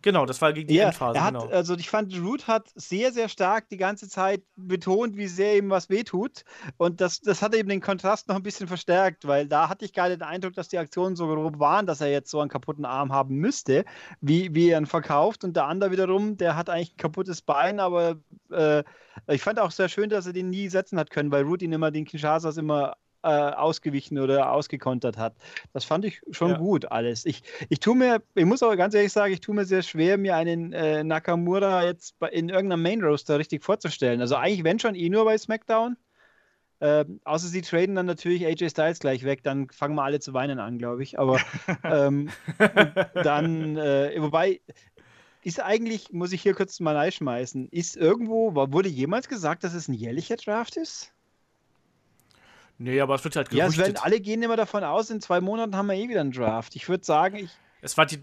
Genau, das war gegen die ja, Endphase. Hat, genau. Also ich fand, Root hat sehr, sehr stark die ganze Zeit betont, wie sehr ihm was wehtut. Und das, das hat eben den Kontrast noch ein bisschen verstärkt, weil da hatte ich nicht den Eindruck, dass die Aktionen so grob waren, dass er jetzt so einen kaputten Arm haben müsste, wie, wie er ihn verkauft. Und der andere wiederum, der hat eigentlich ein kaputtes Bein, aber äh, ich fand auch sehr schön, dass er den nie setzen hat können, weil Root ihn immer den Kinshasas immer ausgewichen oder ausgekontert hat. Das fand ich schon ja. gut alles. Ich, ich tue mir, ich muss aber ganz ehrlich sagen, ich tue mir sehr schwer, mir einen äh, Nakamura jetzt in irgendeinem Main Roaster richtig vorzustellen. Also eigentlich, wenn schon, eh nur bei SmackDown. Äh, außer sie traden dann natürlich AJ Styles gleich weg, dann fangen wir alle zu weinen an, glaube ich. Aber ähm, dann, äh, wobei, ist eigentlich, muss ich hier kurz mal reinschmeißen, ist irgendwo, wurde jemals gesagt, dass es ein jährlicher Draft ist? Nee, aber es wird halt gerüchtet. Ja, werden, alle gehen immer davon aus, in zwei Monaten haben wir eh wieder einen Draft. Ich würde sagen, ich. Es war, die,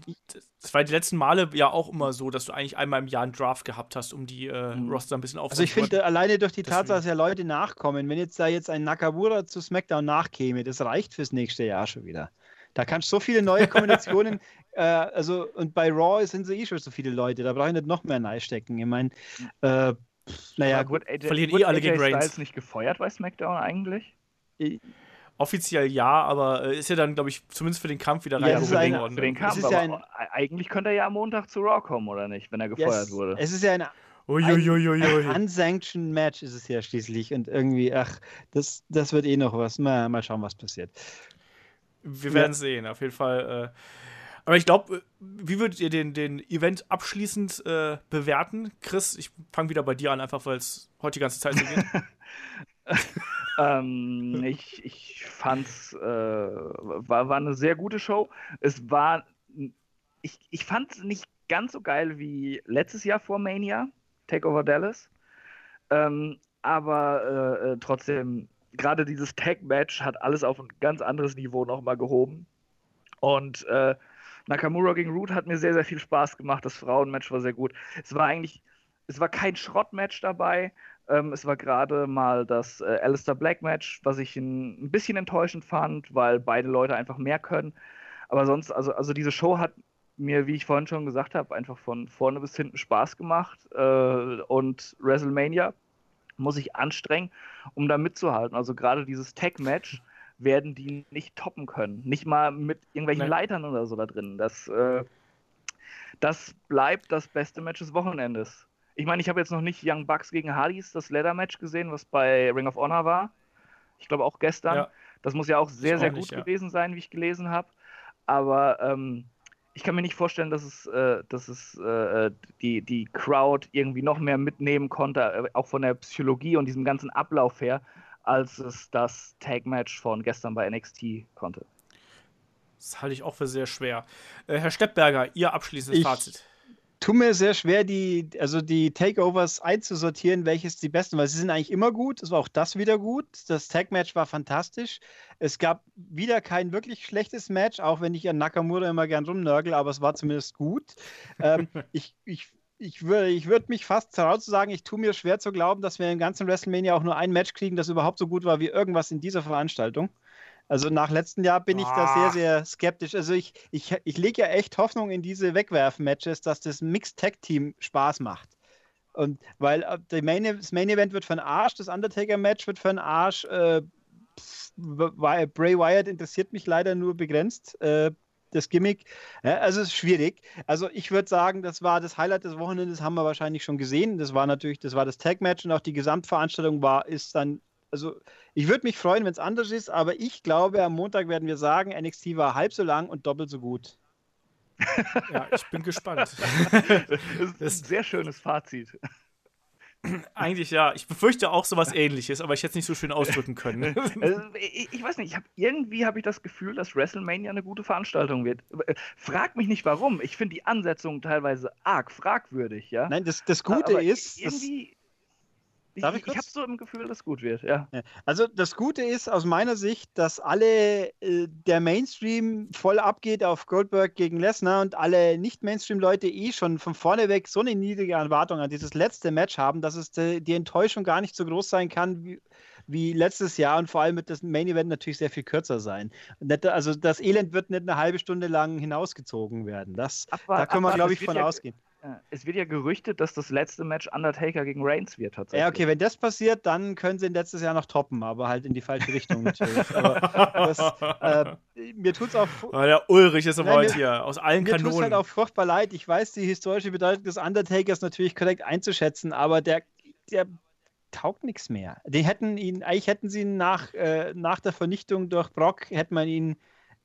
es war die letzten Male ja auch immer so, dass du eigentlich einmal im Jahr einen Draft gehabt hast, um die äh, mhm. Roster ein bisschen aufzubauen. Also ich finde, alleine durch die Tatsache, dass ja Leute nachkommen, wenn jetzt da jetzt ein Nakamura zu SmackDown nachkäme, das reicht fürs nächste Jahr schon wieder. Da kannst du so viele neue Kombinationen, äh, also und bei Raw sind so eh schon so viele Leute, da brauche ich nicht noch mehr reinstecken. Ich meine, äh, naja, gut, AJ, verlieren eh alle gegen Reigns. Styles nicht gefeuert bei SmackDown eigentlich? Offiziell ja, aber äh, ist ja dann, glaube ich, zumindest für den Kampf wieder rein. Ja, ein, worden. Für den Kampf, aber ja ein, eigentlich könnte er ja am Montag zu Raw kommen, oder nicht, wenn er gefeuert yes, wurde. Es ist ja ein, ein unsanctioned Match ist es ja schließlich und irgendwie, ach, das, das wird eh noch was. Mal, mal schauen, was passiert. Wir werden ja. sehen, auf jeden Fall. Äh, aber ich glaube, äh, wie würdet ihr den, den Event abschließend äh, bewerten? Chris, ich fange wieder bei dir an, einfach weil es heute die ganze Zeit so geht. ähm, ich, ich fand's, äh, war, war eine sehr gute Show. Es war, ich, ich fand es nicht ganz so geil wie letztes Jahr vor Mania, Takeover Dallas. Ähm, aber äh, äh trotzdem, gerade dieses Tag-Match hat alles auf ein ganz anderes Niveau nochmal gehoben. Und äh, Nakamura gegen Root hat mir sehr, sehr viel Spaß gemacht. Das Frauenmatch war sehr gut. Es war eigentlich, es war kein Schrottmatch dabei. Ähm, es war gerade mal das äh, Alistair Black Match, was ich ein, ein, bisschen enttäuschend fand, weil beide Leute einfach mehr können. Aber sonst, also, also diese Show hat mir, wie ich vorhin schon gesagt habe, einfach von vorne bis hinten Spaß gemacht. Äh, und WrestleMania muss ich anstrengen, um da mitzuhalten. Also gerade dieses Tag-Match werden die nicht toppen können. Nicht mal mit irgendwelchen Nein. Leitern oder so da drin. Das, äh, das bleibt das beste Match des Wochenendes. Ich meine, ich habe jetzt noch nicht Young Bucks gegen Hardys, das Leather-Match gesehen, was bei Ring of Honor war. Ich glaube auch gestern. Ja. Das muss ja auch sehr, sehr gut ja. gewesen sein, wie ich gelesen habe. Aber ähm, ich kann mir nicht vorstellen, dass es, äh, dass es äh, die, die Crowd irgendwie noch mehr mitnehmen konnte, äh, auch von der Psychologie und diesem ganzen Ablauf her, als es das Tag-Match von gestern bei NXT konnte. Das halte ich auch für sehr schwer. Äh, Herr Steppberger, Ihr abschließendes ich Fazit. Tut mir sehr schwer, die, also die Takeovers einzusortieren, welches die besten, weil sie sind eigentlich immer gut. Es war auch das wieder gut. Das Tag-Match war fantastisch. Es gab wieder kein wirklich schlechtes Match, auch wenn ich an Nakamura immer gern rumnörgel, aber es war zumindest gut. ähm, ich, ich ich würde ich würd mich fast trauen zu sagen, ich tue mir schwer zu glauben, dass wir im ganzen WrestleMania auch nur ein Match kriegen, das überhaupt so gut war wie irgendwas in dieser Veranstaltung. Also nach letztem Jahr bin ich da sehr, sehr skeptisch. Also ich, ich, ich lege ja echt Hoffnung in diese Wegwerfen-Matches, dass das Mixed-Tag-Team Spaß macht. Und weil äh, Main, das Main Event wird für einen Arsch, das Undertaker-Match wird für einen Arsch. Äh, Bray Wyatt interessiert mich leider nur begrenzt. Äh, das Gimmick. Ja, also es ist schwierig. Also ich würde sagen, das war das Highlight des Wochenendes, haben wir wahrscheinlich schon gesehen. Das war natürlich, das war das Tag-Match und auch die Gesamtveranstaltung war, ist dann, also ich würde mich freuen, wenn es anders ist, aber ich glaube, am Montag werden wir sagen, NXT war halb so lang und doppelt so gut. ja, ich bin gespannt. das ist ein sehr schönes Fazit. Eigentlich ja. Ich befürchte auch sowas ähnliches, aber ich hätte es nicht so schön ausdrücken können. Also, ich, ich, weiß nicht, ich hab, irgendwie habe ich das Gefühl, dass WrestleMania eine gute Veranstaltung wird. Äh, frag mich nicht warum. Ich finde die Ansetzung teilweise arg fragwürdig, ja. Nein, das, das Gute aber ist. Irgendwie, Darf ich, ich, ich habe so im Gefühl, dass es gut wird, ja. Also das Gute ist aus meiner Sicht, dass alle äh, der Mainstream voll abgeht auf Goldberg gegen Lesnar und alle Nicht-Mainstream-Leute eh schon von vorne weg so eine niedrige Erwartung an dieses letzte Match haben, dass es die, die Enttäuschung gar nicht so groß sein kann wie, wie letztes Jahr und vor allem wird das Main Event natürlich sehr viel kürzer sein. Also das Elend wird nicht eine halbe Stunde lang hinausgezogen werden. Das, aber, da können wir, glaube ich, von ja, ausgehen. Es wird ja gerüchtet, dass das letzte Match Undertaker gegen Reigns wird tatsächlich. Ja, okay, wenn das passiert, dann können sie ihn letztes Jahr noch toppen, aber halt in die falsche Richtung natürlich. das, äh, mir tut's auch. Oh, der Ulrich ist aber heute hier, aus allen mir Kanonen. Mir tut's halt auch furchtbar leid. Ich weiß, die historische Bedeutung des Undertakers natürlich korrekt einzuschätzen, aber der, der taugt nichts mehr. Die hätten ihn, eigentlich hätten sie ihn nach, äh, nach der Vernichtung durch Brock, hätte man ihn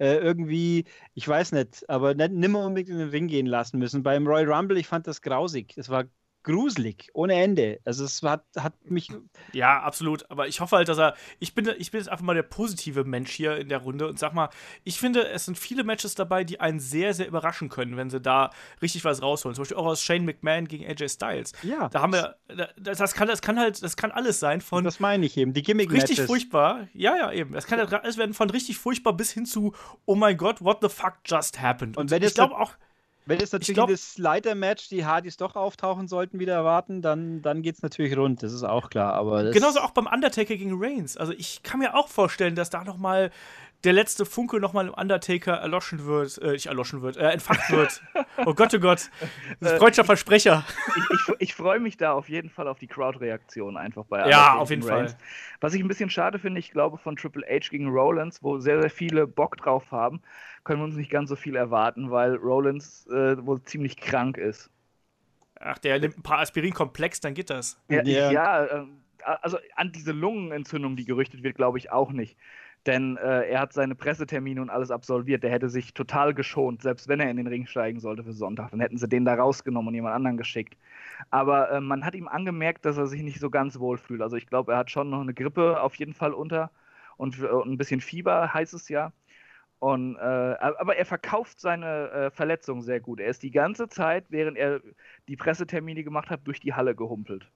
äh, irgendwie, ich weiß nicht, aber nicht, nimmer unbedingt in den Ring gehen lassen müssen. Beim Royal Rumble, ich fand das grausig. Das war gruselig, ohne Ende. Also es hat, hat mich. Ja, absolut. Aber ich hoffe halt, dass er. Ich bin, ich bin jetzt einfach mal der positive Mensch hier in der Runde und sag mal, ich finde, es sind viele Matches dabei, die einen sehr, sehr überraschen können, wenn sie da richtig was rausholen. Zum Beispiel auch aus Shane McMahon gegen AJ Styles. Ja. Da haben wir. Das, das kann, das kann halt, das kann alles sein von. Das meine ich eben, die Gimmick-Matches. Richtig furchtbar. Ja, ja, eben. Das kann alles werden von richtig furchtbar bis hin zu, oh mein Gott, what the fuck just happened. Und, und wenn ich glaube auch. Wenn jetzt natürlich glaub, das Leiter-Match die Hardys doch auftauchen sollten, wieder erwarten, dann, dann geht es natürlich rund, das ist auch klar. Aber Genauso auch beim Undertaker gegen Reigns. Also ich kann mir auch vorstellen, dass da noch mal der letzte Funke nochmal im Undertaker erloschen wird, äh, nicht erloschen wird, äh, entfacht wird. oh Gott, oh Gott. Das ist freudscher Versprecher. Ich, ich, ich freue mich da auf jeden Fall auf die Crowd-Reaktion einfach bei Ja, auf jeden Reigns. Fall. Was ich ein bisschen schade finde, ich glaube von Triple H gegen Rollins, wo sehr, sehr viele Bock drauf haben, können wir uns nicht ganz so viel erwarten, weil Rollins äh, wohl ziemlich krank ist. Ach, der nimmt ein paar Aspirin-Komplex, dann geht das. Ja, yeah. ja äh, also an diese Lungenentzündung, die gerüchtet wird, glaube ich auch nicht. Denn äh, er hat seine Pressetermine und alles absolviert. Der hätte sich total geschont, selbst wenn er in den Ring steigen sollte für Sonntag. Dann hätten sie den da rausgenommen und jemand anderen geschickt. Aber äh, man hat ihm angemerkt, dass er sich nicht so ganz wohl fühlt. Also ich glaube, er hat schon noch eine Grippe auf jeden Fall unter und, und ein bisschen Fieber, heißt es ja. Und, äh, aber er verkauft seine äh, Verletzung sehr gut. Er ist die ganze Zeit, während er die Pressetermine gemacht hat, durch die Halle gehumpelt.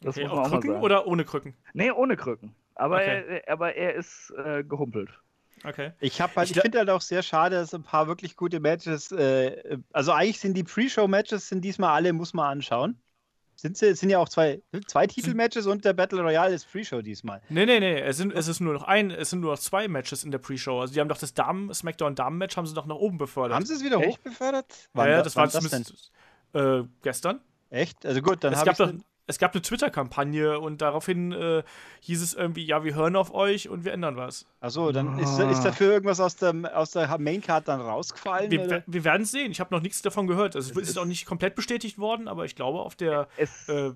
Das okay, muss man auch Krücken oder ohne Krücken? Nee, ohne Krücken. Aber, okay. er, aber er ist äh, gehumpelt. Okay. Ich, halt, ich, ich finde halt auch sehr schade, dass ein paar wirklich gute Matches, äh, also eigentlich sind die Pre-Show-Matches sind diesmal alle, muss man anschauen. Sind, sie, sind ja auch zwei, zwei Titelmatches und der Battle Royale ist Pre-Show diesmal. Nee, nee, nee. Es, sind, es ist nur noch ein, es sind nur noch zwei Matches in der Pre-Show. Also die haben doch das Damen, SmackDown Damen-Match haben sie doch nach oben befördert. Haben sie es wieder Echt? hochbefördert? ja, ja, das war das äh, gestern. Echt? Also gut, dann habe ich. Doch, es gab eine Twitter-Kampagne und daraufhin äh, hieß es irgendwie, ja, wir hören auf euch und wir ändern was. Achso, dann ist, ist dafür irgendwas aus der, aus der Maincard dann rausgefallen? Wir, wir werden es sehen. Ich habe noch nichts davon gehört. Also, es, ist, ist auch nicht komplett bestätigt worden, aber ich glaube, auf der. Es, äh,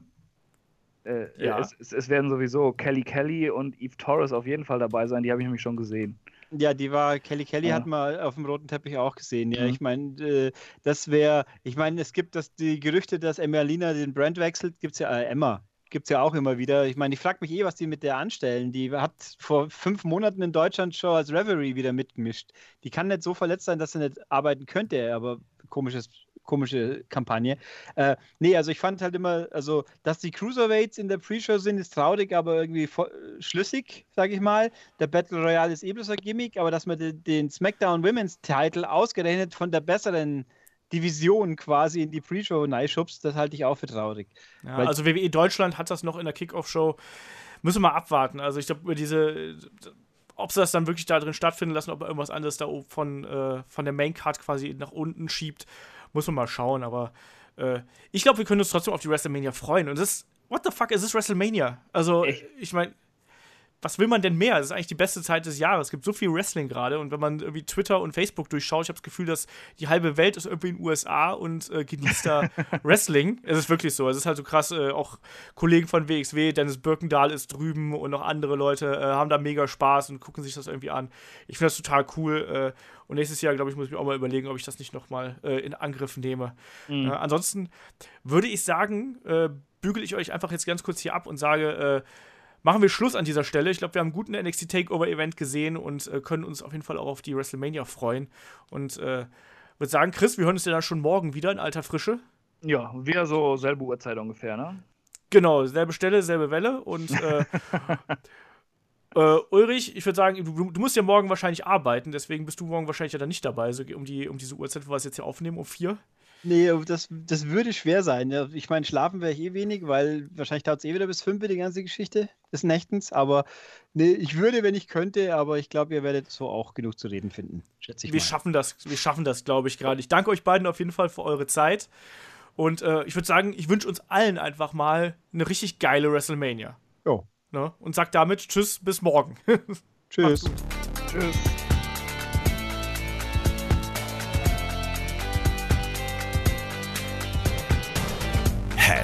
äh, ja. es, es, werden sowieso Kelly Kelly und Eve Torres auf jeden Fall dabei sein. Die habe ich nämlich schon gesehen. Ja, die war, Kelly Kelly ja. hat man auf dem roten Teppich auch gesehen. Ja, mhm. ich meine, äh, das wäre, ich meine, es gibt das, die Gerüchte, dass Emmalina den Brand wechselt, gibt es ja, äh, Emma, gibt es ja auch immer wieder. Ich meine, ich frage mich eh, was die mit der anstellen. Die hat vor fünf Monaten in Deutschland schon als Reverie wieder mitgemischt. Die kann nicht so verletzt sein, dass sie nicht arbeiten könnte, aber komisches komische Kampagne. Äh, nee, also ich fand halt immer, also, dass die Cruiserweights in der Pre-Show sind, ist traurig, aber irgendwie schlüssig, sage ich mal. Der Battle Royale ist eh bloß ein Gimmick, aber dass man den, den SmackDown Women's Title ausgerechnet von der besseren Division quasi in die Pre-Show schubst, das halte ich auch für traurig. Ja, also WWE Deutschland hat das noch in der Kickoff-Show. Müssen wir mal abwarten. Also ich glaube, diese ob sie das dann wirklich da drin stattfinden lassen, ob irgendwas anderes da von, äh, von der Main Card quasi nach unten schiebt, muss man mal schauen, aber äh, ich glaube, wir können uns trotzdem auf die WrestleMania freuen. Und das ist, what the fuck, es ist WrestleMania. Also, Echt? ich meine, was will man denn mehr? Das ist eigentlich die beste Zeit des Jahres. Es gibt so viel Wrestling gerade und wenn man irgendwie Twitter und Facebook durchschaut, ich habe das Gefühl, dass die halbe Welt ist irgendwie in den USA und äh, genießt da Wrestling. Es ist wirklich so. Es ist halt so krass. Äh, auch Kollegen von WXW, Dennis Birkendahl ist drüben und noch andere Leute äh, haben da mega Spaß und gucken sich das irgendwie an. Ich finde das total cool. Äh, und nächstes Jahr, glaube ich, muss ich mir auch mal überlegen, ob ich das nicht nochmal äh, in Angriff nehme. Mhm. Äh, ansonsten würde ich sagen, äh, bügel ich euch einfach jetzt ganz kurz hier ab und sage, machen wir Schluss an dieser Stelle. Ich glaube, wir haben einen guten NXT Takeover Event gesehen und äh, können uns auf jeden Fall auch auf die WrestleMania freuen. Und äh, würde sagen, Chris, wir hören uns ja dann schon morgen wieder in alter Frische. Ja, wieder so selbe Uhrzeit ungefähr, ne? Genau, selbe Stelle, selbe Welle und äh, Äh, Ulrich, ich würde sagen, du, du, musst ja morgen wahrscheinlich arbeiten, deswegen bist du morgen wahrscheinlich ja dann nicht dabei, so um, die, um diese Uhrzeit, wo wir es jetzt hier aufnehmen, um vier. Nee, das, das würde schwer sein. Ich meine, schlafen wäre ich eh wenig, weil wahrscheinlich dauert es eh wieder bis fünf, die ganze Geschichte des Nächtens. Aber nee, ich würde, wenn ich könnte, aber ich glaube, ihr werdet so auch genug zu reden finden, schätze ich wir mal. Schaffen das, wir schaffen das, glaube ich, gerade. Ich danke euch beiden auf jeden Fall für eure Zeit. Und äh, ich würde sagen, ich wünsche uns allen einfach mal eine richtig geile WrestleMania. Jo. Ne? Und sag damit Tschüss, bis morgen. Tschüss. Tschüss.